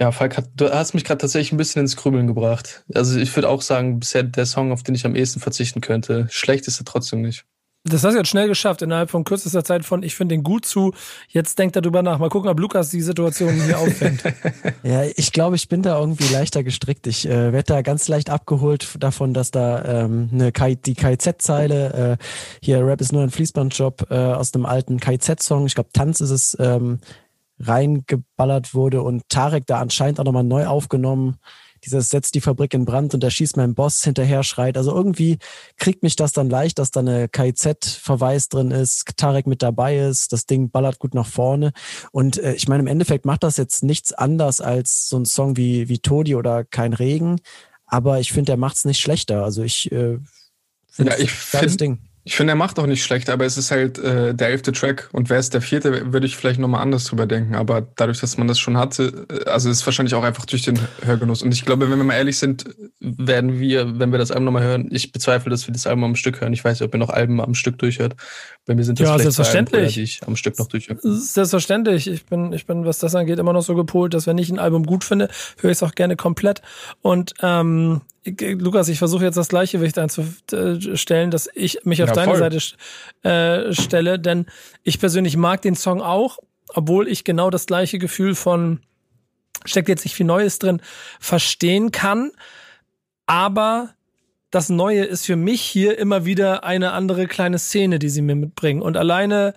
ja, Falk, hat, du hast mich gerade tatsächlich ein bisschen ins Grübeln gebracht. Also ich würde auch sagen, bisher der Song, auf den ich am ehesten verzichten könnte. Schlecht ist er trotzdem nicht. Das hast du jetzt schnell geschafft, innerhalb von kürzester Zeit von ich finde den gut zu, jetzt denkt er drüber nach. Mal gucken, ob Lukas die Situation hier *laughs* auffängt. ja, ich glaube, ich bin da irgendwie leichter gestrickt. Ich äh, werde da ganz leicht abgeholt davon, dass da ähm, eine K die KIZ-Zeile, äh, hier Rap ist nur ein Fließbandjob äh, aus dem alten KIZ-Song, ich glaube Tanz ist es, ähm, reingeballert wurde und Tarek da anscheinend auch nochmal neu aufgenommen dieses setzt die Fabrik in Brand und da schießt mein Boss hinterher schreit. Also irgendwie kriegt mich das dann leicht, dass da eine KIZ-Verweis drin ist, Tarek mit dabei ist, das Ding ballert gut nach vorne. Und äh, ich meine, im Endeffekt macht das jetzt nichts anders als so ein Song wie, wie Todi oder Kein Regen. Aber ich finde, der macht es nicht schlechter. Also ich äh, finde ja, ich find, Ding. Ich finde, er macht auch nicht schlecht, aber es ist halt äh, der elfte Track und wäre es der vierte, würde ich vielleicht nochmal anders drüber denken. Aber dadurch, dass man das schon hatte, äh, also ist wahrscheinlich auch einfach durch den Hörgenuss. Und ich glaube, wenn wir mal ehrlich sind, werden wir, wenn wir das Album nochmal hören, ich bezweifle, dass wir das Album am Stück hören. Ich weiß nicht, ob ihr noch Alben am Stück durchhört. Bei mir sind das ja, vielleicht selbstverständlich. Alben, die ich am Stück noch durchhöre. Selbstverständlich. Ich bin, ich bin, was das angeht, immer noch so gepolt, dass wenn ich ein Album gut finde, höre ich es auch gerne komplett. Und ähm, Lukas, ich versuche jetzt das Gleichgewicht einzustellen, dass ich mich auf ja, deine Seite äh, stelle, denn ich persönlich mag den Song auch, obwohl ich genau das gleiche Gefühl von steckt jetzt nicht viel Neues drin, verstehen kann. Aber das Neue ist für mich hier immer wieder eine andere kleine Szene, die sie mir mitbringen. Und alleine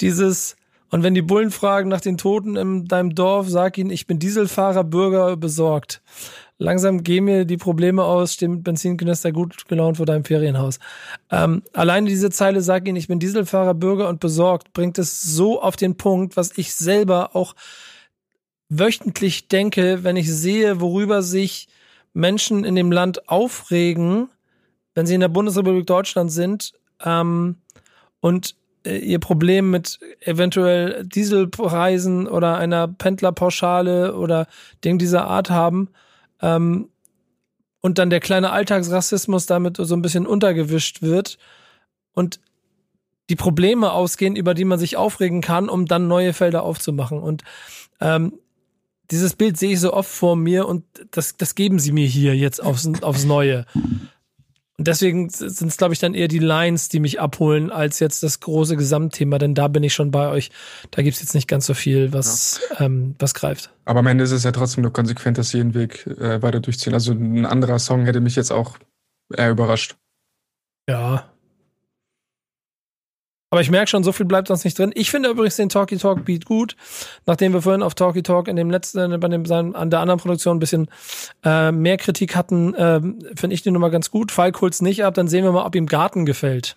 dieses, und wenn die Bullen fragen nach den Toten in deinem Dorf, sag ihnen, ich bin Dieselfahrer, Bürger, besorgt langsam gehen mir die Probleme aus, stehen mit Benzinkanister gut gelaunt vor deinem Ferienhaus. Ähm, alleine diese Zeile, sag Ihnen, ich bin Dieselfahrer, Bürger und besorgt, bringt es so auf den Punkt, was ich selber auch wöchentlich denke, wenn ich sehe, worüber sich Menschen in dem Land aufregen, wenn sie in der Bundesrepublik Deutschland sind ähm, und äh, ihr Problem mit eventuell Dieselpreisen oder einer Pendlerpauschale oder Ding dieser Art haben ähm, und dann der kleine Alltagsrassismus damit so ein bisschen untergewischt wird und die Probleme ausgehen, über die man sich aufregen kann, um dann neue Felder aufzumachen. Und ähm, dieses Bild sehe ich so oft vor mir und das, das geben sie mir hier jetzt aufs, aufs Neue. Und deswegen sind es, glaube ich, dann eher die Lines, die mich abholen, als jetzt das große Gesamtthema, denn da bin ich schon bei euch. Da gibt's jetzt nicht ganz so viel, was, ja. ähm, was greift. Aber am Ende ist es ja trotzdem nur konsequent, dass sie den Weg äh, weiter durchziehen. Also ein anderer Song hätte mich jetzt auch eher überrascht. Ja, aber ich merke schon, so viel bleibt sonst nicht drin. Ich finde übrigens den Talkie Talk Beat gut, nachdem wir vorhin auf Talkie Talk in dem letzten, bei dem an der anderen Produktion ein bisschen äh, mehr Kritik hatten, äh, finde ich den Nummer ganz gut. Falk holt's nicht ab, dann sehen wir mal, ob ihm Garten gefällt.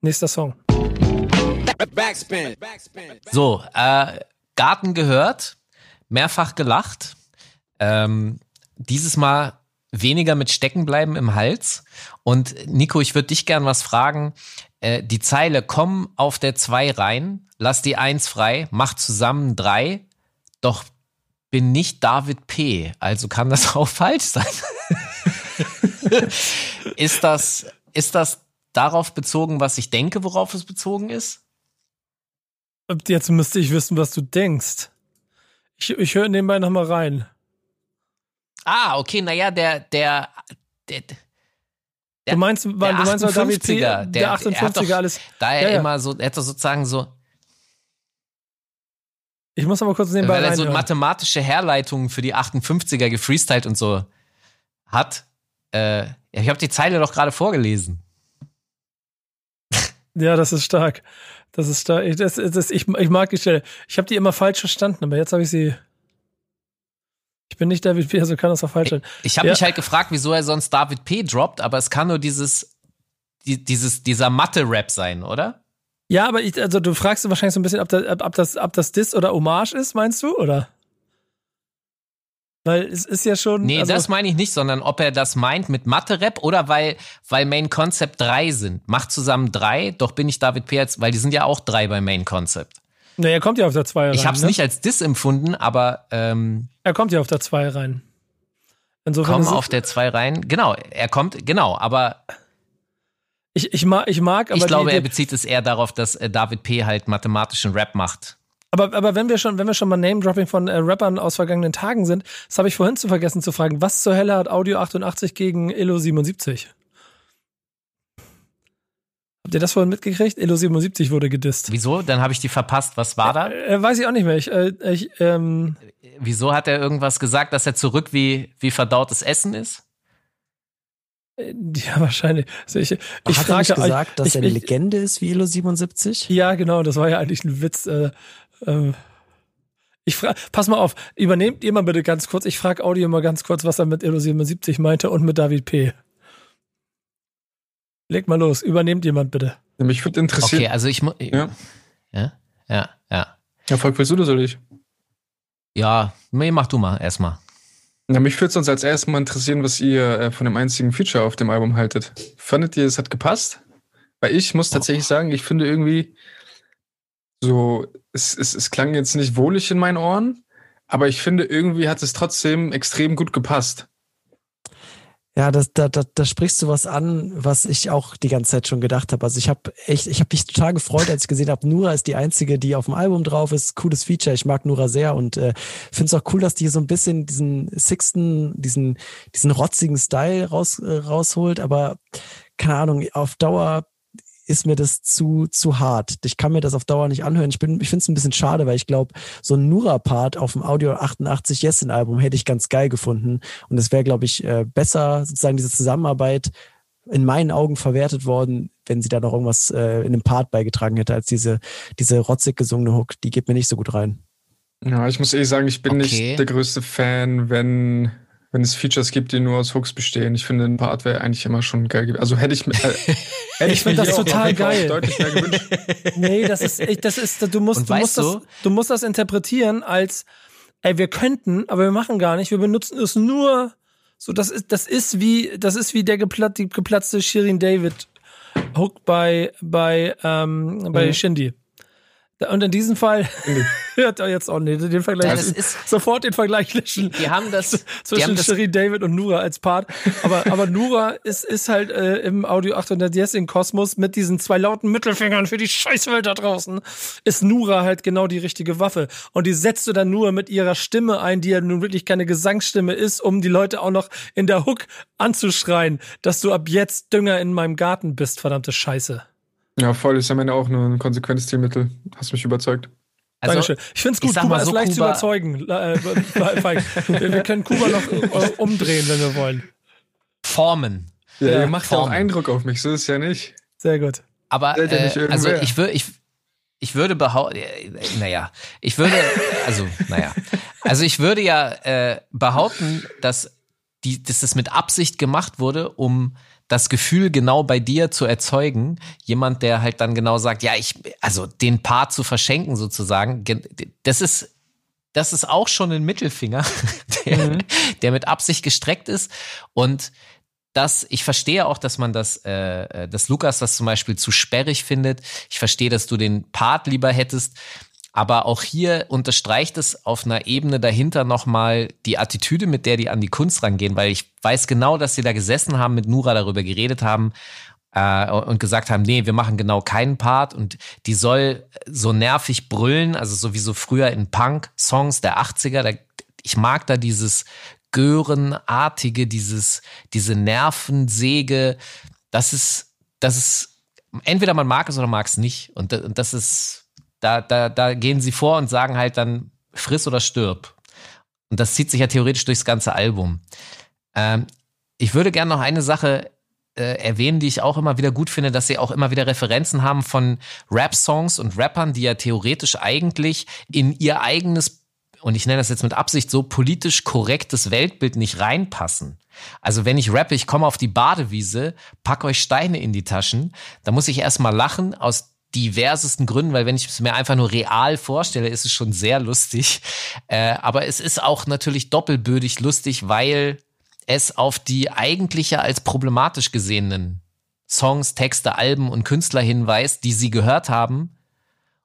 Nächster Song. Backspin. So, äh, Garten gehört, mehrfach gelacht. Ähm, dieses Mal weniger mit Steckenbleiben im Hals. Und Nico, ich würde dich gern was fragen. Äh, die Zeile komm auf der 2 rein, lass die 1 frei, mach zusammen 3, doch bin nicht David P. Also kann das *laughs* auch falsch sein. *laughs* ist das, ist das darauf bezogen, was ich denke, worauf es bezogen ist? Jetzt müsste ich wissen, was du denkst. Ich, ich höre nebenbei nochmal rein. Ah, okay, naja, der, der, der, der, du meinst, weil, du meinst, weil David C, der, der 58er doch, alles. Da er ja, ja. immer so, er hat sozusagen so. Ich muss aber kurz nebenbei Weil er so mathematische Herleitungen für die 58er gefreestylt und so hat. Äh, ich habe die Zeile doch gerade vorgelesen. Ja, das ist stark. Das ist stark. Ich, das, das, ich, ich mag die Stelle. Ich habe die immer falsch verstanden, aber jetzt habe ich sie ich bin nicht David P., also kann das auch falsch sein. Ich habe ja. mich halt gefragt, wieso er sonst David P. droppt, aber es kann nur dieses, die, dieses, dieser Mathe-Rap sein, oder? Ja, aber ich, also du fragst wahrscheinlich so ein bisschen, ob das, ob das, ob das Diss oder Hommage ist, meinst du, oder? Weil es ist ja schon. Nee, also das meine ich nicht, sondern ob er das meint mit Mathe-Rap oder weil, weil Main Concept drei sind. Macht zusammen drei, doch bin ich David P. jetzt, weil die sind ja auch drei bei Main Concept. Nee, er kommt ja auf der 2 rein. Ich habe es ne? nicht als Diss empfunden, aber ähm, Er kommt ja auf der 2 rein. Insofern kommen auf der 2 rein. Genau, er kommt, genau, aber ich, ich, mag, ich mag, aber ich glaube, er bezieht es eher darauf, dass äh, David P. halt mathematischen Rap macht. aber, aber wenn wir schon, wenn wir schon mal Name-Dropping von äh, Rappern aus vergangenen Tagen sind, das habe ich vorhin zu vergessen zu fragen, was zur Hölle hat Audio 88 gegen Elo 77? Habt ihr das vorhin mitgekriegt? Elo 77 wurde gedisst. Wieso? Dann habe ich die verpasst. Was war da? Äh, weiß ich auch nicht mehr. Ich, äh, ich, ähm, Wieso hat er irgendwas gesagt, dass er zurück wie, wie verdautes Essen ist? äh, ja, wahrscheinlich. Also ich, ich Hat er nicht frage, gesagt, dass ich, er eine Legende ist wie Elo 77? Ja, genau, das war ja eigentlich ein Witz. Äh, ähm, ich frage, pass mal auf, übernehmt ihr mal bitte ganz kurz, ich frage Audio mal ganz kurz, was er mit Elo 77 meinte und mit David P. Leg mal los, übernehmt jemand bitte. Mich würde interessieren. Okay, also ich mu- Ja. ja, ja, ja. Ja, Volk, willst du oder soll ich? Ja, nee, mach du mal erstmal. Ja, mich würde sonst als erstes mal interessieren, was ihr äh, von dem einzigen Feature auf dem Album haltet. Fandet ihr, es hat gepasst? Weil ich muss tatsächlich sagen, ich finde irgendwie so, es, es, es klang jetzt nicht wohlig in meinen Ohren, aber ich finde irgendwie hat es trotzdem extrem gut gepasst. Ja, das, da, da, da sprichst du was an, was ich auch die ganze Zeit schon gedacht habe. Also ich habe echt, ich habe mich total gefreut, als ich gesehen habe, Nura ist die einzige, die auf dem Album drauf ist. Cooles Feature. Ich mag Nura sehr und äh, finde es auch cool, dass die so ein bisschen diesen Sixten, diesen, diesen rotzigen Style raus, äh, rausholt. Aber keine Ahnung, auf Dauer ist mir das zu, zu hart. Ich kann mir das auf Dauer nicht anhören. Ich bin, ich finde es ein bisschen schade, weil ich glaube, so ein Nura-Part auf dem Audio 88 Yesin-Album hätte ich ganz geil gefunden. Und es wäre, glaube ich, äh, besser, sozusagen diese Zusammenarbeit in meinen Augen verwertet worden, wenn sie da noch irgendwas äh, in dem Part beigetragen hätte, als diese, diese rotzig gesungene Hook. Die geht mir nicht so gut rein. Ja, ich muss ehrlich sagen, ich bin Okay. nicht der größte Fan, wenn, wenn es Features gibt, die nur aus Hooks bestehen. Ich finde, ein Part wäre eigentlich immer schon geil gewesen. Also hätte ich, mir- äh, *laughs* hätte Ich find mir das total geil. Deutlich mehr gewünscht. *laughs* Nee, das ist, ich- das ist, du musst, du musst das, du- musst das interpretieren als, ey, wir könnten, aber wir machen gar nicht, wir benutzen es nur, so, das ist, das ist wie, das ist wie der geplat, die geplatzte Shirin David Hook bei, bei, ähm, bei Mhm. Shindy. Und in diesem Fall, *laughs* hört er jetzt auch nicht, den Vergleich, Ja, das ist- sofort den Vergleich löschen. Die haben das, *laughs* die zwischen haben das Shirin David und Nura als Part. Aber, aber Nura ist, ist halt äh, im Audio 800 Yes in Kosmos mit diesen zwei lauten Mittelfingern für die Scheißwelt da draußen, ist Nura halt genau die richtige Waffe. Und die setzt du dann nur mit ihrer Stimme ein, die ja nun wirklich keine Gesangsstimme ist, um die Leute auch noch in der Hook anzuschreien, dass du ab jetzt Dünger in meinem Garten bist, verdammte Scheiße. Ja, voll, ist am Ende auch nur ein konsequentes Stilmittel. Hast mich überzeugt. also, Dankeschön. Ich find's ich gut, Kuba mal ist so, leicht zu Kuba- überzeugen. Äh, wir, wir können Kuba noch äh, umdrehen, wenn wir wollen. Formen. Ja, Ja, ihr macht ja auch Formen. Eindruck auf mich, so ist es ja nicht. Sehr gut. Aber äh, also ich würde ich ich würde behaupten, naja, ich würde, also, naja, also ich würde ja äh, behaupten, dass, die, dass das mit Absicht gemacht wurde, um das Gefühl genau bei dir zu erzeugen. Jemand, der halt dann genau sagt, ja, ich, also den Part zu verschenken sozusagen, gen- das ist, das ist auch schon ein Mittelfinger, *laughs* der, der mit Absicht gestreckt ist und das, ich verstehe auch, dass man das, äh, dass Lukas das zum Beispiel zu sperrig findet. Ich verstehe, dass du den Part lieber hättest. Aber auch hier unterstreicht es auf einer Ebene dahinter nochmal die Attitüde, mit der die an die Kunst rangehen, weil ich weiß genau, dass sie da gesessen haben, mit Nura darüber geredet haben äh, und gesagt haben, nee, wir machen genau keinen Part. Und die soll so nervig brüllen, also sowieso früher in Punk-Songs der 80er, da, ich mag da dieses Görenartige, dieses, diese Nervensäge, das ist, das ist, entweder man mag es oder mag es nicht. Und, da- und das ist, da, da, da gehen sie vor und sagen halt dann, friss oder stirb. Und das zieht sich ja theoretisch durchs ganze Album. Ähm, ich würde gerne noch eine Sache äh, erwähnen, die ich auch immer wieder gut finde, dass sie auch immer wieder Referenzen haben von Rap-Songs und Rappern, die ja theoretisch eigentlich in ihr eigenes und ich nenne das jetzt mit Absicht so politisch korrektes Weltbild nicht reinpassen. Also wenn ich rappe, ich komme auf die Badewiese, pack euch Steine in die Taschen, da muss ich erstmal lachen aus diversesten Gründen, weil wenn ich es mir einfach nur real vorstelle, ist es schon sehr lustig. Äh, aber es ist auch natürlich doppelbödig lustig, weil es auf die eigentliche als problematisch gesehenen Songs, Texte, Alben und Künstler hinweist, die sie gehört haben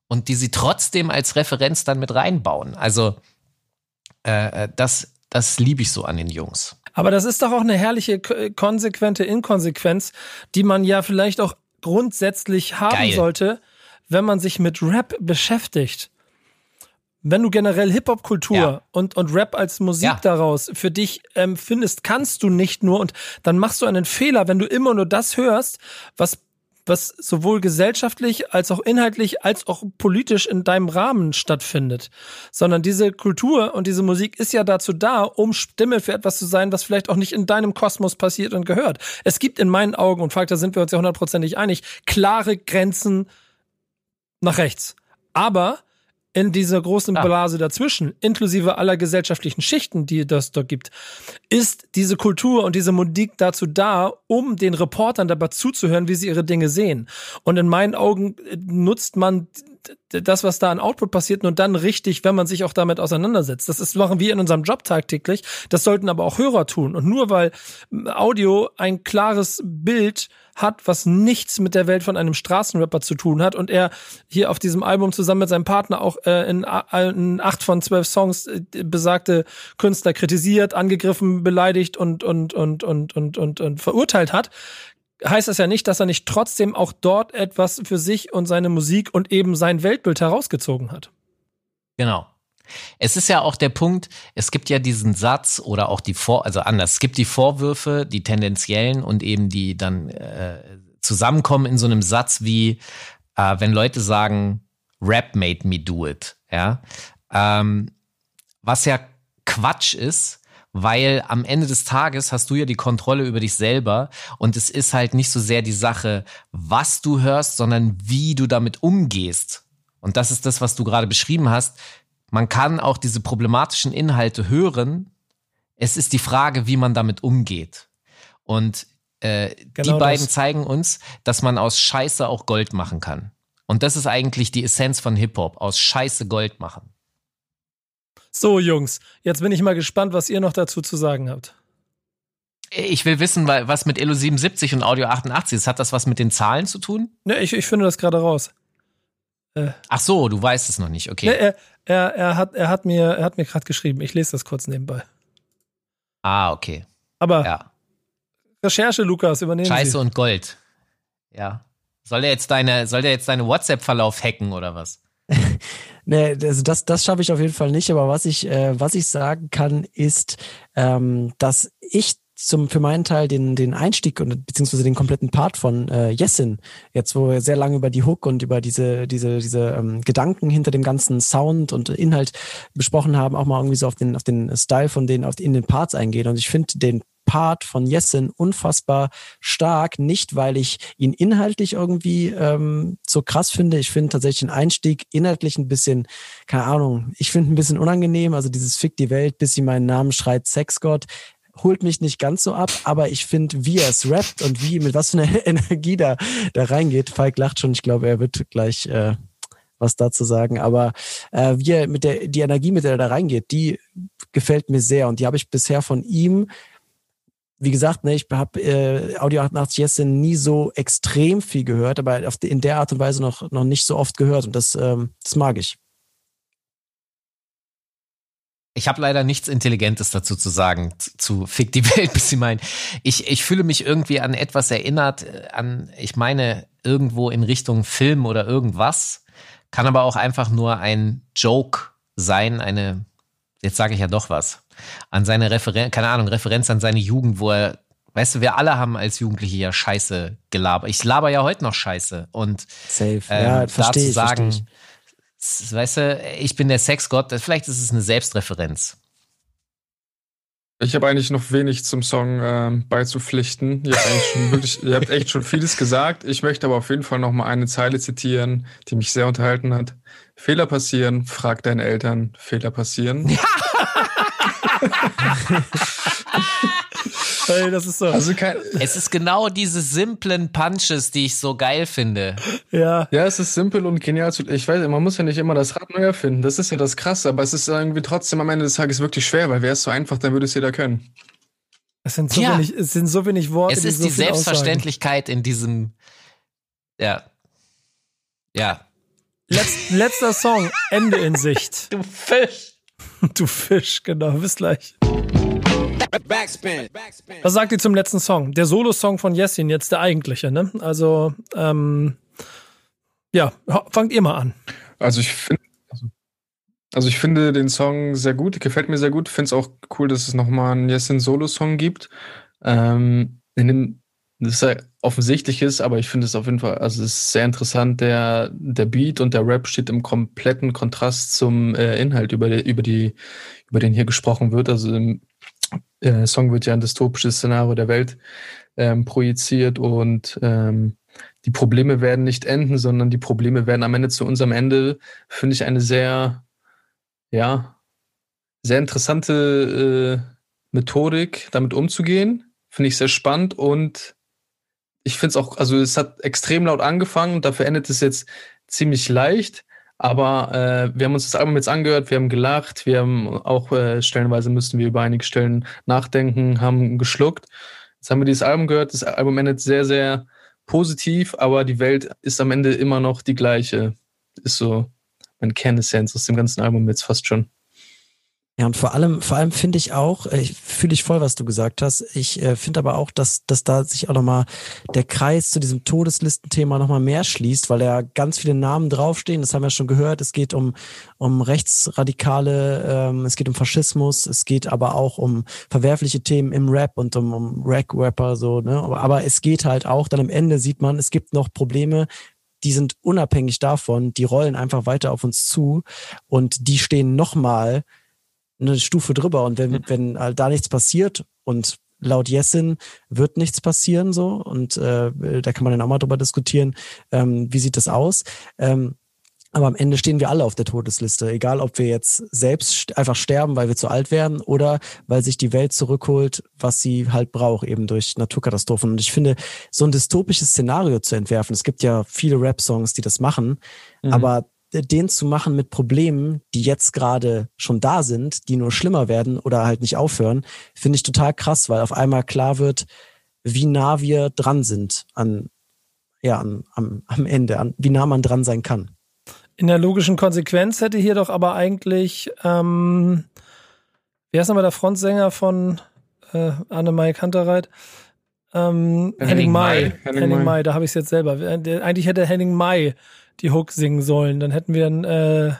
und die sie trotzdem als Referenz dann mit reinbauen. Also äh, äh das, das liebe ich so an den Jungs. Aber das ist doch auch eine herrliche, konsequente Inkonsequenz, die man ja vielleicht auch grundsätzlich haben Geil. sollte, wenn man sich mit Rap beschäftigt. Wenn du generell Hip-Hop-Kultur ja. und, und Rap als Musik ja. daraus für dich ähm, findest, kannst du nicht nur und dann machst du einen Fehler, wenn du immer nur das hörst, was was sowohl gesellschaftlich als auch inhaltlich als auch politisch in deinem Rahmen stattfindet. Sondern diese Kultur und diese Musik ist ja dazu da, um Stimme für etwas zu sein, was vielleicht auch nicht in deinem Kosmos passiert und gehört. Es gibt in meinen Augen, und Falk, da sind wir uns ja hundertprozentig einig, klare Grenzen nach rechts. Aber in dieser großen ah. Blase dazwischen, inklusive aller gesellschaftlichen Schichten, die das dort gibt, ist diese Kultur und diese Musik dazu da, um den Reportern dabei zuzuhören, wie sie ihre Dinge sehen. Und in meinen Augen äh, nutzt man das, was da an Output passiert, nur dann richtig, wenn man sich auch damit auseinandersetzt. Das ist, machen wir in unserem Job tagtäglich. Das sollten aber auch Hörer tun. Und nur weil Audio ein klares Bild hat, was nichts mit der Welt von einem Straßenrapper zu tun hat und er hier auf diesem Album zusammen mit seinem Partner auch äh, in, in acht von zwölf Songs äh, besagte Künstler kritisiert, angegriffen, beleidigt und und und und und und, und verurteilt hat, heißt das ja nicht, dass er nicht trotzdem auch dort etwas für sich und seine Musik und eben sein Weltbild herausgezogen hat. Genau. Es ist ja auch der Punkt, es gibt ja diesen Satz oder auch die Vor, also anders, es gibt die Vorwürfe, die tendenziellen und eben die dann äh, zusammenkommen in so einem Satz wie, äh, wenn Leute sagen, Rap made me do it, ja, ähm, was ja Quatsch ist, weil am Ende des Tages hast du ja die Kontrolle über dich selber und es ist halt nicht so sehr die Sache, was du hörst, sondern wie du damit umgehst. Und das ist das, was du gerade beschrieben hast man kann auch diese problematischen Inhalte hören. Es ist die Frage, wie man damit umgeht. Und äh, genau die beiden das. zeigen uns, dass man aus Scheiße auch Gold machen kann. Und das ist eigentlich die Essenz von Hip-Hop, aus Scheiße Gold machen. So, Jungs, jetzt bin ich mal gespannt, was ihr noch dazu zu sagen habt. Ich will wissen, was mit Elo 77 und Audio 88 ist. Hat das was mit den Zahlen zu tun? Ne, ich, ich finde das gerade raus. Äh, Ach so, du weißt es noch nicht, okay. Ne, er, er, er, hat, er hat mir, er hat mir gerade geschrieben. Ich lese das kurz nebenbei. Ah, okay. Aber ja. Recherche, Lukas, übernehmen Scheiße Sie. und Gold. Ja. Soll der jetzt deine, soll der jetzt deine WhatsApp-Verlauf hacken oder was? *laughs* nee, also das, das schaffe ich auf jeden Fall nicht. Aber was ich, äh, was ich sagen kann, ist, ähm, dass ich zum für meinen Teil den den Einstieg und beziehungsweise den kompletten Part von äh, Jessin jetzt wo wir sehr lange über die Hook und über diese diese diese ähm, Gedanken hinter dem ganzen Sound und Inhalt besprochen haben auch mal irgendwie so auf den auf den Style von denen auf in den Parts eingehen und ich finde den Part von Jessin unfassbar stark, nicht weil ich ihn inhaltlich irgendwie ähm, so krass finde. Ich finde tatsächlich den Einstieg inhaltlich ein bisschen, keine Ahnung, ich finde ein bisschen unangenehm. Also dieses Fick die Welt, bis sie meinen Namen schreit, Sexgott holt mich nicht ganz so ab, aber ich finde, wie er es rappt und wie, mit was für einer *laughs* Energie da, da reingeht. Falk lacht schon, ich glaube, er wird gleich äh, was dazu sagen. Aber äh, wie er mit der, die Energie, mit der er da reingeht, die gefällt mir sehr. Und die habe ich bisher von ihm, wie gesagt, ne, ich habe äh, Audio 88 Jessen nie so extrem viel gehört, aber auf, in der Art und Weise noch, noch nicht so oft gehört. Und das, ähm, das mag ich. Ich habe leider nichts Intelligentes dazu zu sagen, zu Fick die Welt, *laughs* bis sie meinen. Ich, ich fühle mich irgendwie an etwas erinnert, äh, an, ich meine, irgendwo in Richtung Film oder irgendwas. Kann aber auch einfach nur ein Joke sein, eine, jetzt sage ich ja doch was, an seine Referenz, keine Ahnung, Referenz an seine Jugend, wo er, weißt du, wir alle haben als Jugendliche ja Scheiße gelabert. Ich laber ja heute noch Scheiße. Und Safe. Ähm, ja, da zu sagen, versteh weißt du, ich bin der Sexgott, vielleicht ist es eine Selbstreferenz. Ich habe eigentlich noch wenig zum Song äh, beizupflichten. Ihr habt, wirklich, ihr habt echt schon vieles gesagt. Ich möchte aber auf jeden Fall noch mal eine Zeile zitieren, die mich sehr unterhalten hat. Fehler passieren, frag deine Eltern, Fehler passieren. *laughs* *laughs* Hey, das ist so. Also kein, es ist genau diese simplen Punches, die ich so geil finde. Ja. Ja, es ist simpel und genial. Ich weiß, man muss ja nicht immer das Rad neu erfinden. Das ist ja das Krasse, aber es ist irgendwie trotzdem am Ende des Tages wirklich schwer, weil wäre es so einfach, dann würde es jeder können. Es sind so, ja. wenig, es sind so wenig Worte. Es ist die, so die Selbstverständlichkeit aussagen. in diesem, ja. Ja. Letz, letzter Song, Ende in Sicht. *laughs* Du Fisch. Du Fisch, genau, bis gleich. Backspin. Was sagt ihr zum letzten Song? Der Solo-Song von Jessin, jetzt der eigentliche, ne? Also, ähm, ja, fangt ihr mal an. Also ich finde, also, also ich finde den Song sehr gut, gefällt mir sehr gut. Finde es auch cool, dass es nochmal einen Yesin Solo-Song gibt. Ähm, in dem, das ist ja offensichtlich ist, aber ich finde es auf jeden Fall, also es ist sehr interessant. Der, der Beat und der Rap steht im kompletten Kontrast zum äh, Inhalt, über, die, über, die, über den hier gesprochen wird. Also im äh, Song wird ja ein dystopisches Szenario der Welt ähm, projiziert und ähm, die Probleme werden nicht enden, sondern die Probleme werden am Ende zu unserem Ende, finde ich eine sehr, ja, sehr interessante äh, Methodik, damit umzugehen. Finde ich sehr spannend und ich finde es auch, also es hat extrem laut angefangen und dafür endet es jetzt ziemlich leicht. Aber äh, wir haben uns das Album jetzt angehört, wir haben gelacht, wir haben auch äh, stellenweise müssten wir über einige Stellen nachdenken, haben geschluckt. Jetzt haben wir dieses Album gehört, das Album endet sehr, sehr positiv, aber die Welt ist am Ende immer noch die gleiche. Ist so meine Kernessenz aus dem ganzen Album jetzt fast schon. Ja, und vor allem, vor allem finde ich auch, äh, ich fühle ich voll, was du gesagt hast. Ich äh, finde aber auch, dass, dass da sich auch nochmal der Kreis zu diesem Todeslistenthema nochmal mehr schließt, weil da ganz viele Namen draufstehen. Das haben wir schon gehört. Es geht um, um Rechtsradikale, ähm, es geht um Faschismus, es geht aber auch um verwerfliche Themen im Rap und um, um Rack-Rapper, so, ne? Aber, aber es geht halt auch, dann am Ende sieht man, es gibt noch Probleme, die sind unabhängig davon, die rollen einfach weiter auf uns zu und die stehen nochmal eine Stufe drüber. Und wenn, wenn halt da nichts passiert und laut Jessin wird nichts passieren so und äh, da kann man dann auch mal drüber diskutieren, ähm, wie sieht das aus. Ähm, aber am Ende stehen wir alle auf der Todesliste, egal ob wir jetzt selbst st- einfach sterben, weil wir zu alt werden oder weil sich die Welt zurückholt, was sie halt braucht, eben durch Naturkatastrophen. Und ich finde, so ein dystopisches Szenario zu entwerfen, es gibt ja viele Rap-Songs, die das machen, aber den zu machen mit Problemen, die jetzt gerade schon da sind, die nur schlimmer werden oder halt nicht aufhören, finde ich total krass, weil auf einmal klar wird, wie nah wir dran sind an, ja, an, am, am Ende, an, wie nah man dran sein kann. In der logischen Konsequenz hätte hier doch aber eigentlich, ähm, wie heißt nochmal der Frontsänger von äh, Annemai Kantereit? Ähm, Henning, Henning May. May. Henning, Henning May, May. da habe ich es jetzt selber. Äh, Eigentlich hätte Henning May die Hook singen sollen. Dann hätten wir ein äh,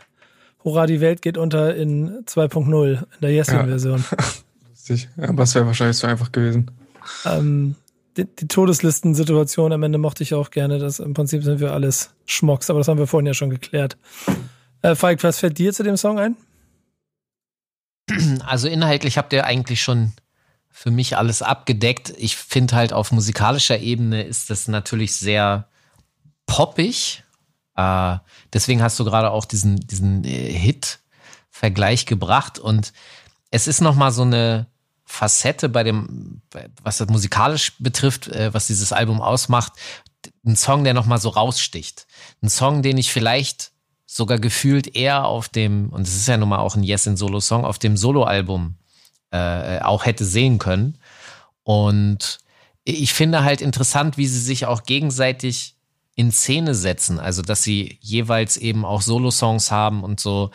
Hurra, die Welt geht unter in 2.0 in der Jessin-Version. *laughs* Lustig. Aber es wäre wahrscheinlich so einfach gewesen. ähm, die, die Todeslisten-Situation am Ende mochte ich auch gerne. Das im Prinzip sind wir alles Schmocks, aber das haben wir vorhin ja schon geklärt. Äh, Falk, was fällt dir zu dem Song ein? Also inhaltlich habt ihr eigentlich schon für mich alles abgedeckt. Ich finde halt auf musikalischer Ebene ist das natürlich sehr poppig. Äh, deswegen hast du gerade auch diesen, diesen äh, Hit-Vergleich gebracht. Und es ist nochmal so eine Facette bei dem, was das musikalisch betrifft, äh, was dieses Album ausmacht. Ein Song, der nochmal so raussticht. Ein Song, den ich vielleicht sogar gefühlt eher auf dem, und es ist ja nun mal auch ein Yes in Solo-Song, auf dem Solo-Album äh, auch hätte sehen können. Und ich finde halt interessant, wie sie sich auch gegenseitig in Szene setzen. Also, dass sie jeweils eben auch Solo-Songs haben und so.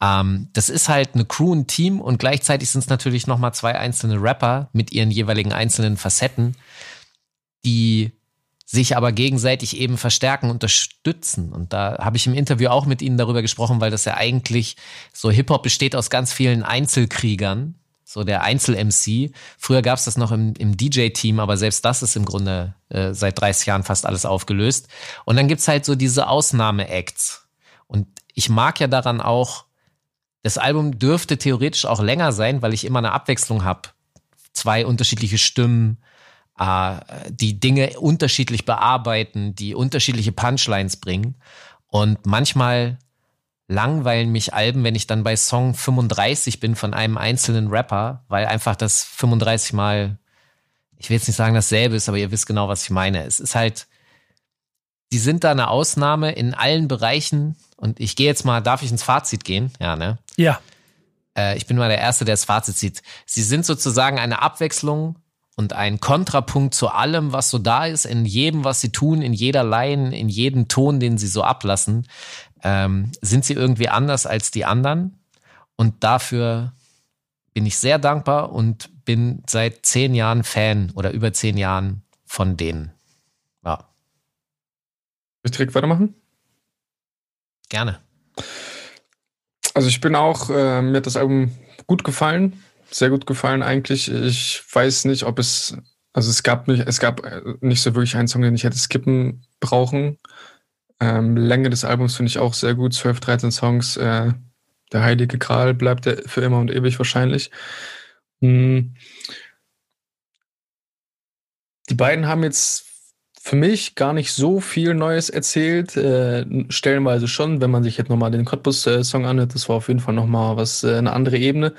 Ähm, das ist halt eine Crew, ein Team und gleichzeitig sind es natürlich nochmal zwei einzelne Rapper mit ihren jeweiligen einzelnen Facetten, die sich aber gegenseitig eben verstärken, unterstützen. Und da habe ich im Interview auch mit ihnen darüber gesprochen, weil das ja eigentlich so Hip-Hop besteht aus ganz vielen Einzelkriegern, so der Einzel-MC. Früher gab es das noch im, im DJ-Team, aber selbst das ist im Grunde äh, seit 30 Jahren fast alles aufgelöst. Und dann gibt's halt so diese Ausnahme-Acts. Und ich mag ja daran auch, das Album dürfte theoretisch auch länger sein, weil ich immer eine Abwechslung habe. Zwei unterschiedliche Stimmen, äh, die Dinge unterschiedlich bearbeiten, die unterschiedliche Punchlines bringen. Und manchmal langweilen mich Alben, wenn ich dann bei Song 35 bin von einem einzelnen Rapper, weil einfach das 35 mal, ich will jetzt nicht sagen dasselbe ist, aber ihr wisst genau, was ich meine. Es ist halt, die sind da eine Ausnahme in allen Bereichen. Und ich gehe jetzt mal, darf ich ins Fazit gehen? Ja, ne? Ja. Äh, ich bin mal der Erste, der das Fazit zieht. Sie sind sozusagen eine Abwechslung und ein Kontrapunkt zu allem, was so da ist, in jedem, was sie tun, in jeder Line, in jedem Ton, den sie so ablassen, ähm, sind sie irgendwie anders als die anderen. Und dafür bin ich sehr dankbar und bin seit zehn Jahren Fan oder über zehn Jahren von denen. Ja. Soll ich direkt weitermachen? Gerne. Also ich bin auch, äh, mir hat das Album gut gefallen sehr gut gefallen eigentlich. Ich weiß nicht, ob es, also es gab nicht, es gab äh, nicht so wirklich einen Song, den ich hätte skippen brauchen. Ähm, Länge des Albums finde ich auch sehr gut. 12, 13 Songs. Äh, der Heilige Gral bleibt der für immer und ewig wahrscheinlich. Hm. Die beiden haben jetzt für mich gar nicht so viel Neues erzählt. Äh, stellenweise schon, wenn man sich jetzt nochmal den Cottbus-Song anhört, das war auf jeden Fall nochmal was, äh, eine andere Ebene.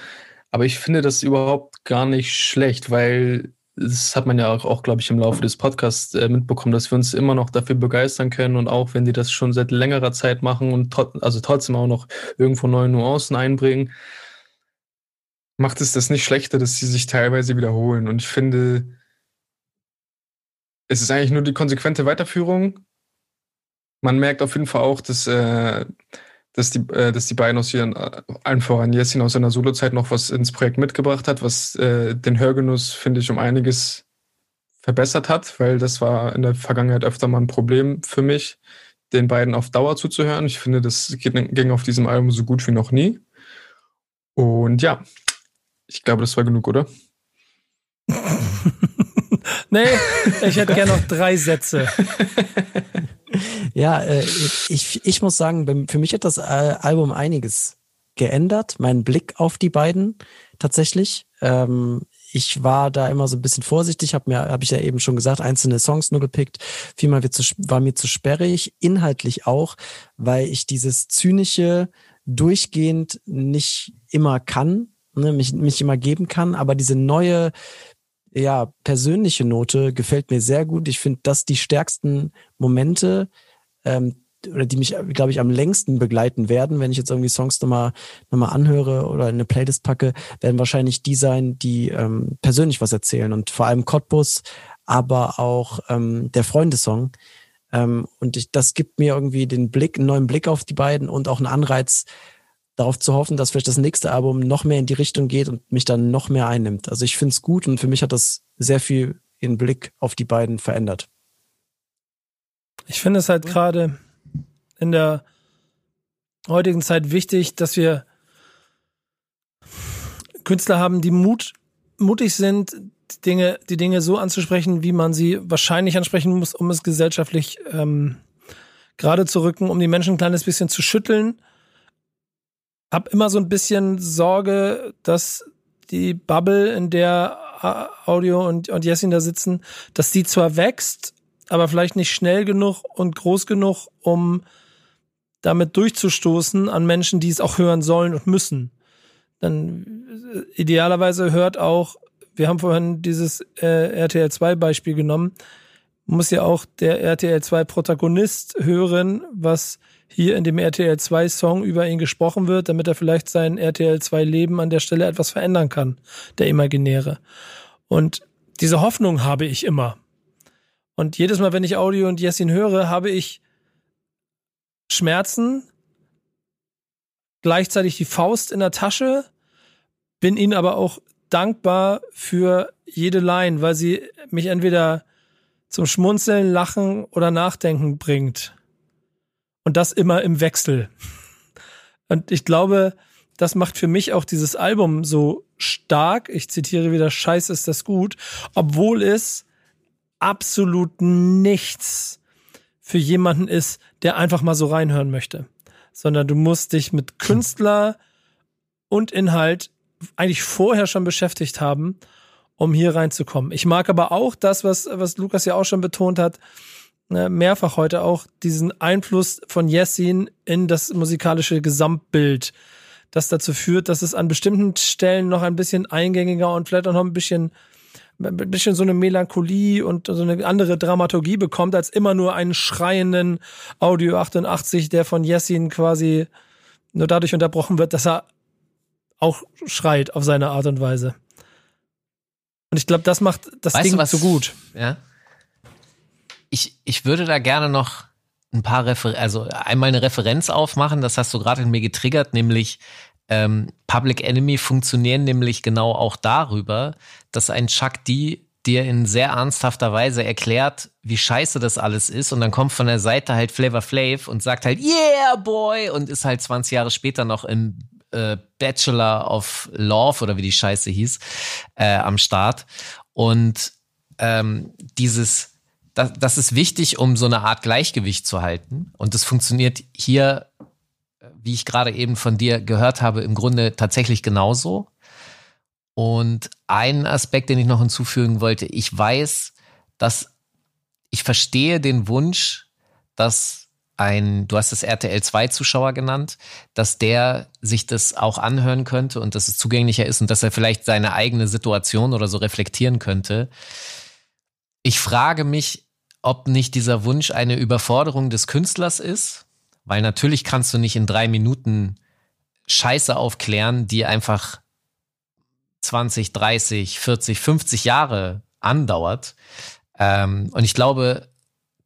Aber ich finde das überhaupt gar nicht schlecht, weil das hat man ja auch, auch glaube ich, im Laufe des Podcasts äh, mitbekommen, dass wir uns immer noch dafür begeistern können und auch wenn die das schon seit längerer Zeit machen und also trotzdem auch noch irgendwo neue Nuancen einbringen, macht es das nicht schlechter, dass sie sich teilweise wiederholen. Und ich finde, es ist eigentlich nur die konsequente Weiterführung. Man merkt auf jeden Fall auch, dass äh, dass die, äh, dass die beiden aus ihren, äh, allen voran Jessin aus seiner Solozeit noch was ins Projekt mitgebracht hat, was äh, den Hörgenuss, finde ich, um einiges verbessert hat, weil das war in der Vergangenheit öfter mal ein Problem für mich, den beiden auf Dauer zuzuhören. Ich finde, das ging auf diesem Album so gut wie noch nie. Und ja, ich glaube, das war genug, oder? *laughs* nee, ich hätte gerne noch drei Sätze. *laughs* Ja, äh, ich, ich muss sagen, für mich hat das äh, Album einiges geändert, mein Blick auf die beiden tatsächlich. Ähm, ich war da immer so ein bisschen vorsichtig, habe mir, habe ich ja eben schon gesagt, einzelne Songs nur gepickt. Vielmal wird zu, war mir zu sperrig, inhaltlich auch, weil ich dieses zynische durchgehend nicht immer kann, ne, mich, mich immer geben kann, aber diese neue ja, persönliche Note gefällt mir sehr gut. Ich finde, dass die stärksten Momente ähm, oder die mich, glaube ich, am längsten begleiten werden, wenn ich jetzt irgendwie Songs nochmal noch mal anhöre oder in eine Playlist packe, werden wahrscheinlich die sein, die ähm, persönlich was erzählen. Und vor allem Cottbus, aber auch ähm, der Freundesong. Ähm, und ich, das gibt mir irgendwie den Blick, einen neuen Blick auf die beiden und auch einen Anreiz, darauf zu hoffen, dass vielleicht das nächste Album noch mehr in die Richtung geht und mich dann noch mehr einnimmt. Also ich finde es gut und für mich hat das sehr viel den Blick auf die beiden verändert. Ich finde es halt gerade in der heutigen Zeit wichtig, dass wir Künstler haben, die Mut, mutig sind, die Dinge, die Dinge so anzusprechen, wie man sie wahrscheinlich ansprechen muss, um es gesellschaftlich ähm, gerade zu rücken, um die Menschen ein kleines bisschen zu schütteln. Hab immer so ein bisschen Sorge, dass die Bubble, in der Audio und, und Jessin da sitzen, dass die zwar wächst, aber vielleicht nicht schnell genug und groß genug, um damit durchzustoßen an Menschen, die es auch hören sollen und müssen. Dann äh, idealerweise hört auch, wir haben vorhin dieses äh, RTL 2 Beispiel genommen, muss ja auch der RTL 2 Protagonist hören, was hier in dem RTL 2 Song über ihn gesprochen wird, damit er vielleicht sein RTL 2 Leben an der Stelle etwas verändern kann, der imaginäre. Und diese Hoffnung habe ich immer. Und jedes Mal, wenn ich Audio und Jessin höre, habe ich Schmerzen, gleichzeitig die Faust in der Tasche, bin ihnen aber auch dankbar für jede Line, weil sie mich entweder zum Schmunzeln, Lachen oder Nachdenken bringt. Und das immer im Wechsel. Und ich glaube, das macht für mich auch dieses Album so stark. Ich zitiere wieder, scheiße ist das gut, obwohl es absolut nichts für jemanden ist, der einfach mal so reinhören möchte. Sondern du musst dich mit Künstler und Inhalt eigentlich vorher schon beschäftigt haben, um hier reinzukommen. Ich mag aber auch das, was, was Lukas ja auch schon betont hat, ne, mehrfach heute auch, diesen Einfluss von Jessin in das musikalische Gesamtbild, das dazu führt, dass es an bestimmten Stellen noch ein bisschen eingängiger und vielleicht auch noch ein bisschen ein bisschen so eine Melancholie und so eine andere Dramaturgie bekommt, als immer nur einen schreienden Audio 88, der von Jessin quasi nur dadurch unterbrochen wird, dass er auch schreit auf seine Art und Weise. Und ich glaube, das macht das Weißt Ding was- so gut. Ja. Ich, ich würde da gerne noch ein paar Refer also einmal eine Referenz aufmachen, das hast du gerade in mir getriggert, nämlich ähm, Public Enemy funktionieren nämlich genau auch darüber, dass ein Chuck D dir in sehr ernsthafter Weise erklärt, wie scheiße das alles ist. Und dann kommt von der Seite halt Flavor Flav und sagt halt Yeah Boy! Und ist halt 20 Jahre später noch im äh, Bachelor of Love oder wie die Scheiße hieß äh, am Start. Und ähm, dieses das, das ist wichtig, um so eine Art Gleichgewicht zu halten. Und das funktioniert hier, wie ich gerade eben von dir gehört habe, im Grunde tatsächlich genauso. Und ein Aspekt, den ich noch hinzufügen wollte, ich weiß, dass ich verstehe den Wunsch, dass ein, du hast es RTL 2 Zuschauer genannt, dass der sich das auch anhören könnte und dass es zugänglicher ist und dass er vielleicht seine eigene Situation oder so reflektieren könnte. Ich frage mich, ob nicht dieser Wunsch eine Überforderung des Künstlers ist, weil natürlich kannst du nicht in drei Minuten Scheiße aufklären, die einfach 20, 30, 40, 50 Jahre andauert. Ähm, und ich glaube,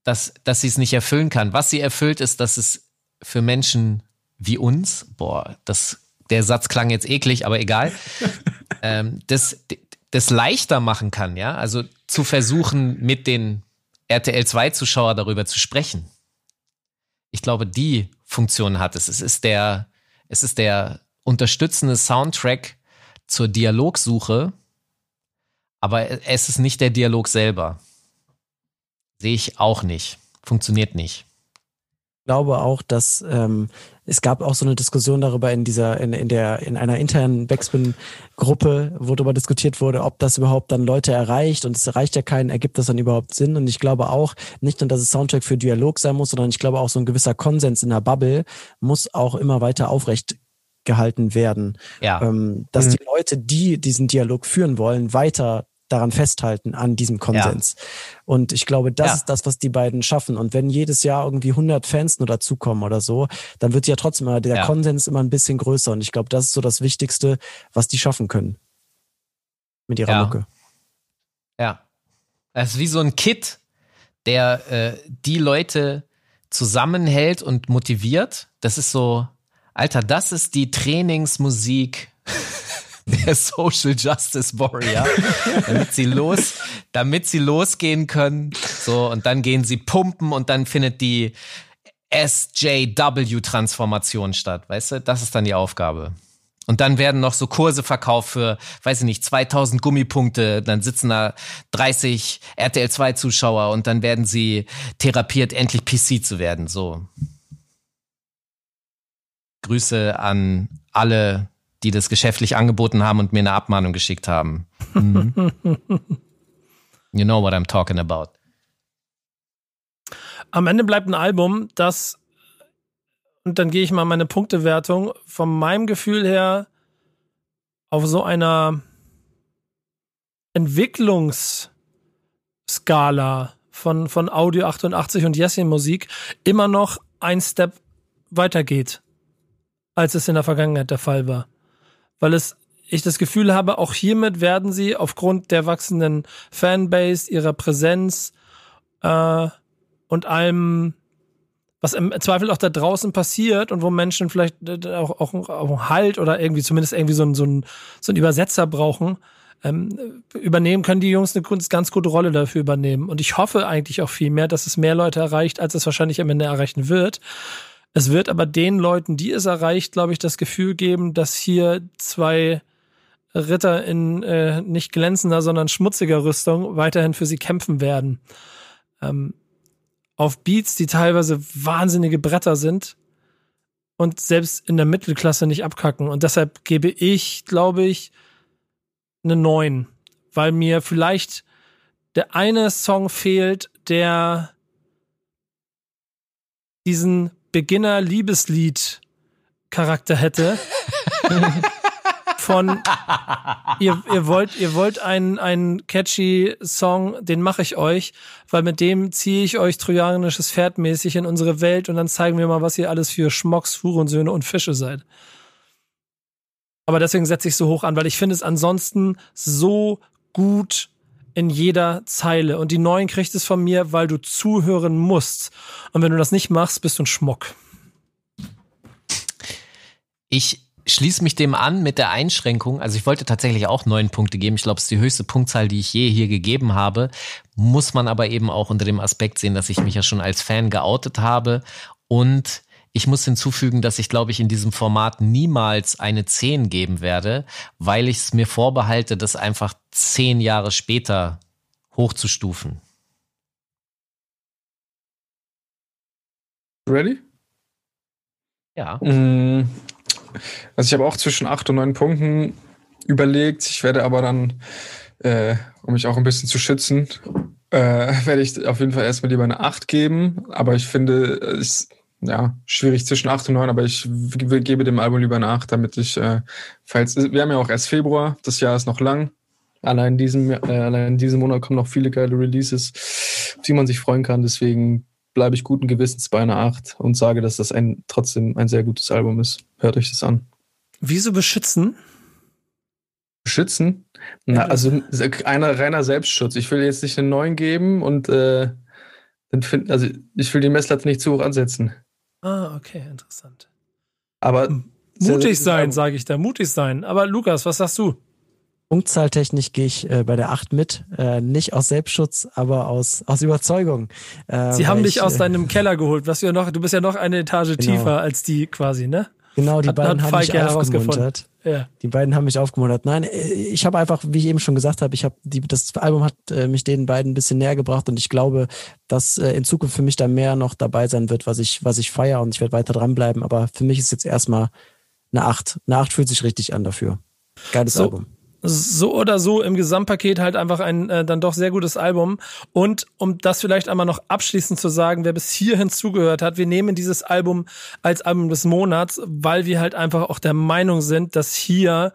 dass, dass sie es nicht erfüllen kann. Was sie erfüllt, ist, dass es für Menschen wie uns, boah, das, der Satz klang jetzt eklig, aber egal, *laughs* ähm, das, das leichter machen kann, ja. Also zu versuchen, mit den RTL 2 Zuschauer darüber zu sprechen. Ich glaube, die Funktion hat es. Es ist der, es ist der unterstützende Soundtrack zur Dialogsuche, aber es ist nicht der Dialog selber. Sehe ich auch nicht. Funktioniert nicht. Ich glaube auch, dass ähm, es gab auch so eine Diskussion darüber in dieser, in, in der, in einer internen Backspin-Gruppe, wo darüber diskutiert wurde, ob das überhaupt dann Leute erreicht und es erreicht ja keinen, ergibt das dann überhaupt Sinn? Und ich glaube auch, nicht nur, dass es Soundtrack für Dialog sein muss, sondern ich glaube auch so ein gewisser Konsens in der Bubble muss auch immer weiter aufrecht gehalten werden. Ja. Ähm, dass die Leute, die diesen Dialog führen wollen, weiter daran festhalten, an diesem Konsens. Und ich glaube, das Ja. ist das, was die beiden schaffen. Und wenn jedes Jahr irgendwie 100 Fans nur dazukommen oder so, dann wird ja trotzdem immer der Ja. Konsens immer ein bisschen größer. Und ich glaube, das ist so das Wichtigste, was die schaffen können. Mit ihrer Ja. Mucke. Ja. Es ist wie so ein Kit, der äh, die Leute zusammenhält und motiviert. Das ist so, Alter, das ist die Trainingsmusik *laughs* der Social Justice Warrior, damit sie los, damit sie losgehen können. So, und dann gehen sie pumpen und dann findet die SJW-Transformation statt. Weißt du, das ist dann die Aufgabe. Und dann werden noch so Kurse verkauft für, weiß ich nicht, 2000 Gummipunkte. Dann sitzen da 30 RTL 2 Zuschauer und dann werden sie therapiert, endlich PC zu werden. So. Grüße an alle, die das geschäftlich angeboten haben und mir eine Abmahnung geschickt haben. Mhm. *laughs* you know what I'm talking about. Am Ende bleibt ein Album, das, und dann gehe ich mal meine Punktewertung, von meinem Gefühl her auf so einer Entwicklungsskala von, von Audio 88 und Jessin Musik immer noch ein Step weitergeht, als es in der Vergangenheit der Fall war. Weil es ich das Gefühl habe, auch hiermit werden sie aufgrund der wachsenden Fanbase, ihrer Präsenz äh, und allem, was im Zweifel auch da draußen passiert und wo Menschen vielleicht äh, auch, auch, auch einen Halt oder irgendwie zumindest irgendwie so einen, so einen, so einen Übersetzer brauchen, ähm, übernehmen, können die Jungs eine ganz, ganz gute Rolle dafür übernehmen. Und ich hoffe eigentlich auch viel mehr, dass es mehr Leute erreicht, als es wahrscheinlich am Ende erreichen wird. Es wird aber den Leuten, die es erreicht, glaube ich, das Gefühl geben, dass hier zwei Ritter in äh, nicht glänzender, sondern schmutziger Rüstung weiterhin für sie kämpfen werden. Ähm, auf Beats, die teilweise wahnsinnige Bretter sind und selbst in der Mittelklasse nicht abkacken. Und deshalb gebe ich, glaube ich, eine 9, weil mir vielleicht der eine Song fehlt, der diesen Beginner-Liebeslied-Charakter hätte. Von ihr, ihr wollt, ihr wollt einen, einen catchy Song, den mache ich euch, weil mit dem ziehe ich euch trojanisches Pferd mäßig in unsere Welt und dann zeigen wir mal, was ihr alles für Schmocks, Hurensöhne und Fische seid. Aber deswegen setze ich so hoch an, weil ich finde es ansonsten so gut in jeder Zeile. Und die neuen kriegst es von mir, weil du zuhören musst. Und wenn du das nicht machst, bist du ein Schmuck. Ich schließe mich dem an mit der Einschränkung. Also ich wollte tatsächlich auch neun Punkte geben. Ich glaube, es ist die höchste Punktzahl, die ich je hier gegeben habe. Muss man aber eben auch unter dem Aspekt sehen, dass ich mich ja schon als Fan geoutet habe. Und ich muss hinzufügen, dass ich, glaube ich, in diesem Format niemals eine 10 geben werde, weil ich es mir vorbehalte, das einfach zehn Jahre später hochzustufen. Ready? Ja. Mm, Also ich habe auch zwischen 8 und 9 Punkten überlegt. Ich werde aber dann, äh, um mich auch ein bisschen zu schützen, äh, *laughs* werde ich auf jeden Fall erstmal lieber eine 8 geben. Aber ich finde, es ist ja schwierig zwischen 8 und 9, aber ich gebe dem Album lieber eine 8, damit ich, äh, falls, wir haben ja auch erst Februar, das Jahr ist noch lang. Allein in diesem, äh, allein in diesem Monat kommen noch viele geile Releases, auf die man sich freuen kann. Deswegen bleibe ich guten Gewissens bei einer 8 und sage, dass das ein, trotzdem ein sehr gutes Album ist. Hört euch das an. Wieso beschützen? Schützen? Na, also einer reiner Selbstschutz. Ich will jetzt nicht einen neuen geben und äh, dann find, also ich will die Messlatte nicht zu hoch ansetzen. Ah, okay, interessant. Aber Mutig sein, sage ich da. Mutig sein. Aber Lukas, was sagst du? Punktzahltechnisch gehe ich äh, bei der 8 mit. Äh, nicht aus Selbstschutz, aber aus, aus Überzeugung. Äh, Sie haben dich ich, aus äh, deinem Keller geholt. Was du ja noch, du bist ja noch eine Etage Genau. tiefer als die quasi, ne? Genau, die Hat- beiden hat haben mich aufgemuntert. Ja. Die beiden haben mich aufgemuntert. Nein, äh, ich habe einfach, wie ich eben schon gesagt habe, ich habe die, das Album hat äh, mich den beiden ein bisschen näher gebracht und ich glaube, dass äh, in Zukunft für mich da mehr noch dabei sein wird, was ich, was ich feiere und ich werde weiter dranbleiben. Aber für mich ist jetzt erstmal eine 8. Eine 8 fühlt sich richtig an dafür. Geiles So. Album. So oder so im Gesamtpaket halt einfach ein äh, dann doch sehr gutes Album. Und um das vielleicht einmal noch abschließend zu sagen, wer bis hierhin zugehört hat, wir nehmen dieses Album als Album des Monats, weil wir halt einfach auch der Meinung sind, dass hier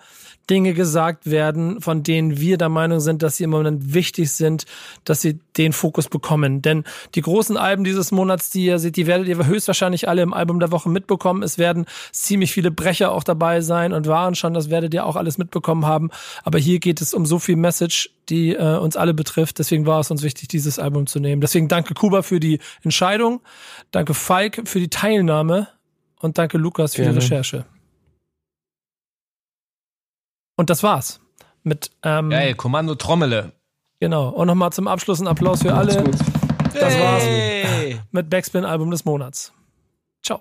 Dinge gesagt werden, von denen wir der Meinung sind, dass sie im Moment wichtig sind, dass sie den Fokus bekommen. Denn die großen Alben dieses Monats, die ihr seht, die werdet ihr höchstwahrscheinlich alle im Album der Woche mitbekommen. Es werden ziemlich viele Brecher auch dabei sein und waren schon, das werdet ihr auch alles mitbekommen haben. Aber hier geht es um so viel Message, die äh, uns alle betrifft. Deswegen war es uns wichtig, dieses Album zu nehmen. Deswegen danke Kuba für die Entscheidung, danke Falk für die Teilnahme und danke Lukas für Gerne. die Recherche. Und das war's. Mit, ähm, Geil, Kommando Trommele. genau. Und nochmal zum Abschluss ein Applaus für alle. gut. Das war's Hey. mit Backspin Album des Monats. Ciao.